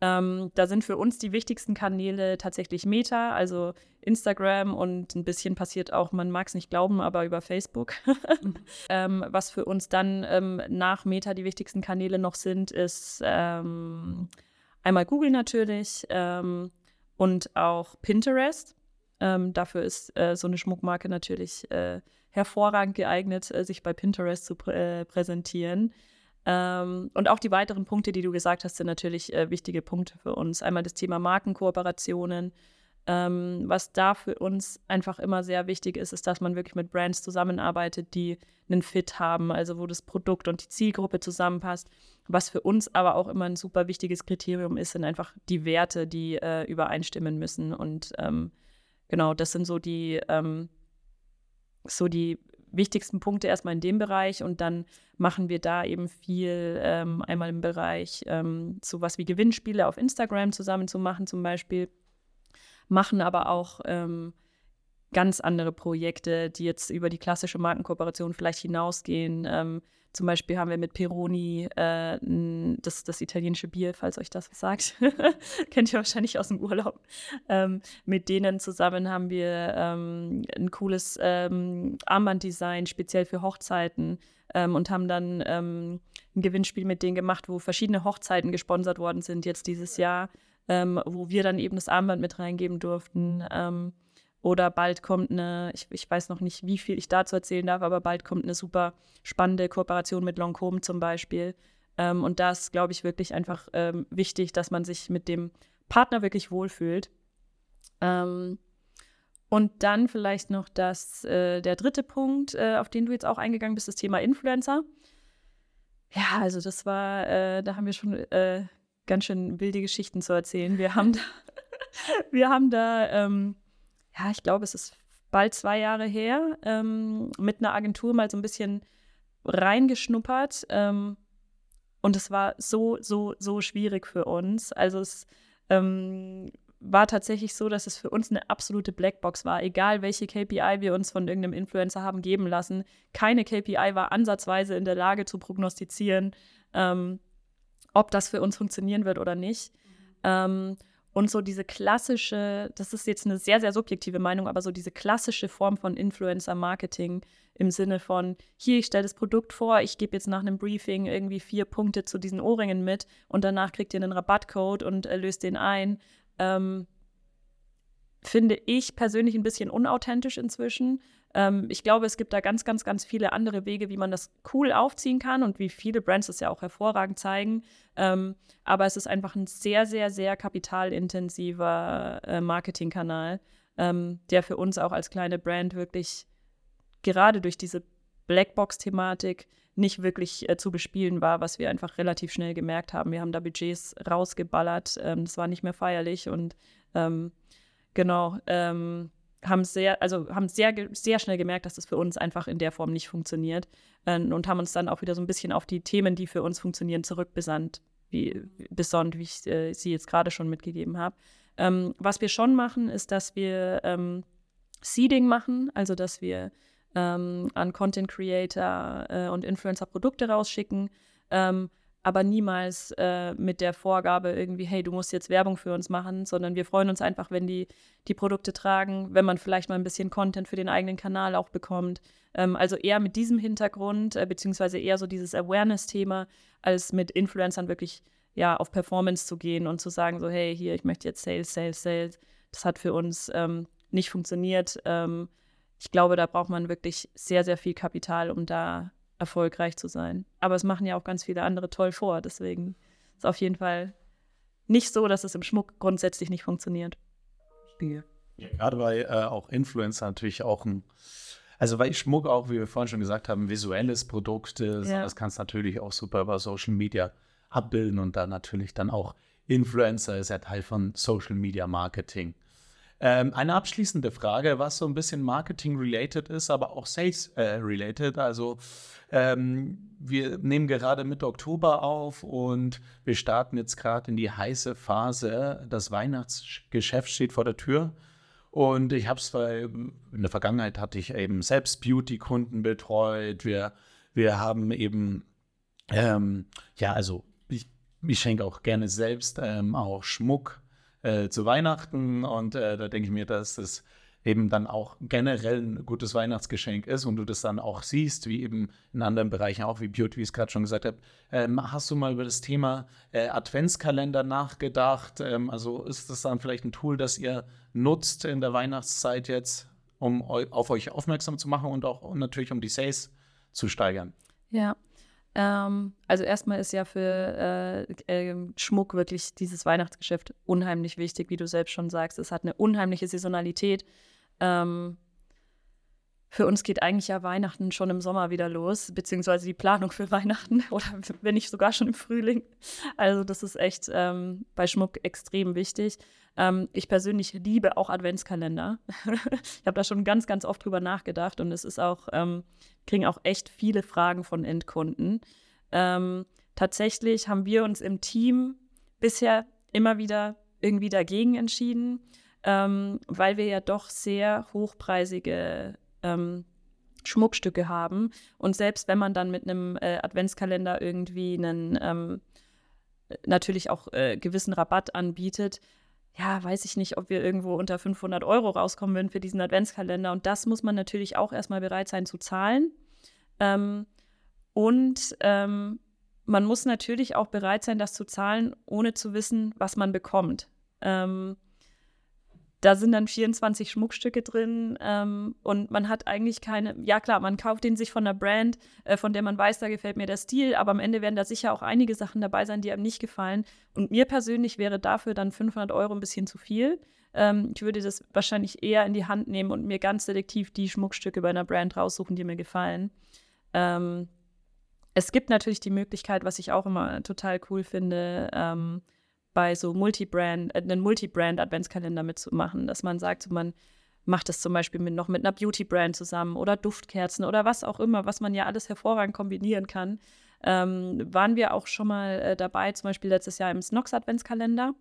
Ähm, da sind für uns die wichtigsten Kanäle tatsächlich Meta, also Instagram und ein bisschen passiert auch, man mag es nicht glauben, aber über Facebook. Mhm. was für uns dann ähm, nach Meta die wichtigsten Kanäle noch sind, ist ähm, Einmal Google natürlich ähm, und auch Pinterest. Ähm, dafür ist äh, so eine Schmuckmarke natürlich äh, hervorragend geeignet, äh, sich bei Pinterest zu prä äh, präsentieren. Ähm, und auch die weiteren Punkte, die du gesagt hast, sind natürlich äh, wichtige Punkte für uns. Einmal das Thema Markenkooperationen, ähm, was da für uns einfach immer sehr wichtig ist, ist, dass man wirklich mit Brands zusammenarbeitet, die einen Fit haben, also wo das Produkt und die Zielgruppe zusammenpasst. Was für uns aber auch immer ein super wichtiges Kriterium ist, sind einfach die Werte, die äh, übereinstimmen müssen. Und ähm, genau, das sind so die, ähm, so die wichtigsten Punkte erstmal in dem Bereich und dann machen wir da eben viel ähm, einmal im Bereich ähm, sowas wie Gewinnspiele auf Instagram zusammen zu machen zum Beispiel machen aber auch ähm, ganz andere Projekte, die jetzt über die klassische Markenkooperation vielleicht hinausgehen. Ähm, zum Beispiel haben wir mit Peroni äh, das, das italienische Bier, falls euch das sagt. Kennt ihr wahrscheinlich aus dem Urlaub. Ähm, mit denen zusammen haben wir ähm, ein cooles ähm, Armbanddesign, speziell für Hochzeiten. Ähm, und haben dann ähm, ein Gewinnspiel mit denen gemacht, wo verschiedene Hochzeiten gesponsert worden sind jetzt dieses Jahr ähm, wo wir dann eben das Armband mit reingeben durften. Ähm, oder bald kommt eine, ich, ich, weiß noch nicht, wie viel ich dazu erzählen darf, aber bald kommt eine super spannende Kooperation mit Lancôme zum Beispiel. Ähm, und das glaube ich wirklich einfach ähm, wichtig, dass man sich mit dem Partner wirklich wohlfühlt. Ähm, und dann vielleicht noch das, äh, der dritte Punkt, äh, auf den du jetzt auch eingegangen bist, das Thema Influencer. Ja, also das war, äh, da haben wir schon äh, ganz schön wilde Geschichten zu erzählen. Wir haben da, wir haben da ähm, ja, ich glaube, es ist bald zwei Jahre her, ähm, mit einer Agentur mal so ein bisschen reingeschnuppert. Ähm, und es war so, so, so schwierig für uns. Also es, ähm, war tatsächlich so, dass es für uns eine absolute Blackbox war. Egal, welche KPI wir uns von irgendeinem Influencer haben geben lassen, keine KPI war ansatzweise in der Lage zu prognostizieren, ähm, ob das für uns funktionieren wird oder nicht. Ähm, und so diese klassische, das ist jetzt eine sehr, sehr subjektive Meinung, aber so diese klassische Form von Influencer-Marketing im Sinne von, hier, ich stelle das Produkt vor, ich gebe jetzt nach einem Briefing irgendwie vier Punkte zu diesen Ohrringen mit und danach kriegt ihr einen Rabattcode und äh, löst den ein. Ähm, finde ich persönlich ein bisschen unauthentisch inzwischen. Ähm, ich glaube, es gibt da ganz, ganz, ganz viele andere Wege, wie man das cool aufziehen kann und wie viele Brands das ja auch hervorragend zeigen. Ähm, aber es ist einfach ein sehr, sehr, sehr kapitalintensiver äh, Marketingkanal, ähm, der für uns auch als kleine Brand wirklich gerade durch diese Blackbox-Thematik nicht wirklich äh, zu bespielen war, was wir einfach relativ schnell gemerkt haben. Wir haben da Budgets rausgeballert, ähm, das war nicht mehr feierlich und ähm, genau, ähm, haben sehr, also haben sehr, sehr schnell gemerkt, dass das für uns einfach in der Form nicht funktioniert äh, und haben uns dann auch wieder so ein bisschen auf die Themen, die für uns funktionieren, zurückbesandt, wie, besonnt, wie ich äh, sie jetzt gerade schon mitgegeben habe. Ähm, was wir schon machen, ist, dass wir ähm, Seeding machen, also dass wir ähm, an Content Creator äh, und Influencer Produkte rausschicken. Aber niemals äh, mit der Vorgabe irgendwie, hey, du musst jetzt Werbung für uns machen, sondern wir freuen uns einfach, wenn die die Produkte tragen, wenn man vielleicht mal ein bisschen Content für den eigenen Kanal auch bekommt. Ähm, also eher mit diesem Hintergrund, äh, beziehungsweise eher so dieses Awareness-Thema, als mit Influencern wirklich ja auf Performance zu gehen und zu sagen, so, hey, hier, ich möchte jetzt Sales, Sales, Sales. Das hat für uns ähm, nicht funktioniert. Ähm, ich glaube, da braucht man wirklich sehr, sehr viel Kapital, um da erfolgreich zu sein. Aber es machen ja auch ganz viele andere toll vor. Deswegen ist es auf jeden Fall nicht so, dass es im Schmuck grundsätzlich nicht funktioniert. Ja, gerade bei äh, auch Influencer natürlich auch ein, also weil Schmuck auch, wie wir vorhin schon gesagt haben, ein visuelles Produkt ist. Ja. Das kannst du natürlich auch super über Social Media abbilden und dann natürlich dann auch Influencer ist ja Teil von Social Media Marketing. Ähm, eine abschließende Frage, was so ein bisschen Marketing-related ist, aber auch Sales-related. Also ähm, wir nehmen gerade Mitte Oktober auf und wir starten jetzt gerade in die heiße Phase. Das Weihnachtsgeschäft steht vor der Tür. Und ich habe es, in der Vergangenheit hatte ich eben selbst Beauty-Kunden betreut. Wir, wir haben eben, ähm, ja, also ich, ich schenke auch gerne selbst ähm, auch Schmuck äh, zu Weihnachten und äh, da denke ich mir, dass das eben dann auch generell ein gutes Weihnachtsgeschenk ist und du das dann auch siehst, wie eben in anderen Bereichen auch, wie Beauty, wie ich es gerade schon gesagt habe. Ähm, hast du mal über das Thema äh, Adventskalender nachgedacht? Ähm, also ist das dann vielleicht ein Tool, das ihr nutzt in der Weihnachtszeit jetzt, um eu auf euch aufmerksam zu machen und auch und natürlich um die Sales zu steigern? Ja, ähm, also erstmal ist ja für äh, äh, Schmuck wirklich dieses Weihnachtsgeschäft unheimlich wichtig, wie du selbst schon sagst. Es hat eine unheimliche Saisonalität. Ähm, für uns geht eigentlich ja Weihnachten schon im Sommer wieder los, beziehungsweise die Planung für Weihnachten oder wenn nicht sogar schon im Frühling. Also das ist echt ähm, bei Schmuck extrem wichtig. Ähm, ich persönlich liebe auch Adventskalender. ich habe da schon ganz, ganz oft drüber nachgedacht und es ist auch, ähm, kriegen auch echt viele Fragen von Endkunden. Ähm, tatsächlich haben wir uns im Team bisher immer wieder irgendwie dagegen entschieden, ähm, weil wir ja doch sehr hochpreisige ähm, Schmuckstücke haben. Und selbst wenn man dann mit einem äh, Adventskalender irgendwie einen ähm, natürlich auch äh, gewissen Rabatt anbietet, ja, weiß ich nicht, ob wir irgendwo unter 500 Euro rauskommen würden für diesen Adventskalender. Und das muss man natürlich auch erstmal bereit sein zu zahlen. Ähm, und ähm, man muss natürlich auch bereit sein, das zu zahlen, ohne zu wissen, was man bekommt. Ähm, da sind dann 24 Schmuckstücke drin ähm, und man hat eigentlich keine, ja klar, man kauft den sich von einer Brand, äh, von der man weiß, da gefällt mir der Stil, aber am Ende werden da sicher auch einige Sachen dabei sein, die einem nicht gefallen. Und mir persönlich wäre dafür dann 500 Euro ein bisschen zu viel. Ähm, ich würde das wahrscheinlich eher in die Hand nehmen und mir ganz selektiv die Schmuckstücke bei einer Brand raussuchen, die mir gefallen. Ähm, es gibt natürlich die Möglichkeit, was ich auch immer total cool finde, ähm, bei so Multibrand, äh, einen Multibrand-Adventskalender mitzumachen, dass man sagt, man macht das zum Beispiel mit, noch mit einer Beauty-Brand zusammen oder Duftkerzen oder was auch immer, was man ja alles hervorragend kombinieren kann. Ähm, waren wir auch schon mal äh, dabei, zum Beispiel letztes Jahr im Snox Adventskalender.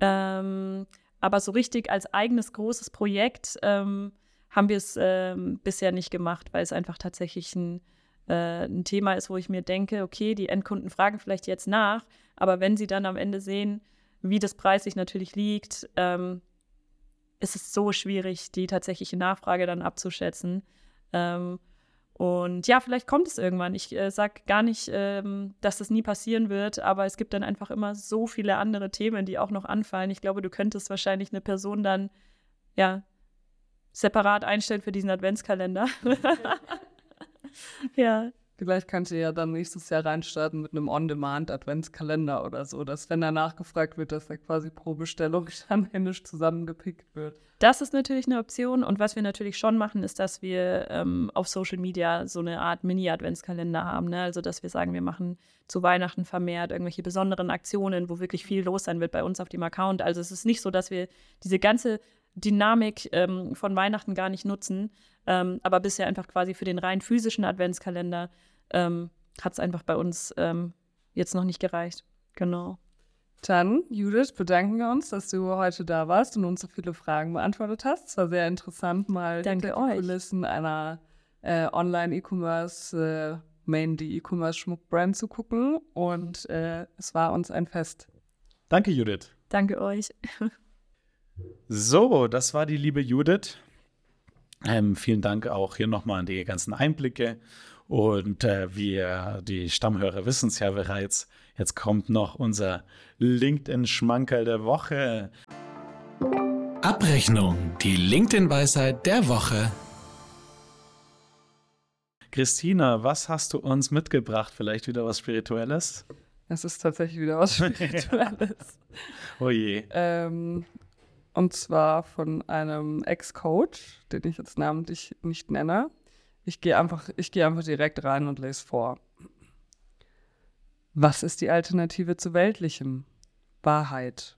Ähm, aber so richtig als eigenes großes Projekt ähm, haben wir es ähm, bisher nicht gemacht, weil es einfach tatsächlich ein, äh, ein Thema ist, wo ich mir denke, okay, die Endkunden fragen vielleicht jetzt nach, aber wenn sie dann am Ende sehen, wie das preislich natürlich liegt, ähm, ist es so schwierig, die tatsächliche Nachfrage dann abzuschätzen. Ähm, und ja, vielleicht kommt es irgendwann. Ich äh, sage gar nicht, ähm, dass das nie passieren wird, aber es gibt dann einfach immer so viele andere Themen, die auch noch anfallen. Ich glaube, du könntest wahrscheinlich eine Person dann ja separat einstellen für diesen Adventskalender. ja. Vielleicht könnt ihr ja dann nächstes Jahr reinstarten mit einem On-Demand-Adventskalender oder so, dass wenn danach gefragt wird, dass er quasi pro Bestellung dann händisch zusammengepickt wird. Das ist natürlich eine Option. Und was wir natürlich schon machen, ist, dass wir ähm, auf Social Media so eine Art Mini-Adventskalender haben. Ne? Also, dass wir sagen, wir machen zu Weihnachten vermehrt irgendwelche besonderen Aktionen, wo wirklich viel los sein wird bei uns auf dem Account. Also, es ist nicht so, dass wir diese ganze Dynamik ähm, von Weihnachten gar nicht nutzen, ähm, aber bisher einfach quasi für den rein physischen Adventskalender ähm, hat es einfach bei uns ähm, jetzt noch nicht gereicht. Genau. Dann, Judith, bedanken wir uns, dass du heute da warst und uns so viele Fragen beantwortet hast. Es war sehr interessant, mal Danke hinter die Kulissen einer äh, Online-E-Commerce, äh, Main-D E-Commerce-Schmuck-Brand zu gucken. Und äh, es war uns ein Fest. Danke, Judith. Danke euch. So, das war die liebe Judith. Ähm, vielen Dank auch hier nochmal an die ganzen Einblicke. Und äh, wir, die Stammhörer wissen es ja bereits, jetzt kommt noch unser LinkedIn-Schmankerl der Woche. Abrechnung, die LinkedIn-Weisheit der Woche. Christina, was hast du uns mitgebracht? Vielleicht wieder was Spirituelles? Es ist tatsächlich wieder was Spirituelles. oh je. Ähm, und zwar von einem Ex-Coach, den ich jetzt namentlich nicht nenne. Ich gehe einfach, gehe einfach direkt rein und lese vor. Was ist die Alternative zu Weltlichem? Wahrheit.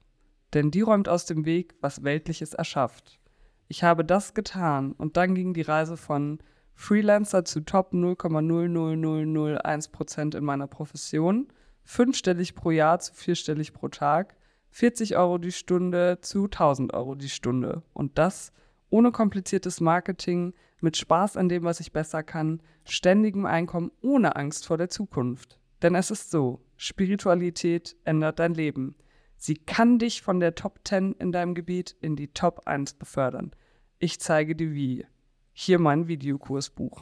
Denn die räumt aus dem Weg, was Weltliches erschafft. Ich habe das getan und dann ging die Reise von Freelancer zu Top 0,00001% in meiner Profession, fünfstellig pro Jahr zu vierstellig pro Tag, 40 Euro die Stunde zu 1000 Euro die Stunde. Und das ohne kompliziertes Marketing, mit Spaß an dem, was ich besser kann, ständigem Einkommen, ohne Angst vor der Zukunft. Denn es ist so, Spiritualität ändert dein Leben. Sie kann dich von der Top 10 in deinem Gebiet in die Top 1 befördern. Ich zeige dir wie. Hier mein Videokursbuch.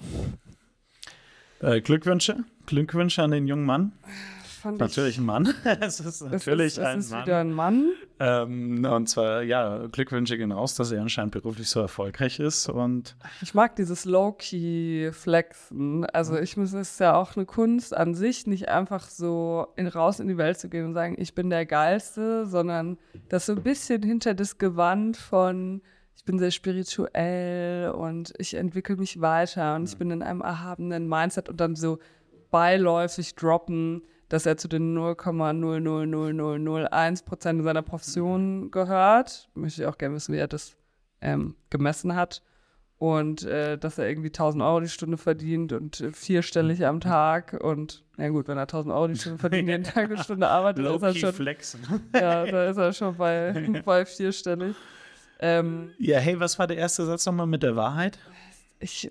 Äh, Glückwünsche. Glückwünsche an den jungen Mann. Fand Natürlich ein Mann. es ist natürlich es ist, es ein ist Mann. wieder ein Mann. Ähm, und zwar, ja, Glückwünsche gehen raus, dass er anscheinend beruflich so erfolgreich ist. Und Ich mag dieses Low-Key-Flexen. Also ich muss, es ist ja auch eine Kunst an sich, nicht einfach so in, raus in die Welt zu gehen und sagen, ich bin der Geilste, sondern das so ein bisschen hinter das Gewand von, ich bin sehr spirituell und ich entwickle mich weiter und ich bin in einem erhabenen Mindset und dann so beiläufig droppen, dass er zu den 0,00001 Prozent seiner Profession gehört. Möchte ich auch gerne wissen, wie er das ähm, gemessen hat. Und äh, dass er irgendwie 1000 Euro die Stunde verdient und äh, vierstellig am Tag. Und na gut, wenn er 1000 Euro die Stunde verdient, jeden Tag eine Stunde arbeitet, ist er schon, flexen. ja, da ist er schon bei, bei vierstellig. Ähm, Ja, hey, was war der erste Satz nochmal mit der Wahrheit? ich,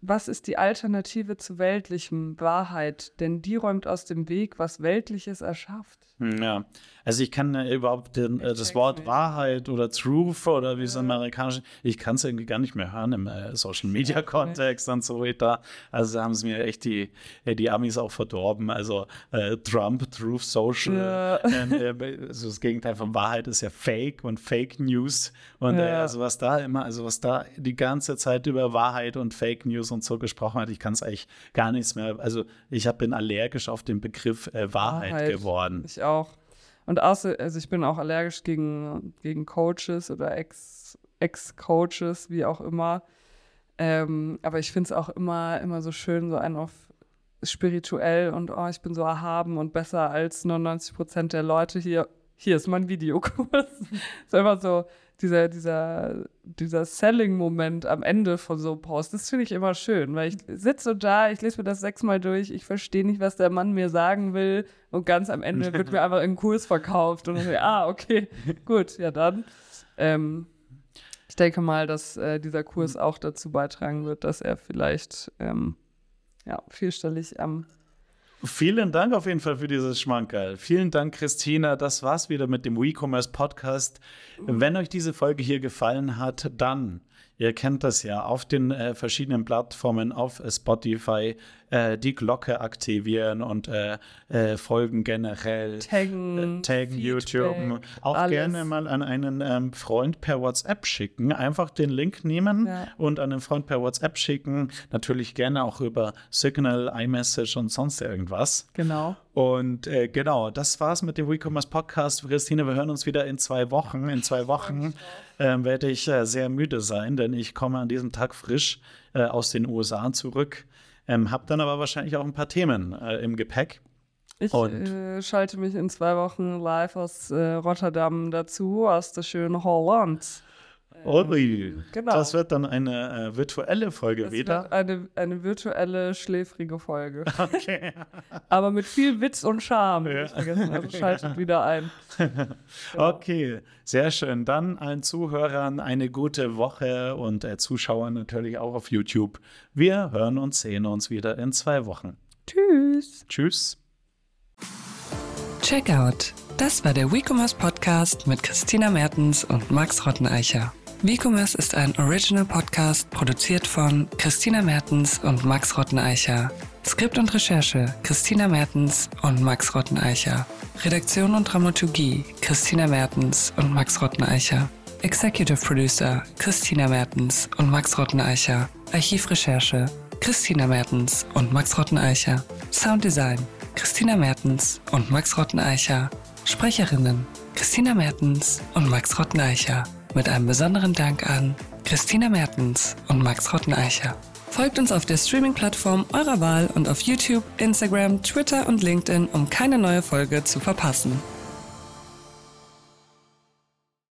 was ist die Alternative zu weltlichem Wahrheit? Denn die räumt aus dem Weg, was Weltliches erschafft. Hm, Ja, also ich kann äh, überhaupt den, äh, das Wort. Wahrheit oder Truth oder wie es im Amerikanischen, ich kann es irgendwie gar nicht mehr hören im äh, Social Media Kontext und so weiter. Also da haben sie mir echt die, äh, die Amis auch verdorben. Also äh, Trump, Truth Social. Ja. äh, also das Gegenteil von Wahrheit ist ja Fake und Fake News. Und Ja. also was da immer, also was da die ganze Zeit über Wahrheit und Fake News und so gesprochen hat, ich kann es eigentlich gar nichts mehr. Also ich hab, bin allergisch auf den Begriff Wahrheit, Wahrheit. geworden. Ich auch. Und außer, also ich bin auch allergisch gegen, gegen Coaches oder Ex- Ex-Coaches, wie auch immer. Ähm, aber ich finde es auch immer, immer so schön, so einen auf spirituell und oh, ich bin so erhaben und besser als 99 Prozent der Leute hier. Hier ist mein Videokurs. ist einfach so dieser, dieser, dieser Selling-Moment am Ende von so einem Post. Das finde ich immer schön, weil ich sitze so da, ich lese mir das sechsmal durch, ich verstehe nicht, was der Mann mir sagen will und ganz am Ende wird mir einfach ein Kurs verkauft und ich so, ah, okay, gut, ja dann. ähm, ich denke mal, dass äh, dieser Kurs auch dazu beitragen wird, dass er vielleicht ähm, ja, vierstellig am Vielen Dank auf jeden Fall für dieses Schmankerl. Vielen Dank, Christina. Das war's wieder mit dem WeCommerce Podcast. Wenn euch diese Folge hier gefallen hat, dann Ihr kennt das ja auf den äh, verschiedenen Plattformen, auf Spotify, äh, die Glocke aktivieren und äh, äh, folgen generell. Taggen, äh, taggen YouTube. Auch alles. gerne mal an einen ähm, Freund per WhatsApp schicken. Einfach den Link nehmen Ja. und an einen Freund per WhatsApp schicken. Natürlich gerne auch über Signal, iMessage und sonst irgendwas. Genau. Und äh, genau, das war's mit dem WeCommerce Podcast. Christine, wir hören uns wieder in zwei Wochen. In zwei Wochen ähm, werde ich äh, sehr müde sein, denn ich komme an diesem Tag frisch äh, aus den USA zurück. Ähm, hab dann aber wahrscheinlich auch ein paar Themen äh, im Gepäck. Ich äh, schalte mich in zwei Wochen live aus äh, Rotterdam dazu, aus der schönen Holland. Ui, genau. das wird dann eine äh, virtuelle Folge Das wieder. wird eine, eine virtuelle, schläfrige Folge. Okay. Aber mit viel Witz und Charme. Ja. Also schaltet wieder ein. Okay, sehr schön. Dann allen Zuhörern eine gute Woche und äh, Zuschauern natürlich auch auf YouTube. Wir hören und sehen uns wieder in zwei Wochen. Tschüss. Tschüss. Checkout. Das war der WeCommerce Podcast mit Christina Mertens und Max Rotteneicher. WeCommerce ist ein Original Podcast produziert von Christina Mertens und Max Rotteneicher. Skript und Recherche Christina Mertens und Max Rotteneicher. Redaktion und Dramaturgie Christina Mertens und Max Rotteneicher. Executive Producer Christina Mertens und Max Rotteneicher. Archivrecherche Christina Mertens und Max Rotteneicher. Sounddesign Christina Mertens und Max Rotteneicher. Sprecherinnen Christina Mertens und Max Rotteneicher. Mit einem besonderen Dank an Christina Mertens und Max Rotteneicher. Folgt uns auf der Streaming-Plattform eurer Wahl und auf YouTube, Instagram, Twitter und LinkedIn, um keine neue Folge zu verpassen.